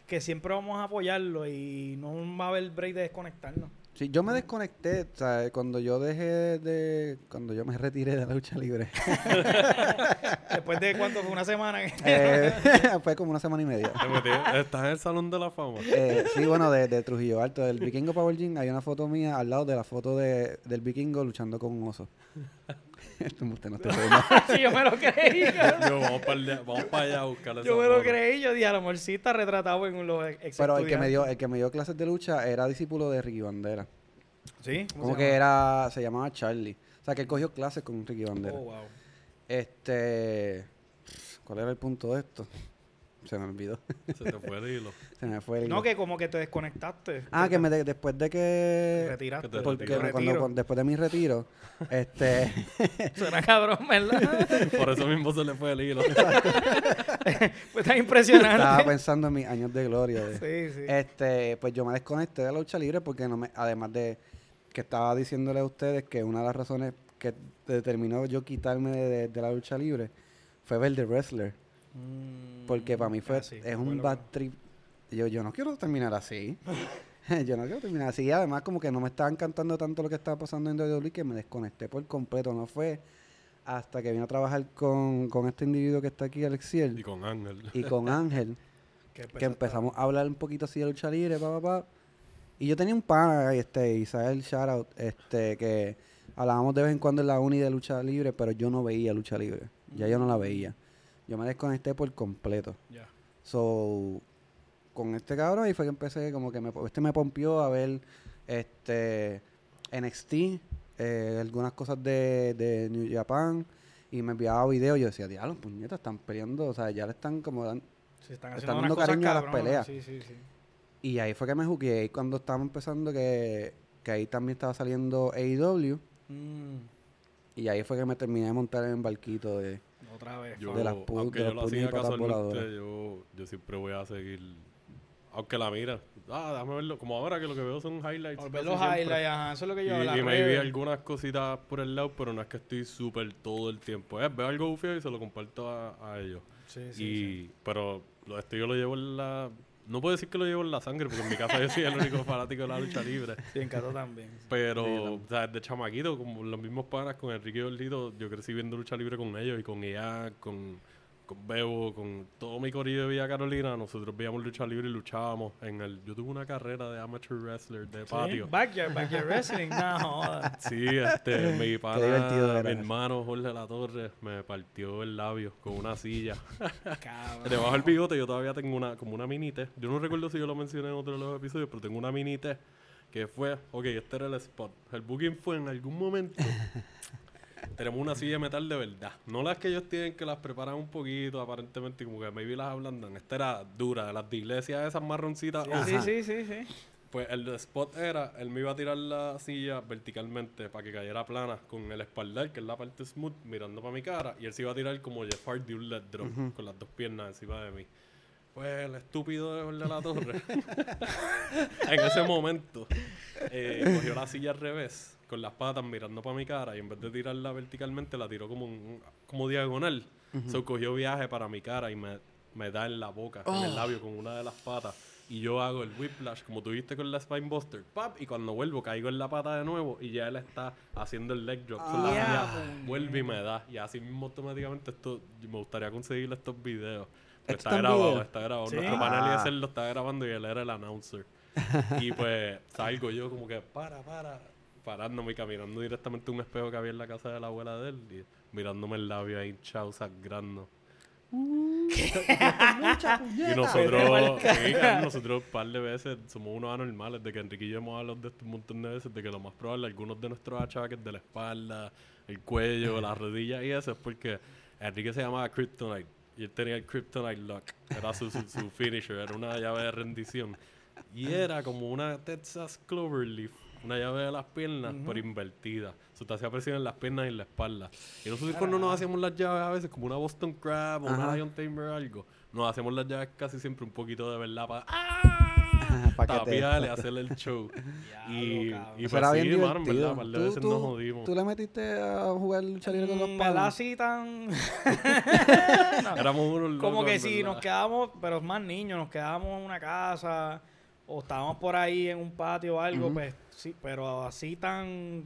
[SPEAKER 4] que siempre vamos a apoyarlo y no va a haber break de desconectarnos.
[SPEAKER 1] Sí, yo me desconecté, o sea, cuando yo dejé de... Cuando yo me retiré de la lucha libre.
[SPEAKER 4] Después de cuánto fue una semana.
[SPEAKER 1] Eh, fue como una semana y media.
[SPEAKER 2] Estás en el Salón de la Fama.
[SPEAKER 1] Eh, sí, bueno, de, de Trujillo Alto, del Vikingo Power Gym, hay una foto mía al lado de la foto de, del Vikingo luchando con un oso. Esto usted no está
[SPEAKER 4] sí, yo me lo creí.
[SPEAKER 2] Yo, vamos para allá, vamos para allá a buscar esa
[SPEAKER 4] Yo me lo creí. Yo dije, a lo mejor sí está retratado en los ex
[SPEAKER 1] Pero el que me dio, el que me dio clases de lucha era discípulo de Ricky Bandera.
[SPEAKER 4] ¿Sí? ¿Cómo
[SPEAKER 1] Como
[SPEAKER 4] se
[SPEAKER 1] que era, se llamaba Charlie. O sea que él cogió clases con Ricky Bandera.
[SPEAKER 4] Oh, wow.
[SPEAKER 1] Este, ¿cuál era el punto de esto? Se me olvidó.
[SPEAKER 2] Se te fue el hilo.
[SPEAKER 1] Se me fue el
[SPEAKER 4] No,
[SPEAKER 1] hilo.
[SPEAKER 4] que como que te desconectaste.
[SPEAKER 1] Ah, que me de- después de que
[SPEAKER 4] retiraste.
[SPEAKER 2] que te
[SPEAKER 1] porque
[SPEAKER 2] retiraste.
[SPEAKER 1] cuando,
[SPEAKER 4] Retiro.
[SPEAKER 1] cuando- después de mi retiro, este
[SPEAKER 4] Suena cabrón, ¿verdad?
[SPEAKER 2] Por eso mismo se le fue el hilo.
[SPEAKER 4] Fue tan impresionante.
[SPEAKER 1] estaba pensando en mis años de gloria. de-
[SPEAKER 4] Sí, sí.
[SPEAKER 1] Este, pues yo me desconecté de la lucha libre porque no me, además de que estaba diciéndole a ustedes que una de las razones que determinó yo quitarme de, de la lucha libre fue ver The Wrestler.
[SPEAKER 4] Mm,
[SPEAKER 1] Porque para mí fue,
[SPEAKER 4] ah,
[SPEAKER 1] es un
[SPEAKER 4] acuerdo
[SPEAKER 1] bad trip. Yo, yo no quiero terminar así. yo no quiero terminar así. Y además como que no me estaba encantando tanto lo que estaba pasando en WWE que me desconecté por completo. No fue hasta que vine a trabajar con, con este individuo que está aquí,
[SPEAKER 2] y
[SPEAKER 1] Alexiel,
[SPEAKER 2] con Ángel.
[SPEAKER 1] y con Ángel,
[SPEAKER 4] que,
[SPEAKER 1] empezamos a hablar un poquito así de lucha libre, pa, pa, pa. Y yo tenía un pana, este, Isael Shoutout, este, que hablábamos de vez en cuando en la uni de lucha libre, pero yo no veía lucha libre. Ya yo no la veía. Yo me desconecté por completo.
[SPEAKER 4] Ya.
[SPEAKER 1] So, con este cabrón ahí fue que empecé como que me, este me pompió a ver este NXT, eh, algunas cosas de, de New Japan y me enviaba videos. Yo decía, diablo, puñetas, están peleando, o sea, ya le están como dan-
[SPEAKER 4] Sí, están
[SPEAKER 1] están dando cariño a las peleas.
[SPEAKER 4] Sí, sí, sí.
[SPEAKER 1] Y ahí fue que me jugué. Y cuando estábamos empezando que, que ahí también estaba saliendo AEW.
[SPEAKER 4] Mm,
[SPEAKER 1] Y ahí fue que me terminé de montar en el barquito de...
[SPEAKER 4] otra vez.
[SPEAKER 2] Yo,
[SPEAKER 1] De las
[SPEAKER 2] aunque
[SPEAKER 1] de
[SPEAKER 2] yo lo hacía casualmente, yo, yo siempre voy a seguir. Aunque la mira. Ah, déjame verlo. Como ahora que lo que veo son highlights.
[SPEAKER 4] Por ver los
[SPEAKER 2] siempre.
[SPEAKER 4] highlights, ajá. Eso es lo que
[SPEAKER 2] Y,
[SPEAKER 4] yo la
[SPEAKER 2] y me vi algunas cositas por el lado, pero no es que estoy súper todo el tiempo. Eh, veo algo bufio y se lo comparto a, a ellos.
[SPEAKER 4] Sí, sí,
[SPEAKER 2] y,
[SPEAKER 4] sí.
[SPEAKER 2] Pero lo, esto yo lo llevo en la. No puedo decir que lo llevo en la sangre, porque en mi casa yo soy el único fanático de la lucha libre.
[SPEAKER 4] Sí, en Cato también.
[SPEAKER 2] Pero, o sea, de chamaquito, como los mismos panas con Enrique y Gordito, yo crecí viendo lucha libre con ellos y con ella, con, con Bebo, con todo mi corillo de Villa Carolina. Nosotros veíamos lucha libre y luchábamos. En el, yo tuve una carrera de amateur wrestler de patio.
[SPEAKER 4] Sí, Backyard, backyard wrestling. No, joda.
[SPEAKER 2] Sí, este, mi pana, mi hermano Jorge La Torre me partió el labio con una silla.
[SPEAKER 4] Cabrón.
[SPEAKER 2] Debajo del bigote yo todavía tengo una, como una mini T. Yo no recuerdo si yo lo mencioné en otro de los episodios, pero tengo una mini T que fue, ok, este era el spot. El booking fue en algún momento. tenemos una silla de metal de verdad. No las que ellos tienen que las preparan un poquito, aparentemente, y como que maybe las ablandan. Esta era dura, de las de iglesia, esas marroncitas.
[SPEAKER 4] Sí, sí, sí, sí.
[SPEAKER 2] Pues el spot era, él me iba a tirar la silla verticalmente para que cayera plana con el espaldar, que es la parte smooth, mirando para mi cara, y él se iba a tirar como Jeff Hardy un let drop, con las dos piernas encima de mí. Pues el estúpido de la Torre, en ese momento, eh, cogió la silla al revés, con las patas mirando para mi cara, y en vez de tirarla verticalmente, la tiró como, un- como diagonal. So, cogió viaje para mi cara y me, me da en la boca, en el labio, con una de las patas. Y yo hago el whiplash, como tuviste con la Spinebuster. ¡Pap! Y cuando vuelvo, caigo en la pata de nuevo y ya él está haciendo el leg drop. con la
[SPEAKER 4] Ah,
[SPEAKER 2] silla, vuelve y me da. Y así mismo automáticamente esto, me gustaría conseguir estos videos. Pero
[SPEAKER 1] ¿Esto
[SPEAKER 2] está grabado,
[SPEAKER 1] video?
[SPEAKER 2] está grabado.
[SPEAKER 4] ¿Sí?
[SPEAKER 2] Nuestro
[SPEAKER 1] Ah.
[SPEAKER 2] panel Eliezer lo está grabando y él era el announcer. y pues salgo yo como que, para, para, parándome y caminando directamente a un espejo que había en la casa de la abuela de él y mirándome el labio ahí hinchado, sangrando. Y nosotros, sí, nosotros un par de veces somos unos anormales de que Enrique y yo hemos hablado de esto un montón de veces, de que lo más probable, algunos de nuestros achaques de la espalda, el cuello, las rodillas y eso es porque Enrique se llamaba Kryptonite y él tenía el Kryptonite Lock, era su, su, su finisher, era una llave de rendición. Y era como una Texas Cloverleaf, una llave de las piernas, pero invertida. Eso te hacía presión en las piernas y en la espalda. Y nosotros cuando nos hacíamos las llaves a veces, como una Boston Crab o una
[SPEAKER 1] Ajá.
[SPEAKER 2] Lion Tamer o algo, nos hacemos las llaves casi siempre un poquito de verdad para
[SPEAKER 1] te-
[SPEAKER 2] tapiarle, hacerle el show. y, y pues
[SPEAKER 1] era
[SPEAKER 2] sí,
[SPEAKER 1] bien
[SPEAKER 2] mano, verdad, un par de
[SPEAKER 1] ¿Tú,
[SPEAKER 2] veces
[SPEAKER 1] tú-
[SPEAKER 2] nos jodimos.
[SPEAKER 1] ¿Tú le metiste a jugar lucha libre con los
[SPEAKER 4] Mm,
[SPEAKER 1] palos?
[SPEAKER 4] Así tan...
[SPEAKER 2] Éramos unos locos,
[SPEAKER 4] Como que
[SPEAKER 2] verdad.
[SPEAKER 4] nos quedábamos, pero más niños, nos quedábamos en una casa o estábamos por ahí en un patio o algo, pues sí, pero así tan...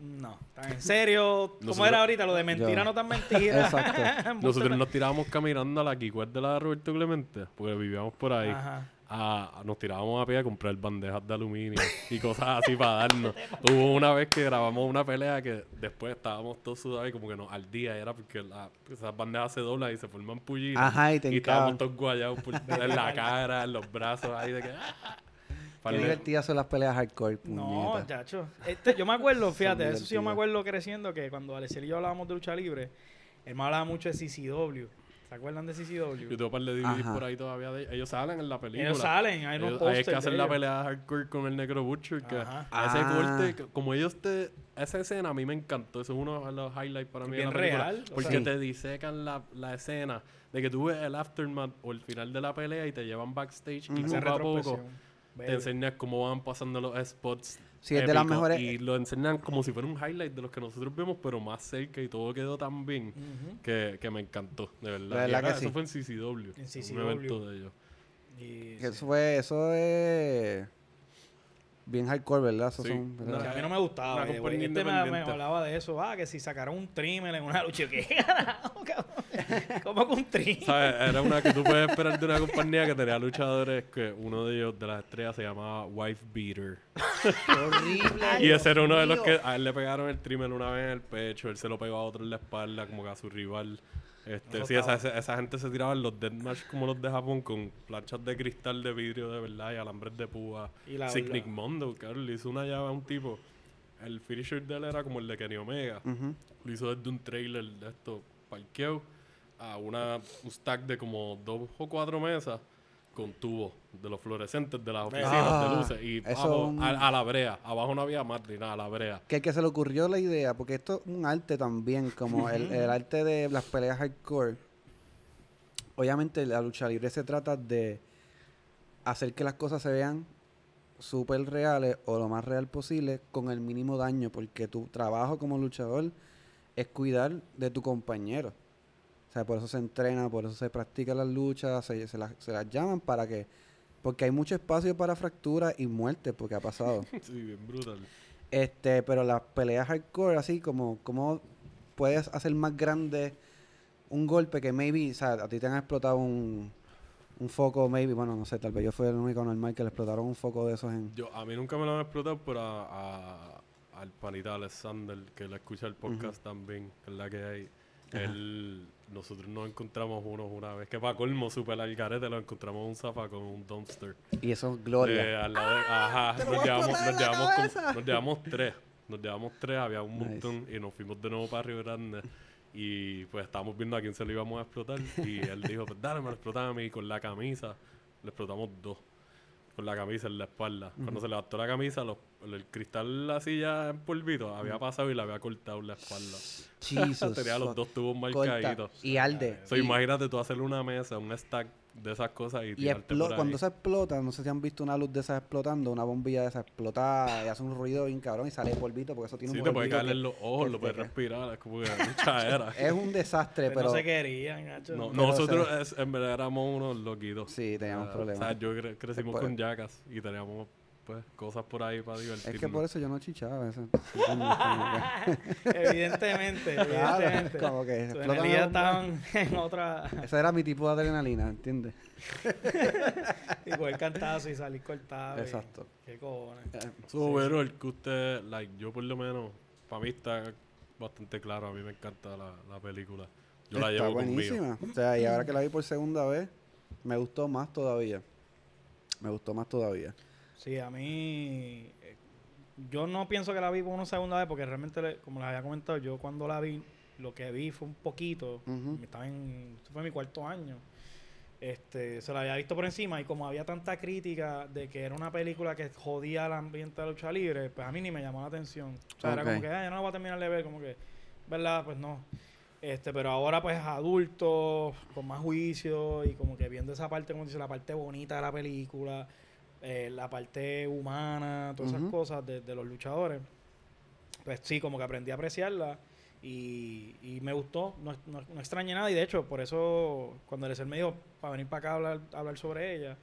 [SPEAKER 4] No, tan en serio, como
[SPEAKER 2] Nosotros-
[SPEAKER 4] era ahorita, lo de mentira
[SPEAKER 1] Yo-
[SPEAKER 4] no tan mentira.
[SPEAKER 1] Exacto.
[SPEAKER 2] Nosotros nos tirábamos caminando a la Kikwet de la Roberto Clemente, porque vivíamos por ahí.
[SPEAKER 4] Ajá.
[SPEAKER 2] A- nos tirábamos a pie a comprar bandejas de aluminio y cosas así para darnos. Hubo una vez que grabamos una pelea que después estábamos todos sudados y como que nos ardía, era porque la- esas bandejas se doblan y se forman pullitas.
[SPEAKER 1] Ajá, y te
[SPEAKER 2] estábamos todos guayados por, en la cara, en los brazos, ahí de que... ¡ah!
[SPEAKER 1] Qué divertidas son las peleas hardcore,
[SPEAKER 4] No, chacho. Este, yo me acuerdo, fíjate, eso sí yo me acuerdo creciendo que cuando Alexel y yo hablábamos de lucha libre, él me hablaba mucho de CCW. ¿Se acuerdan de
[SPEAKER 2] Yo
[SPEAKER 4] CCW?
[SPEAKER 2] tengo un par de DVDs
[SPEAKER 1] Ajá.
[SPEAKER 2] por ahí todavía. de- ellos salen en la película.
[SPEAKER 4] Ellos salen, hay unos
[SPEAKER 2] Ellos- hay que
[SPEAKER 4] posters
[SPEAKER 2] hacer la pelea hardcore con el Necro Butcher. Que
[SPEAKER 4] Ajá.
[SPEAKER 2] ese
[SPEAKER 1] Ah.
[SPEAKER 2] corte, como ellos te. Esa escena a mí me encantó. Eso es uno de los highlights para mí
[SPEAKER 4] Bien
[SPEAKER 2] de la película.
[SPEAKER 4] real, o
[SPEAKER 2] Porque
[SPEAKER 1] sea-
[SPEAKER 2] te disecan la, la escena de que tú ves el aftermath o el final de la pelea y te llevan backstage y poco a poco te
[SPEAKER 4] Bello.
[SPEAKER 2] enseñas cómo van pasando los spots.
[SPEAKER 1] Sí, es de las mejores-
[SPEAKER 2] Y lo enseñan como si fuera un highlight de los que nosotros vemos, pero más cerca y todo quedó tan bien que, que me encantó, de verdad.
[SPEAKER 1] De
[SPEAKER 2] Y
[SPEAKER 1] verdad
[SPEAKER 2] era-
[SPEAKER 1] que
[SPEAKER 2] eso
[SPEAKER 1] sí.
[SPEAKER 2] fue en CCW.
[SPEAKER 4] En CCW.
[SPEAKER 2] Un evento de ellos.
[SPEAKER 4] Y, sí.
[SPEAKER 1] Eso fue, eso es bien hardcore, ¿verdad? Esos
[SPEAKER 2] Sí.
[SPEAKER 1] son, ¿verdad?
[SPEAKER 2] No,
[SPEAKER 4] a mí no me gustaba.
[SPEAKER 2] Una compañía
[SPEAKER 4] Este me, hablaba de eso. Ah, que si sacaron un trimmer en una lucha. ¿Qué carajo, cabrón? ¿Cómo que un trimmer?
[SPEAKER 2] ¿Sabes? Era una que tú puedes esperar de una compañía que tenía luchadores que uno de ellos, de las estrellas, se llamaba Wife Beater.
[SPEAKER 1] Qué horrible.
[SPEAKER 2] y ese era uno de los que a él le pegaron el trimmer una vez en el pecho, él se lo pegó a otro en la espalda, como que a su rival. Este,
[SPEAKER 4] Eso
[SPEAKER 2] sí, esa, esa, esa gente se tiraba en los deathmatch como los de Japón con planchas de cristal de vidrio de verdad y alambres de púa.
[SPEAKER 4] Y la- la-
[SPEAKER 2] Mondo, cabrón, le hizo una llave a un tipo. El finisher de él era como el de Kenny Omega. Lo hizo desde un trailer de esto parqueo a una, un stack de como dos o cuatro mesas con tubos de los fluorescentes de las oficinas
[SPEAKER 1] Ah,
[SPEAKER 2] de luces. Y abajo,
[SPEAKER 1] un-
[SPEAKER 2] a, a la brea. Abajo no había más ni nada, a la brea.
[SPEAKER 1] Que el que se le ocurrió la idea, porque esto es un arte también, como el, el arte de las peleas hardcore. Obviamente la lucha libre se trata de hacer que las cosas se vean súper reales o lo más real posible con el mínimo daño, porque tu trabajo como luchador es cuidar de tu compañero. O sea, por eso se entrena, por eso se practica las luchas, se, se las, se las llaman para que... Porque hay mucho espacio para fracturas y muerte, porque ha pasado.
[SPEAKER 2] sí, bien brutal.
[SPEAKER 1] Este, pero las peleas hardcore, así como, como puedes hacer más grande un golpe que maybe, o sea, a ti te han explotado un, un foco, maybe, bueno, no sé, tal vez yo fui el único normal que le explotaron un foco de esos en...
[SPEAKER 2] Yo, a mí nunca me lo han explotado, pero a, a- al panita Alexander, que le escucha el podcast también, que es la que hay.
[SPEAKER 1] Ajá.
[SPEAKER 2] Él, nosotros nos encontramos unos una vez, que para colmo, super al garete, lo encontramos en un zafa con un dumpster.
[SPEAKER 1] Y eso es gloria.
[SPEAKER 2] Eh, al lado de- ajá, nos llevamos, nos, llevamos con- nos llevamos tres. Nos llevamos tres, había un
[SPEAKER 1] Nice.
[SPEAKER 2] montón y nos fuimos de nuevo para Río Grande. Y pues estábamos viendo a quién se lo íbamos a explotar. Y él dijo, pues dale, me lo explotan a mí. Y con la camisa, le explotamos dos. Con la camisa en la espalda. Cuando se levantó la camisa, los- el cristal así ya en polvito había pasado y le había cortado la espalda. Tenía los dos tubos
[SPEAKER 1] Corta.
[SPEAKER 2] marcaditos.
[SPEAKER 1] Y.
[SPEAKER 2] So,
[SPEAKER 1] y,
[SPEAKER 2] imagínate tú hacerle una mesa, un stack de esas cosas y,
[SPEAKER 1] y
[SPEAKER 2] tirarte
[SPEAKER 1] explo-
[SPEAKER 2] por ahí.
[SPEAKER 1] cuando se explota, no sé si han visto una luz de esas explotando, una bombilla de esas explota y hace un ruido bien cabrón y sale polvito porque eso tiene
[SPEAKER 2] Sí,
[SPEAKER 1] un
[SPEAKER 2] te puede caer en los ojos, lo puedes respirar, es como que mucha era.
[SPEAKER 1] Es un desastre,
[SPEAKER 4] Pero
[SPEAKER 1] pero...
[SPEAKER 4] no se querían, gacho.
[SPEAKER 2] No, nosotros es- en verdad éramos unos loquitos.
[SPEAKER 1] Sí, teníamos
[SPEAKER 2] Ah,
[SPEAKER 1] problemas.
[SPEAKER 2] O sea, yo cre- crecimos
[SPEAKER 1] por-
[SPEAKER 2] con yacas y teníamos pues cosas por ahí para divertirnos.
[SPEAKER 1] Es que por eso yo no chichaba.
[SPEAKER 4] Evidentemente,
[SPEAKER 1] Claro,
[SPEAKER 4] evidentemente.
[SPEAKER 1] como que la bomba.
[SPEAKER 4] estaban en otra...
[SPEAKER 1] Ese era mi tipo de adrenalina, ¿entiendes?
[SPEAKER 4] y coger cantazo y salir cortado. y-
[SPEAKER 1] Exacto.
[SPEAKER 4] Qué cojones.
[SPEAKER 2] So, pero el que usted, like, yo por lo menos, para mí está bastante claro. A mí me encanta la, la película. Yo la
[SPEAKER 1] Está
[SPEAKER 2] llevo conmigo.
[SPEAKER 1] buenísima. O sea, y ahora que la vi por segunda vez, me gustó más todavía. Me gustó más todavía.
[SPEAKER 4] Sí, a mí... eh, Yo no pienso que la vi por una segunda vez porque realmente, como les había comentado, yo cuando la vi, lo que vi fue un poquito.
[SPEAKER 1] Ujú.
[SPEAKER 4] Estaba en... Esto fue mi cuarto año. Este, se la había visto por encima y como había tanta crítica de que era una película que jodía el ambiente de la lucha libre, pues a mí ni me llamó la atención. O sea, era como que, "Ah, yo no la voy a terminar de ver, como que, ¿verdad? Pues no. Este, pero ahora pues adultos, con más juicio y como que viendo esa parte, como dice, la parte bonita de la película, eh, la parte humana, todas esas
[SPEAKER 1] Ujú.
[SPEAKER 4] cosas de, de los luchadores, pues sí, como que aprendí a apreciarla y, y me gustó, no, no, no extrañé nada y de hecho por eso cuando el me dijo para venir para acá a hablar, a hablar sobre ella,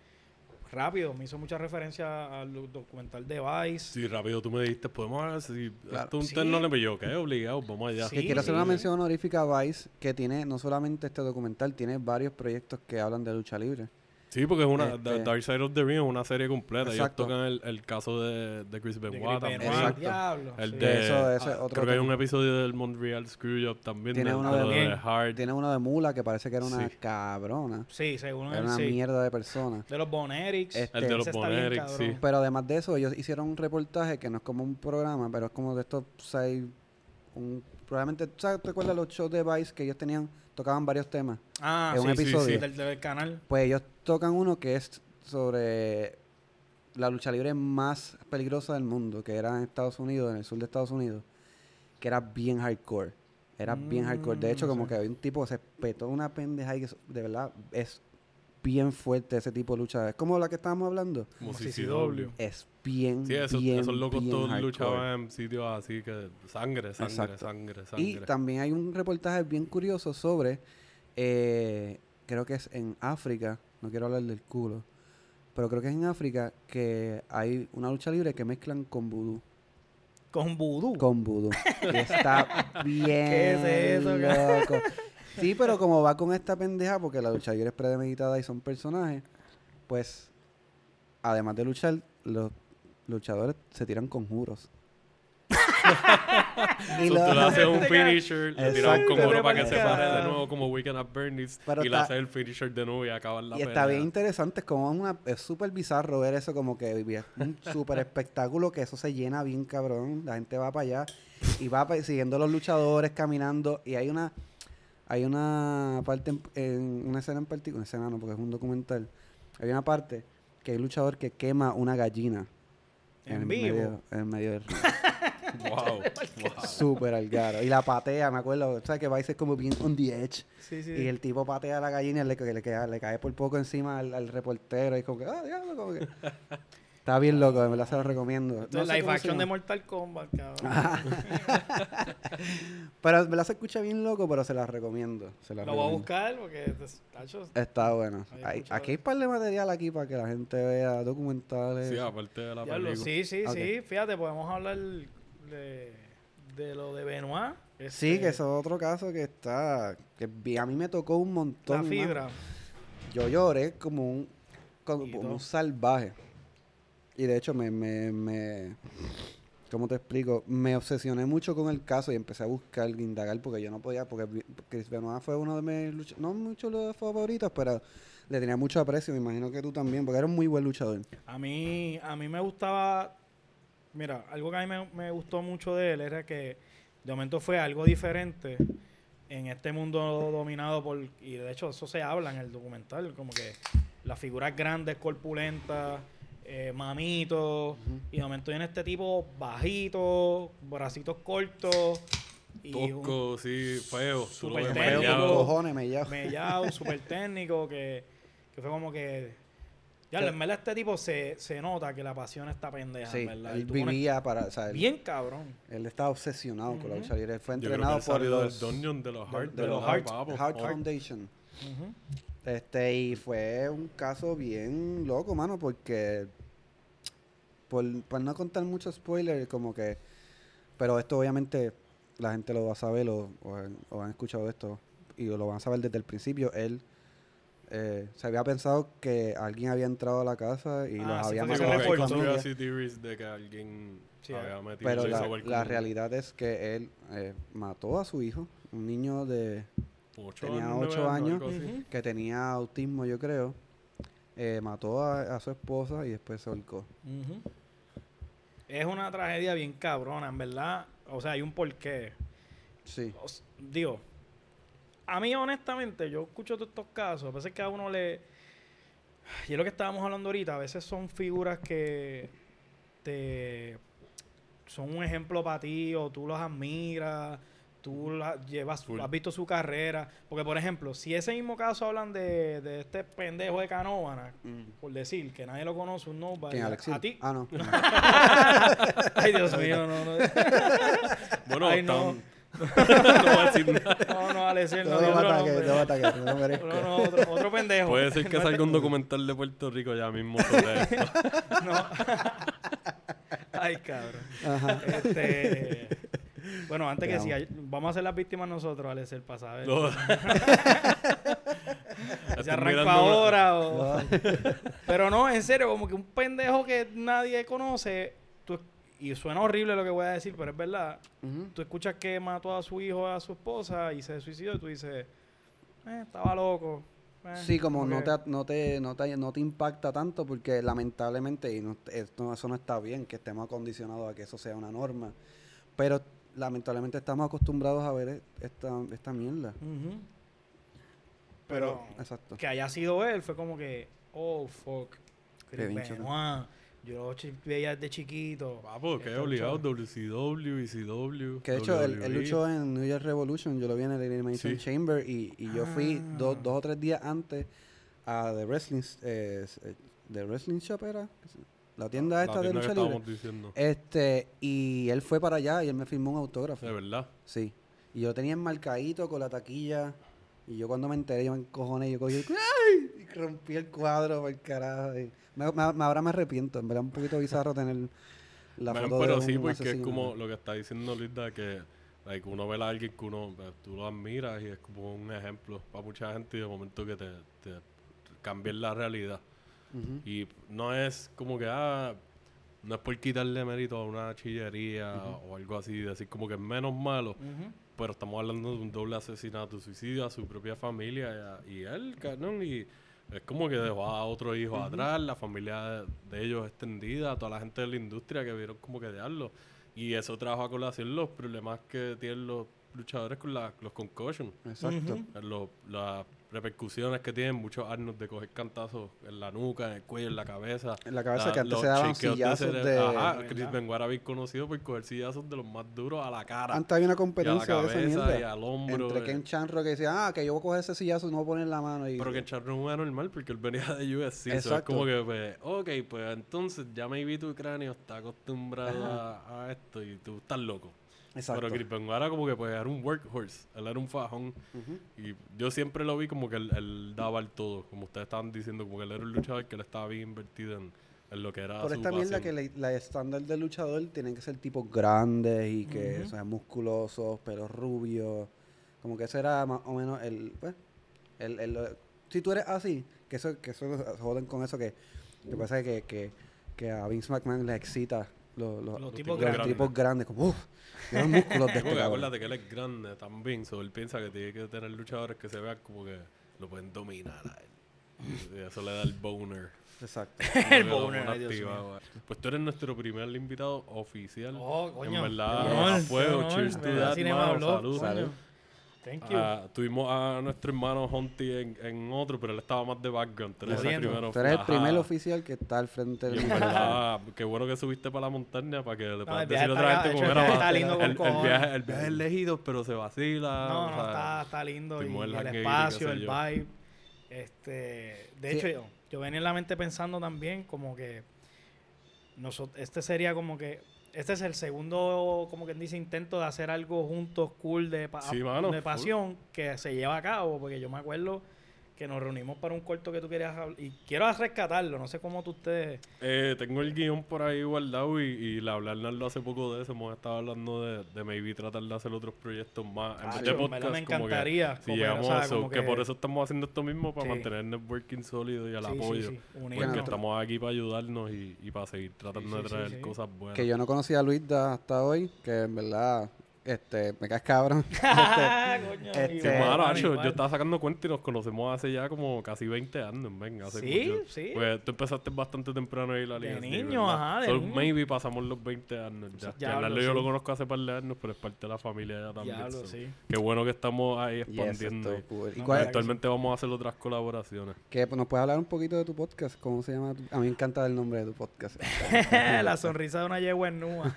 [SPEAKER 4] rápido, me hizo mucha referencia al documental de Vice.
[SPEAKER 2] Sí, rápido tú me dijiste, podemos hablar si
[SPEAKER 1] Claro.
[SPEAKER 2] esto es un
[SPEAKER 4] Sí.
[SPEAKER 2] turno le yo, que obligado, vamos allá.
[SPEAKER 4] Sí,
[SPEAKER 1] que quiero hacer una mención honorífica a Vice, que tiene no solamente este documental, tiene varios proyectos que hablan de lucha libre.
[SPEAKER 2] Sí, porque es una.
[SPEAKER 1] Este-
[SPEAKER 2] Dark Side of the Ring es una serie completa. Ellos tocan el, el caso de, de Chris
[SPEAKER 4] De
[SPEAKER 2] Benoit
[SPEAKER 4] Chris
[SPEAKER 2] también.
[SPEAKER 4] Diablo,
[SPEAKER 2] El
[SPEAKER 4] sí.
[SPEAKER 2] de,
[SPEAKER 1] Eso, ese
[SPEAKER 2] ah,
[SPEAKER 1] otro
[SPEAKER 2] creo que hay un episodio del Montreal Screwjob también.
[SPEAKER 1] Tiene
[SPEAKER 2] de,
[SPEAKER 1] uno
[SPEAKER 2] de
[SPEAKER 1] de-
[SPEAKER 2] de. Hard.
[SPEAKER 1] Tiene uno de Mula que parece que era una
[SPEAKER 2] Sí.
[SPEAKER 1] cabrona.
[SPEAKER 4] Sí, según
[SPEAKER 1] Era
[SPEAKER 4] él,
[SPEAKER 1] una
[SPEAKER 4] sí.
[SPEAKER 1] mierda de persona.
[SPEAKER 4] De los Bonerics.
[SPEAKER 1] Este,
[SPEAKER 2] El de los Bonerics, sí.
[SPEAKER 1] Pero además de eso, ellos hicieron un reportaje que no es como un programa, pero es como de estos seis. Un, probablemente, ¿sabes? ¿Te acuerdas los shows de Vice que ellos tenían? Tocaban varios temas.
[SPEAKER 4] Ah,
[SPEAKER 1] es
[SPEAKER 4] sí,
[SPEAKER 1] un episodio.
[SPEAKER 4] sí, del, del canal.
[SPEAKER 1] Pues ellos tocan uno que es sobre la lucha libre más peligrosa del mundo, que era en Estados Unidos, en el sur de Estados Unidos, que era bien hardcore. Era bien hardcore. De hecho,
[SPEAKER 4] Mm,
[SPEAKER 1] como
[SPEAKER 4] sí.
[SPEAKER 1] que había un tipo que se petó una pendeja y que de verdad es bien fuerte ese tipo de lucha. Es como la que estábamos hablando.
[SPEAKER 2] Como CCW.
[SPEAKER 1] Es bien,
[SPEAKER 2] Sí, esos,
[SPEAKER 1] bien,
[SPEAKER 2] esos locos
[SPEAKER 1] bien
[SPEAKER 2] todos luchaban en sitios así que sangre, sangre,
[SPEAKER 1] Exacto.
[SPEAKER 2] sangre,
[SPEAKER 1] Y
[SPEAKER 2] sangre.
[SPEAKER 1] también hay un reportaje bien curioso sobre, eh, creo que es en África, no quiero hablar del culo, pero creo que es en África que hay una lucha libre que mezclan con vudú.
[SPEAKER 4] Con vudú.
[SPEAKER 1] Con vudú. Y está bien
[SPEAKER 4] ¿Qué es eso,
[SPEAKER 1] loco. Sí, pero como va con esta pendeja, porque la lucha libre es premeditada y son personajes, pues, además de luchar, los luchadores se tiran conjuros.
[SPEAKER 2] So, tú
[SPEAKER 1] lo-
[SPEAKER 2] le haces un finisher, le tiras un conjuro para que se pare de nuevo como Weekend at Bernie's
[SPEAKER 1] Pero
[SPEAKER 2] y le
[SPEAKER 1] está-
[SPEAKER 2] haces el finisher de nuevo y acabas la
[SPEAKER 1] Y está bien interesante, es como una, es súper bizarro ver eso, como que es un súper espectáculo, que eso se llena bien cabrón, la gente va para allá y va siguiendo a los luchadores, caminando, y hay una, hay una parte, en, en una escena en particular, una escena no, porque es un documental, hay una parte que hay un luchador que quema una gallina
[SPEAKER 4] En vivo.
[SPEAKER 1] medio, en medio del ring.
[SPEAKER 2] Wow. wow.
[SPEAKER 1] súper al garo. Y la patea, me acuerdo, ¿sabes que Vice es como bien on the edge?
[SPEAKER 4] Sí, sí.
[SPEAKER 1] Y el tipo patea a la gallina y le, le, le cae por poco encima al, al reportero. Y como que, ah, diablo, como que. Está bien loco, de verdad se lo recomiendo. No
[SPEAKER 4] es
[SPEAKER 1] sé
[SPEAKER 4] live action de. Mortal Kombat, cabrón.
[SPEAKER 1] Pero de verdad se escucha bien loco, pero se la recomiendo. Se la
[SPEAKER 4] Lo voy a buscar porque, pues,
[SPEAKER 1] Está bueno. Hay- aquí hay un par de material aquí para que la gente vea documentales.
[SPEAKER 2] Sí, aparte de la película.
[SPEAKER 4] sí, sí, sí. Fíjate, podemos hablar de, de lo de Benoit.
[SPEAKER 1] Sí,
[SPEAKER 4] este,
[SPEAKER 1] que eso es otro caso que está. que a mí me tocó un montón.
[SPEAKER 4] La fibra.
[SPEAKER 1] Yo lloré como un, como, un salvaje. Y de hecho me, me, me, ¿cómo te explico? Me obsesioné mucho con el caso y empecé a buscar, indagar, porque yo no podía, porque Chris Benoit fue uno de mis luchadores, no muchos los favoritos, pero le tenía mucho aprecio, me imagino que tú también, porque era un muy buen luchador.
[SPEAKER 4] A mí, a mí me gustaba. Mira, algo que a mí me gustó mucho de él era que de momento fue algo diferente en este mundo dominado por. Y de hecho, eso se habla en el documental, como que las figuras grandes, corpulentas, eh, mamitos. Y de momento viene este tipo bajito, bracitos cortos. Y un
[SPEAKER 2] Tosco, sí, feo.
[SPEAKER 4] Súper técnico.
[SPEAKER 1] cojones, me llamo.
[SPEAKER 4] mellado, súper técnico, que, que fue como que. Ya, en verdad, este tipo se, se nota que la pasión está pendeja,
[SPEAKER 1] Sí,
[SPEAKER 4] ¿verdad?
[SPEAKER 1] Él vivía para, o sea, él,
[SPEAKER 4] Bien cabrón.
[SPEAKER 1] él estaba obsesionado con la lucha libre, él fue
[SPEAKER 2] Yo creo que
[SPEAKER 1] entrenado
[SPEAKER 2] él
[SPEAKER 1] por
[SPEAKER 2] salió
[SPEAKER 1] los,
[SPEAKER 2] del dungeon de los Heart.
[SPEAKER 1] de los
[SPEAKER 2] Heart,
[SPEAKER 1] Heart, Heart Foundation. Este, y fue un caso bien loco, mano, porque por, por no contar mucho spoiler, como que, pero esto obviamente la gente lo va a saber o, o han, o han escuchado esto y lo van a saber desde el principio. Él eh, se había pensado que alguien había entrado a la casa y
[SPEAKER 4] Ah,
[SPEAKER 1] los
[SPEAKER 4] sí,
[SPEAKER 1] había matado
[SPEAKER 2] de que alguien
[SPEAKER 4] Sí,
[SPEAKER 2] había metido
[SPEAKER 1] Pero la, la realidad es que él eh, mató a su hijo, un niño de
[SPEAKER 2] ocho
[SPEAKER 1] tenía
[SPEAKER 2] nueve
[SPEAKER 1] ocho años.
[SPEAKER 2] algo así.
[SPEAKER 4] Ujú.
[SPEAKER 1] que tenía autismo, yo creo. Eh, mató a, a su esposa y después se ahorcó.
[SPEAKER 4] Ujú. Es una tragedia bien cabrona, en verdad. O sea, hay un porqué.
[SPEAKER 1] Sí.
[SPEAKER 4] O digo, a mí honestamente, yo escucho todos estos casos, a veces que a uno le... Y es lo que estábamos hablando ahorita, a veces son figuras que te... Son un ejemplo para ti o tú los admiras, tú la- llevas,
[SPEAKER 2] Full.
[SPEAKER 4] has visto su carrera. Porque, por ejemplo, si ese mismo caso hablan de, de este pendejo de Canóvana, por decir que nadie lo conoce, un nobody,
[SPEAKER 1] ¿Quién, Alexis?
[SPEAKER 4] a ti...
[SPEAKER 1] Ah, no.
[SPEAKER 4] Ay, Dios mío, no, no.
[SPEAKER 2] Bueno,
[SPEAKER 4] Ay, no.
[SPEAKER 2] no voy a decir nada.
[SPEAKER 4] No, no, Alexis, no, otro
[SPEAKER 1] ataque, no merezco.
[SPEAKER 4] No, no, otro, otro pendejo.
[SPEAKER 2] Puede ser que
[SPEAKER 4] No,
[SPEAKER 2] salga un documental de Puerto Rico ya mismo sobre esto.
[SPEAKER 4] no. Ay, cabrón.
[SPEAKER 1] Ajá.
[SPEAKER 4] Este, bueno, antes
[SPEAKER 1] Te
[SPEAKER 4] que siga, vamos a ser las víctimas nosotros, Alex, el pasado.
[SPEAKER 2] No.
[SPEAKER 4] Se arranca ahora o... Pero no, en serio, como que un pendejo que nadie conoce, tú- y suena horrible lo que voy a decir, pero es verdad,
[SPEAKER 1] Ujú.
[SPEAKER 4] tú escuchas que mató a su hijo, a su esposa y se suicidó y tú dices, eh, estaba loco. eh,
[SPEAKER 1] Sí, como no te, no, te, no, te, no te impacta tanto porque lamentablemente, y no, esto, eso no está bien, que estemos acondicionados a que eso sea una norma, pero lamentablemente estamos acostumbrados a ver esta, esta mierda.
[SPEAKER 4] Pero
[SPEAKER 1] Exacto.
[SPEAKER 4] que haya sido él fue como que, oh, fuck.
[SPEAKER 1] Qué
[SPEAKER 4] Benoit. Yo lo veía desde chiquito.
[SPEAKER 2] Papo, que
[SPEAKER 4] Este
[SPEAKER 2] obligado. WCW, ECW.
[SPEAKER 1] Que de hecho, él, él
[SPEAKER 2] WWE.
[SPEAKER 1] luchó en New Year's Revolution, yo lo vi en el Elimination
[SPEAKER 2] Sí.
[SPEAKER 1] Chamber y, y yo fui
[SPEAKER 4] Ah.
[SPEAKER 1] dos, dos o tres días antes a The Wrestling, eh, eh, The Wrestling Shop era, la tienda
[SPEAKER 2] La
[SPEAKER 1] esta de
[SPEAKER 2] tienda que
[SPEAKER 1] lucha libre.
[SPEAKER 2] diciendo.
[SPEAKER 1] Este, y él fue para allá y él me firmó un autógrafo.
[SPEAKER 2] De verdad.
[SPEAKER 1] Sí. Y yo tenía enmarcadito con la taquilla. Y yo cuando me enteré, yo me encojoné. Yo cogí el- ¡ay! Y rompí el cuadro por carajo. y me- me- ahora me arrepiento. En verdad, un poquito bizarro tener la foto
[SPEAKER 2] pero
[SPEAKER 1] de
[SPEAKER 2] sí,
[SPEAKER 1] un
[SPEAKER 2] porque es
[SPEAKER 1] asesino.
[SPEAKER 2] como lo que está diciendo Linda, que like, uno ve a alguien que uno, pues, tú lo admiras y es como un ejemplo para mucha gente y de momento que te, te la realidad. Y no es como que, ah, no es por quitarle mérito a una chillería o algo así, decir como que es menos malo,
[SPEAKER 4] Ujú.
[SPEAKER 2] pero estamos hablando de un doble asesinato, suicidio a su propia familia y, a- y él, cabrón, y es como que dejó a otro hijo atrás, la familia de, de ellos extendida, toda la gente de la industria que vieron como que dejarlo. Y eso trajo a colación los problemas que tienen los luchadores con la- los concussions.
[SPEAKER 1] Exacto.
[SPEAKER 2] Las repercusiones que tienen muchos años de coger cantazos en la nuca, en el cuello, en la cabeza.
[SPEAKER 1] En la cabeza que antes se daban sillazos de...
[SPEAKER 2] Ajá. Chris Benoit bien conocido por coger sillazos de los más duros a la cara.
[SPEAKER 1] Antes había una
[SPEAKER 2] y a la
[SPEAKER 1] competencia de esa
[SPEAKER 2] cabeza y
[SPEAKER 1] mierda.
[SPEAKER 2] al hombro.
[SPEAKER 1] Entre
[SPEAKER 2] eh.
[SPEAKER 1] Ken Chanro que decía, ah, que yo voy a coger ese sillazo y no voy a poner la mano. Y...
[SPEAKER 2] Pero que Charro no era normal porque él venía de so es
[SPEAKER 1] Exacto.
[SPEAKER 2] como que, pues, ok, pues entonces ya me vi tu cráneo, está acostumbrado a, a esto y tú estás loco.
[SPEAKER 1] Exacto.
[SPEAKER 2] Pero Benoit era como que pues era un workhorse, él era un fajón. Y yo siempre lo vi como que él, él daba el todo, como ustedes estaban diciendo, como que él era un luchador que él estaba bien invertido en, en lo que era
[SPEAKER 1] Por
[SPEAKER 2] su
[SPEAKER 1] esta mierda que
[SPEAKER 2] pasión.
[SPEAKER 1] la, la estándar del luchador tienen que ser tipos grandes y que
[SPEAKER 4] Ujú.
[SPEAKER 1] sean musculosos, pelos rubios. Como que ese era más o menos el, pues, el, el- si tú eres así, que eso, que eso se joden con eso que, que pasa que, que, que a Vince McMahon le excita los, los,
[SPEAKER 4] Los tipos
[SPEAKER 1] los
[SPEAKER 2] grandes.
[SPEAKER 1] tipos grandes, como uff, los músculos de este
[SPEAKER 2] acuérdate que él es grande también, so él piensa que tiene que tener luchadores que se vean como que lo pueden dominar a él. Y eso le da el boner.
[SPEAKER 1] Exacto.
[SPEAKER 4] El boner, ay, mío.
[SPEAKER 2] güey. Pues tú eres nuestro primer invitado oficial.
[SPEAKER 4] Oh, coño.
[SPEAKER 2] En verdad, a fuego, cheers to that, salud.
[SPEAKER 1] Salud.
[SPEAKER 4] Thank you.
[SPEAKER 2] Ah, tuvimos a nuestro hermano Hunty en, en otro, pero él estaba más de background. Tú eres el primero.
[SPEAKER 1] Tú eres el primer oficial que está al frente del
[SPEAKER 2] verdad, qué bueno que subiste para la montaña para que le puedas
[SPEAKER 4] el viaje
[SPEAKER 2] decir otra gente cómo era.
[SPEAKER 4] el viaje
[SPEAKER 2] el, viaje, el viaje es lejido, pero se vacila.
[SPEAKER 4] No,
[SPEAKER 2] o
[SPEAKER 4] no,
[SPEAKER 2] sea,
[SPEAKER 4] está, está lindo. Y,
[SPEAKER 2] el
[SPEAKER 4] y espacio, el vibe. Este, de
[SPEAKER 1] Sí.
[SPEAKER 4] hecho, yo, yo venía en la mente pensando también como que nosotros, este sería como que este es el segundo, como quien dice, intento de hacer algo juntos cool de, pa-
[SPEAKER 2] Sí, mano,
[SPEAKER 4] de pasión que se lleva a cabo, porque yo me acuerdo que nos reunimos para un corto que tú querías hablar y quiero rescatarlo, no sé cómo tú ustedes
[SPEAKER 2] Eh, tengo el guion por ahí guardado y, y la hablar Nardo hace poco de eso. Hemos estado hablando de, de maybe tratar de hacer otros proyectos más. En vez de podcast,
[SPEAKER 4] me
[SPEAKER 2] como que
[SPEAKER 4] encantaría
[SPEAKER 2] Si llegamos
[SPEAKER 4] o sea,
[SPEAKER 2] a eso,
[SPEAKER 4] como
[SPEAKER 2] que,
[SPEAKER 4] que-
[SPEAKER 2] por eso estamos haciendo esto mismo, para
[SPEAKER 4] Sí.
[SPEAKER 2] mantener el networking sólido y el
[SPEAKER 4] Sí, sí,
[SPEAKER 2] apoyo.
[SPEAKER 4] sí.
[SPEAKER 2] Porque estamos aquí para ayudarnos y, y para seguir tratando
[SPEAKER 4] Sí,
[SPEAKER 2] de traer
[SPEAKER 4] sí, sí.
[SPEAKER 2] cosas buenas.
[SPEAKER 1] Que yo no conocía a Luisda hasta hoy, que en verdad este, me caes cabrón.
[SPEAKER 4] Coño,
[SPEAKER 1] este-
[SPEAKER 2] mano,
[SPEAKER 4] mano,
[SPEAKER 2] Acho,
[SPEAKER 4] igual.
[SPEAKER 2] yo estaba sacando cuenta y nos conocemos hace ya como casi 20 años, venga. Hace
[SPEAKER 4] Sí,
[SPEAKER 2] mucho.
[SPEAKER 4] sí.
[SPEAKER 2] Pues tú empezaste bastante temprano ahí la
[SPEAKER 4] De
[SPEAKER 2] liga. sí,
[SPEAKER 4] niño,
[SPEAKER 2] ¿verdad?
[SPEAKER 4] ajá, de
[SPEAKER 2] Solo
[SPEAKER 4] niño.
[SPEAKER 2] maybe pasamos los 20 años ya. Ya, Nardo yo lo conozco hace par de años, pero es parte de la familia ya también. So.
[SPEAKER 4] sí.
[SPEAKER 2] Qué bueno que estamos ahí
[SPEAKER 1] Yes,
[SPEAKER 2] expandiendo.
[SPEAKER 1] esto, cool. ¿Y
[SPEAKER 4] No,
[SPEAKER 1] cuál-
[SPEAKER 4] verdad
[SPEAKER 2] Actualmente vamos a hacer otras colaboraciones.
[SPEAKER 1] que, pues, ¿Nos puedes hablar un poquito de tu podcast? ¿Cómo se llama? tu- A mí me encanta el nombre de tu podcast.
[SPEAKER 4] la sonrisa de una yegua en nua.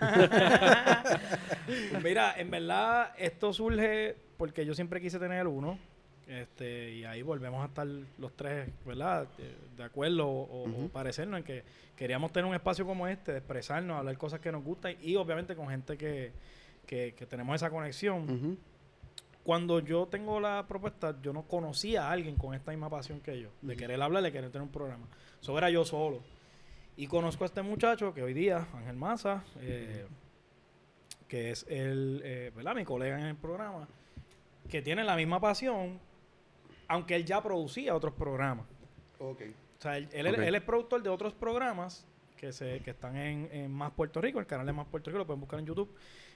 [SPEAKER 4] Pues mira, en verdad, esto surge porque yo siempre quise tener uno. Este, y ahí volvemos a estar los tres, ¿verdad? De, de acuerdo o, parecernos en que queríamos tener un espacio como este, de expresarnos, hablar cosas que nos gustan y obviamente con gente que, que, que tenemos esa conexión. Cuando yo tengo la propuesta, yo no conocía a alguien con esta misma pasión que yo, de querer hablar, de querer tener un programa. Eso era yo solo. Y conozco a este muchacho que hoy día, Ángel Maza, eh, que es el, eh, ¿verdad? mi colega en el programa, que tiene la misma pasión Aunque él ya producía otros programas.
[SPEAKER 1] Ok.
[SPEAKER 4] O sea, él, él- es productor de otros programas que se que están en, en Más Puerto Rico, el canal de Más Puerto Rico, lo pueden buscar en YouTube.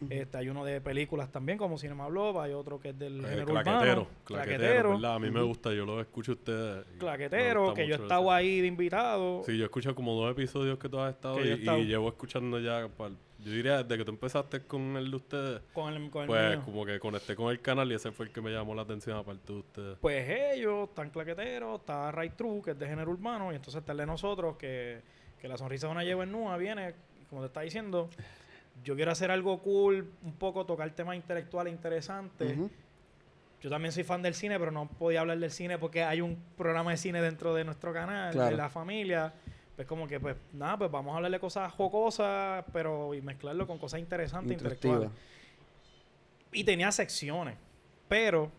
[SPEAKER 4] este, hay uno de películas también, como Cinema Blob, hay otro que es del
[SPEAKER 2] Eh,
[SPEAKER 4] género
[SPEAKER 2] claquetero,
[SPEAKER 4] urbano.
[SPEAKER 2] claquetero, ¿verdad? A mí me gusta, yo lo escucho a ustedes.
[SPEAKER 4] Claquetero, que yo he estado ahí de invitado.
[SPEAKER 2] Sí, yo he escuchado como dos episodios que tú has estado
[SPEAKER 4] Que
[SPEAKER 2] y, y llevo escuchando ya, pal- yo diría desde que tú empezaste con el de ustedes,
[SPEAKER 4] Con el, con el
[SPEAKER 2] pues
[SPEAKER 4] mío.
[SPEAKER 2] como que conecté con el canal y ese fue el que me llamó la atención aparte de ustedes.
[SPEAKER 4] Pues ellos, están claqueteros, está Right True, que es de género urbano, y entonces está el de nosotros, que, que la sonrisa de una yegua en nua viene, como te está diciendo, yo quiero hacer algo cool, un poco tocar temas intelectuales interesantes.
[SPEAKER 1] Ujú.
[SPEAKER 4] Yo también soy fan del cine, pero no podía hablar del cine porque hay un programa de cine dentro de nuestro canal,
[SPEAKER 1] Claro.
[SPEAKER 4] de la familia. Pues como que, pues nada, pues vamos a hablar de cosas jocosas, pero y mezclarlo con cosas interesantes, intelectuales. Y tenía secciones. Pero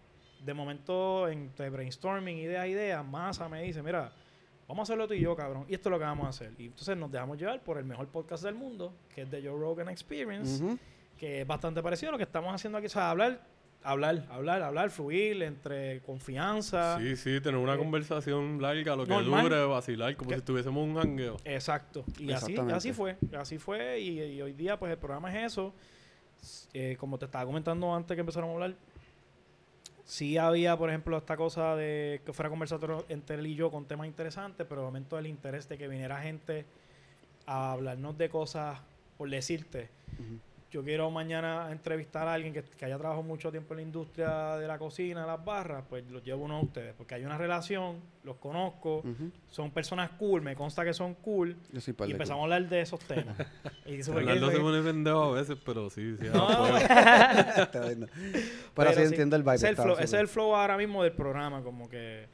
[SPEAKER 4] de momento, entre brainstorming, ideas, ideas, Masa me dice, mira, vamos a hacerlo tú y yo, cabrón. Y esto es lo que vamos a hacer. Y entonces nos dejamos llevar por el mejor podcast del mundo, que es The Joe Rogan Experience, que es bastante parecido a lo que estamos haciendo aquí. O sea, hablar, hablar, hablar, hablar, fluir entre confianza.
[SPEAKER 2] Sí, sí, tener una
[SPEAKER 4] eh,
[SPEAKER 2] conversación larga, lo que
[SPEAKER 4] normal.
[SPEAKER 2] dure, vacilar, como si estuviésemos un hangueo.
[SPEAKER 4] Exacto. Y así, así fue. Así fue. Y, y hoy día, pues el programa es eso. Eh, como te estaba comentando antes que empezáramos a hablar, sí había, por ejemplo, esta cosa de que fuera conversatorio entre él y yo con temas interesantes, pero de momento el interés de que viniera gente a hablarnos de cosas, por decirte. Yo quiero mañana entrevistar a alguien que, que haya trabajado mucho tiempo en la industria de la cocina, de las barras, pues los llevo uno a ustedes, porque hay una relación, los conozco,
[SPEAKER 1] Ujú.
[SPEAKER 4] son personas cool, me consta que son cool,
[SPEAKER 1] Yo soy
[SPEAKER 4] y empezamos a hablar de esos temas. y gay,
[SPEAKER 2] se pone pendejo a veces, pero sí, sí.
[SPEAKER 4] No,
[SPEAKER 2] ah,
[SPEAKER 1] cool. Está lindo. Pero,
[SPEAKER 4] pero
[SPEAKER 1] sí entiendo el vibe.
[SPEAKER 4] Ese es el,
[SPEAKER 1] está
[SPEAKER 4] flow,
[SPEAKER 1] súper.
[SPEAKER 4] ese es el flow ahora mismo del programa, como que...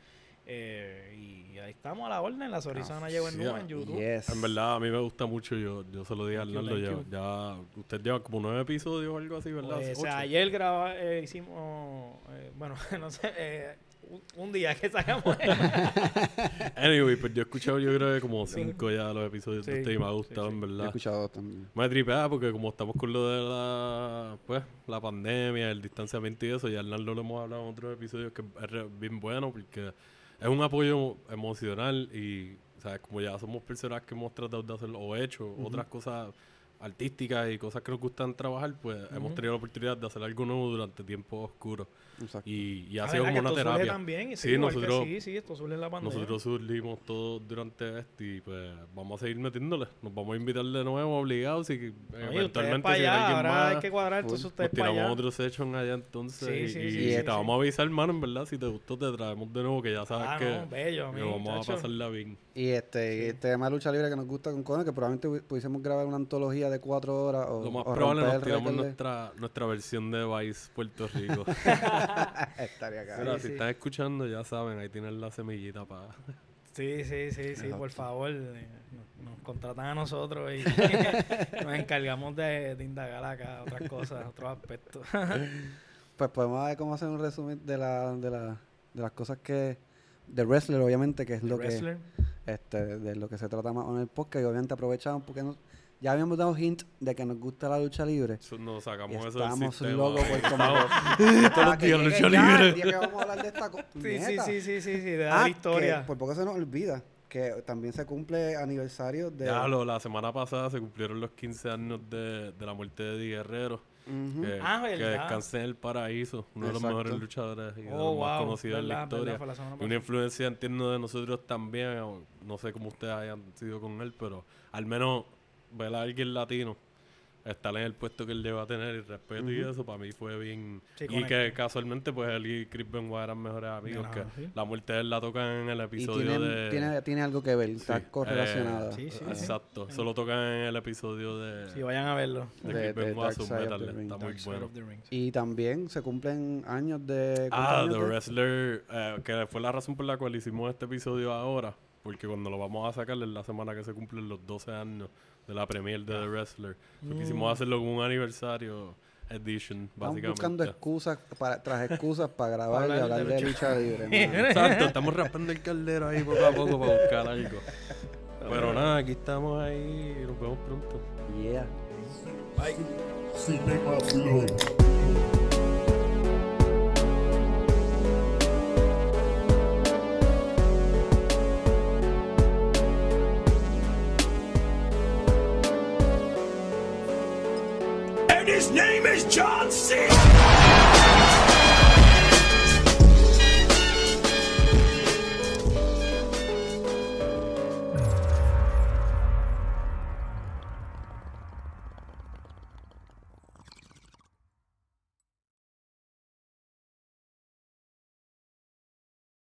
[SPEAKER 4] eh, y ahí estamos a la orden, la Sorizana
[SPEAKER 1] Ah,
[SPEAKER 4] llegó en
[SPEAKER 2] sí,
[SPEAKER 4] nube en YouTube.
[SPEAKER 1] Yes.
[SPEAKER 2] En verdad, a mí me gusta mucho. Yo, yo se lo dije a
[SPEAKER 4] Thank you,
[SPEAKER 2] Arnaldo. Ya, ya, usted lleva como nueve episodios o algo así, ¿verdad?
[SPEAKER 4] Pues,
[SPEAKER 2] Ocho.
[SPEAKER 4] ayer graba, eh, hicimos, eh, bueno, no sé, eh, un, día que sacamos.
[SPEAKER 2] Anyway, pues yo he escuchado yo creo que como cinco ya los episodios de
[SPEAKER 4] Sí,
[SPEAKER 2] usted y me ha gustado,
[SPEAKER 4] sí.
[SPEAKER 2] en
[SPEAKER 1] He
[SPEAKER 2] verdad.
[SPEAKER 1] escuchado también.
[SPEAKER 2] Me tripea porque como estamos con lo de la, pues, la pandemia, el distanciamiento y eso, y a Arnaldo lo hemos hablado en otros episodios que es re- bien bueno porque es un apoyo emocional y, ¿sabes? Como ya somos personas que hemos tratado de hacer o hecho otras cosas artísticas y cosas que nos gustan trabajar, pues hemos tenido la oportunidad de hacer algo nuevo durante tiempos oscuros. Y, y
[SPEAKER 4] Ah,
[SPEAKER 2] ha sido
[SPEAKER 4] ¿verdad?
[SPEAKER 2] como una
[SPEAKER 4] esto
[SPEAKER 2] terapia.
[SPEAKER 4] también, y
[SPEAKER 2] Sí, nosotros-
[SPEAKER 4] sí, sí, esto surge en la pandemia.
[SPEAKER 2] Nosotros surgimos todos durante este y pues vamos a seguir metiéndole. Nos vamos a invitar de nuevo obligados y eventualmente si
[SPEAKER 4] allá,
[SPEAKER 2] alguien
[SPEAKER 4] ahora
[SPEAKER 2] más
[SPEAKER 4] hay que cuadrar, entonces
[SPEAKER 2] nos
[SPEAKER 4] ustedes para
[SPEAKER 2] tiramos
[SPEAKER 4] allá.
[SPEAKER 2] otro session allá entonces
[SPEAKER 4] Sí,
[SPEAKER 2] y,
[SPEAKER 4] sí,
[SPEAKER 2] y-
[SPEAKER 1] sí,
[SPEAKER 2] y
[SPEAKER 1] sí,
[SPEAKER 2] te
[SPEAKER 4] sí.
[SPEAKER 2] vamos a avisar hermano en verdad si te gustó te traemos de nuevo que ya sabes
[SPEAKER 4] Ah,
[SPEAKER 2] que,
[SPEAKER 4] no, bello,
[SPEAKER 2] que vamos
[SPEAKER 4] chacho.
[SPEAKER 2] a pasarla bien.
[SPEAKER 1] Y este, y este tema de lucha libre que nos gusta con Cono, que probablemente pudiésemos grabar una antología de cuatro horas o,
[SPEAKER 2] Lo más
[SPEAKER 1] o
[SPEAKER 2] probable
[SPEAKER 1] romper
[SPEAKER 2] nos tiramos nuestra, nuestra versión de Vice Puerto Rico.
[SPEAKER 1] Estaría cabrón.
[SPEAKER 2] Mira,
[SPEAKER 4] Sí,
[SPEAKER 2] si
[SPEAKER 4] sí.
[SPEAKER 2] están escuchando ya saben, ahí tienen la semillita para...
[SPEAKER 4] Sí, sí, sí, sí, por favor, eh, nos, contratan a nosotros y nos encargamos de, de indagar acá otras cosas, otros aspectos.
[SPEAKER 1] Pues podemos ver cómo hacer un resumen de, la, de, la, de las cosas que... De wrestler, obviamente, que es lo
[SPEAKER 4] Wrestler.
[SPEAKER 1] que este, de lo que se trata más en el podcast. Y obviamente aprovechamos porque nos- ya habíamos dado hint de que nos gusta la lucha libre.
[SPEAKER 2] Eso nos
[SPEAKER 1] Y
[SPEAKER 2] sacamos eso del
[SPEAKER 1] estamos
[SPEAKER 2] sistema.
[SPEAKER 1] locos por como... Ah,
[SPEAKER 2] todos los días lucha libre.
[SPEAKER 1] el día que vamos a hablar de esta cosa.
[SPEAKER 4] Sí, sí, sí, sí, sí, sí, de
[SPEAKER 1] Ah,
[SPEAKER 4] la historia.
[SPEAKER 1] que por poco se nos olvida que también se cumple aniversario de...
[SPEAKER 2] Ya, lo, la semana pasada se cumplieron los 15 años de, de la muerte de Di Guerrero. Que,
[SPEAKER 4] Ah,
[SPEAKER 2] que
[SPEAKER 4] ¿verdad?
[SPEAKER 2] descanse en el paraíso. Uno de los mejores luchadores y de
[SPEAKER 4] Oh,
[SPEAKER 2] los más
[SPEAKER 4] wow,
[SPEAKER 2] conocidos en la
[SPEAKER 4] verdad, verdad,
[SPEAKER 2] historia.
[SPEAKER 4] fue la
[SPEAKER 2] una influencia, entiendo, de nosotros también. No sé cómo ustedes hayan sido con él, pero al menos ver a alguien latino estar en el puesto que él llegó a tener y respeto y eso para mí fue bien
[SPEAKER 4] Sí,
[SPEAKER 2] y que casualmente pues él y Chris Benoit eran mejores amigos que
[SPEAKER 4] sí.
[SPEAKER 2] la muerte de él la tocan en el
[SPEAKER 1] Y
[SPEAKER 2] episodio
[SPEAKER 1] tiene,
[SPEAKER 2] de
[SPEAKER 1] tiene, tiene algo que ver,
[SPEAKER 2] Sí,
[SPEAKER 1] está correlacionada.
[SPEAKER 2] eh,
[SPEAKER 4] Sí, sí, sí.
[SPEAKER 2] exacto eso lo tocan en el episodio de,
[SPEAKER 4] Sí, vayan a verlo.
[SPEAKER 2] de,
[SPEAKER 1] De-
[SPEAKER 2] Chris Benoit,
[SPEAKER 1] Dark
[SPEAKER 2] Sun
[SPEAKER 1] Side of
[SPEAKER 2] Metal,
[SPEAKER 1] the Ring.
[SPEAKER 2] está muy
[SPEAKER 4] Dark
[SPEAKER 2] bueno.
[SPEAKER 1] Y también se cumplen años de... ¿cuántos
[SPEAKER 2] Ah,
[SPEAKER 1] años
[SPEAKER 2] The
[SPEAKER 1] de-
[SPEAKER 2] Wrestler, eh, que fue la razón por la cual hicimos este episodio ahora, porque cuando lo vamos a sacar es la semana que se cumplen los 12 años de la premiere de The Wrestler. Porque
[SPEAKER 4] Mm.
[SPEAKER 2] quisimos hacerlo como un aniversario edition,
[SPEAKER 1] Estamos
[SPEAKER 2] básicamente.
[SPEAKER 1] buscando excusas, para, tras excusas para grabar y
[SPEAKER 4] hablar de
[SPEAKER 1] lucha libre.
[SPEAKER 2] Exacto, estamos raspando el caldero ahí poco a poco para buscar algo. Pero nada, aquí estamos ahí y nos vemos pronto.
[SPEAKER 1] Yeah.
[SPEAKER 3] Cinema His name is John Cena.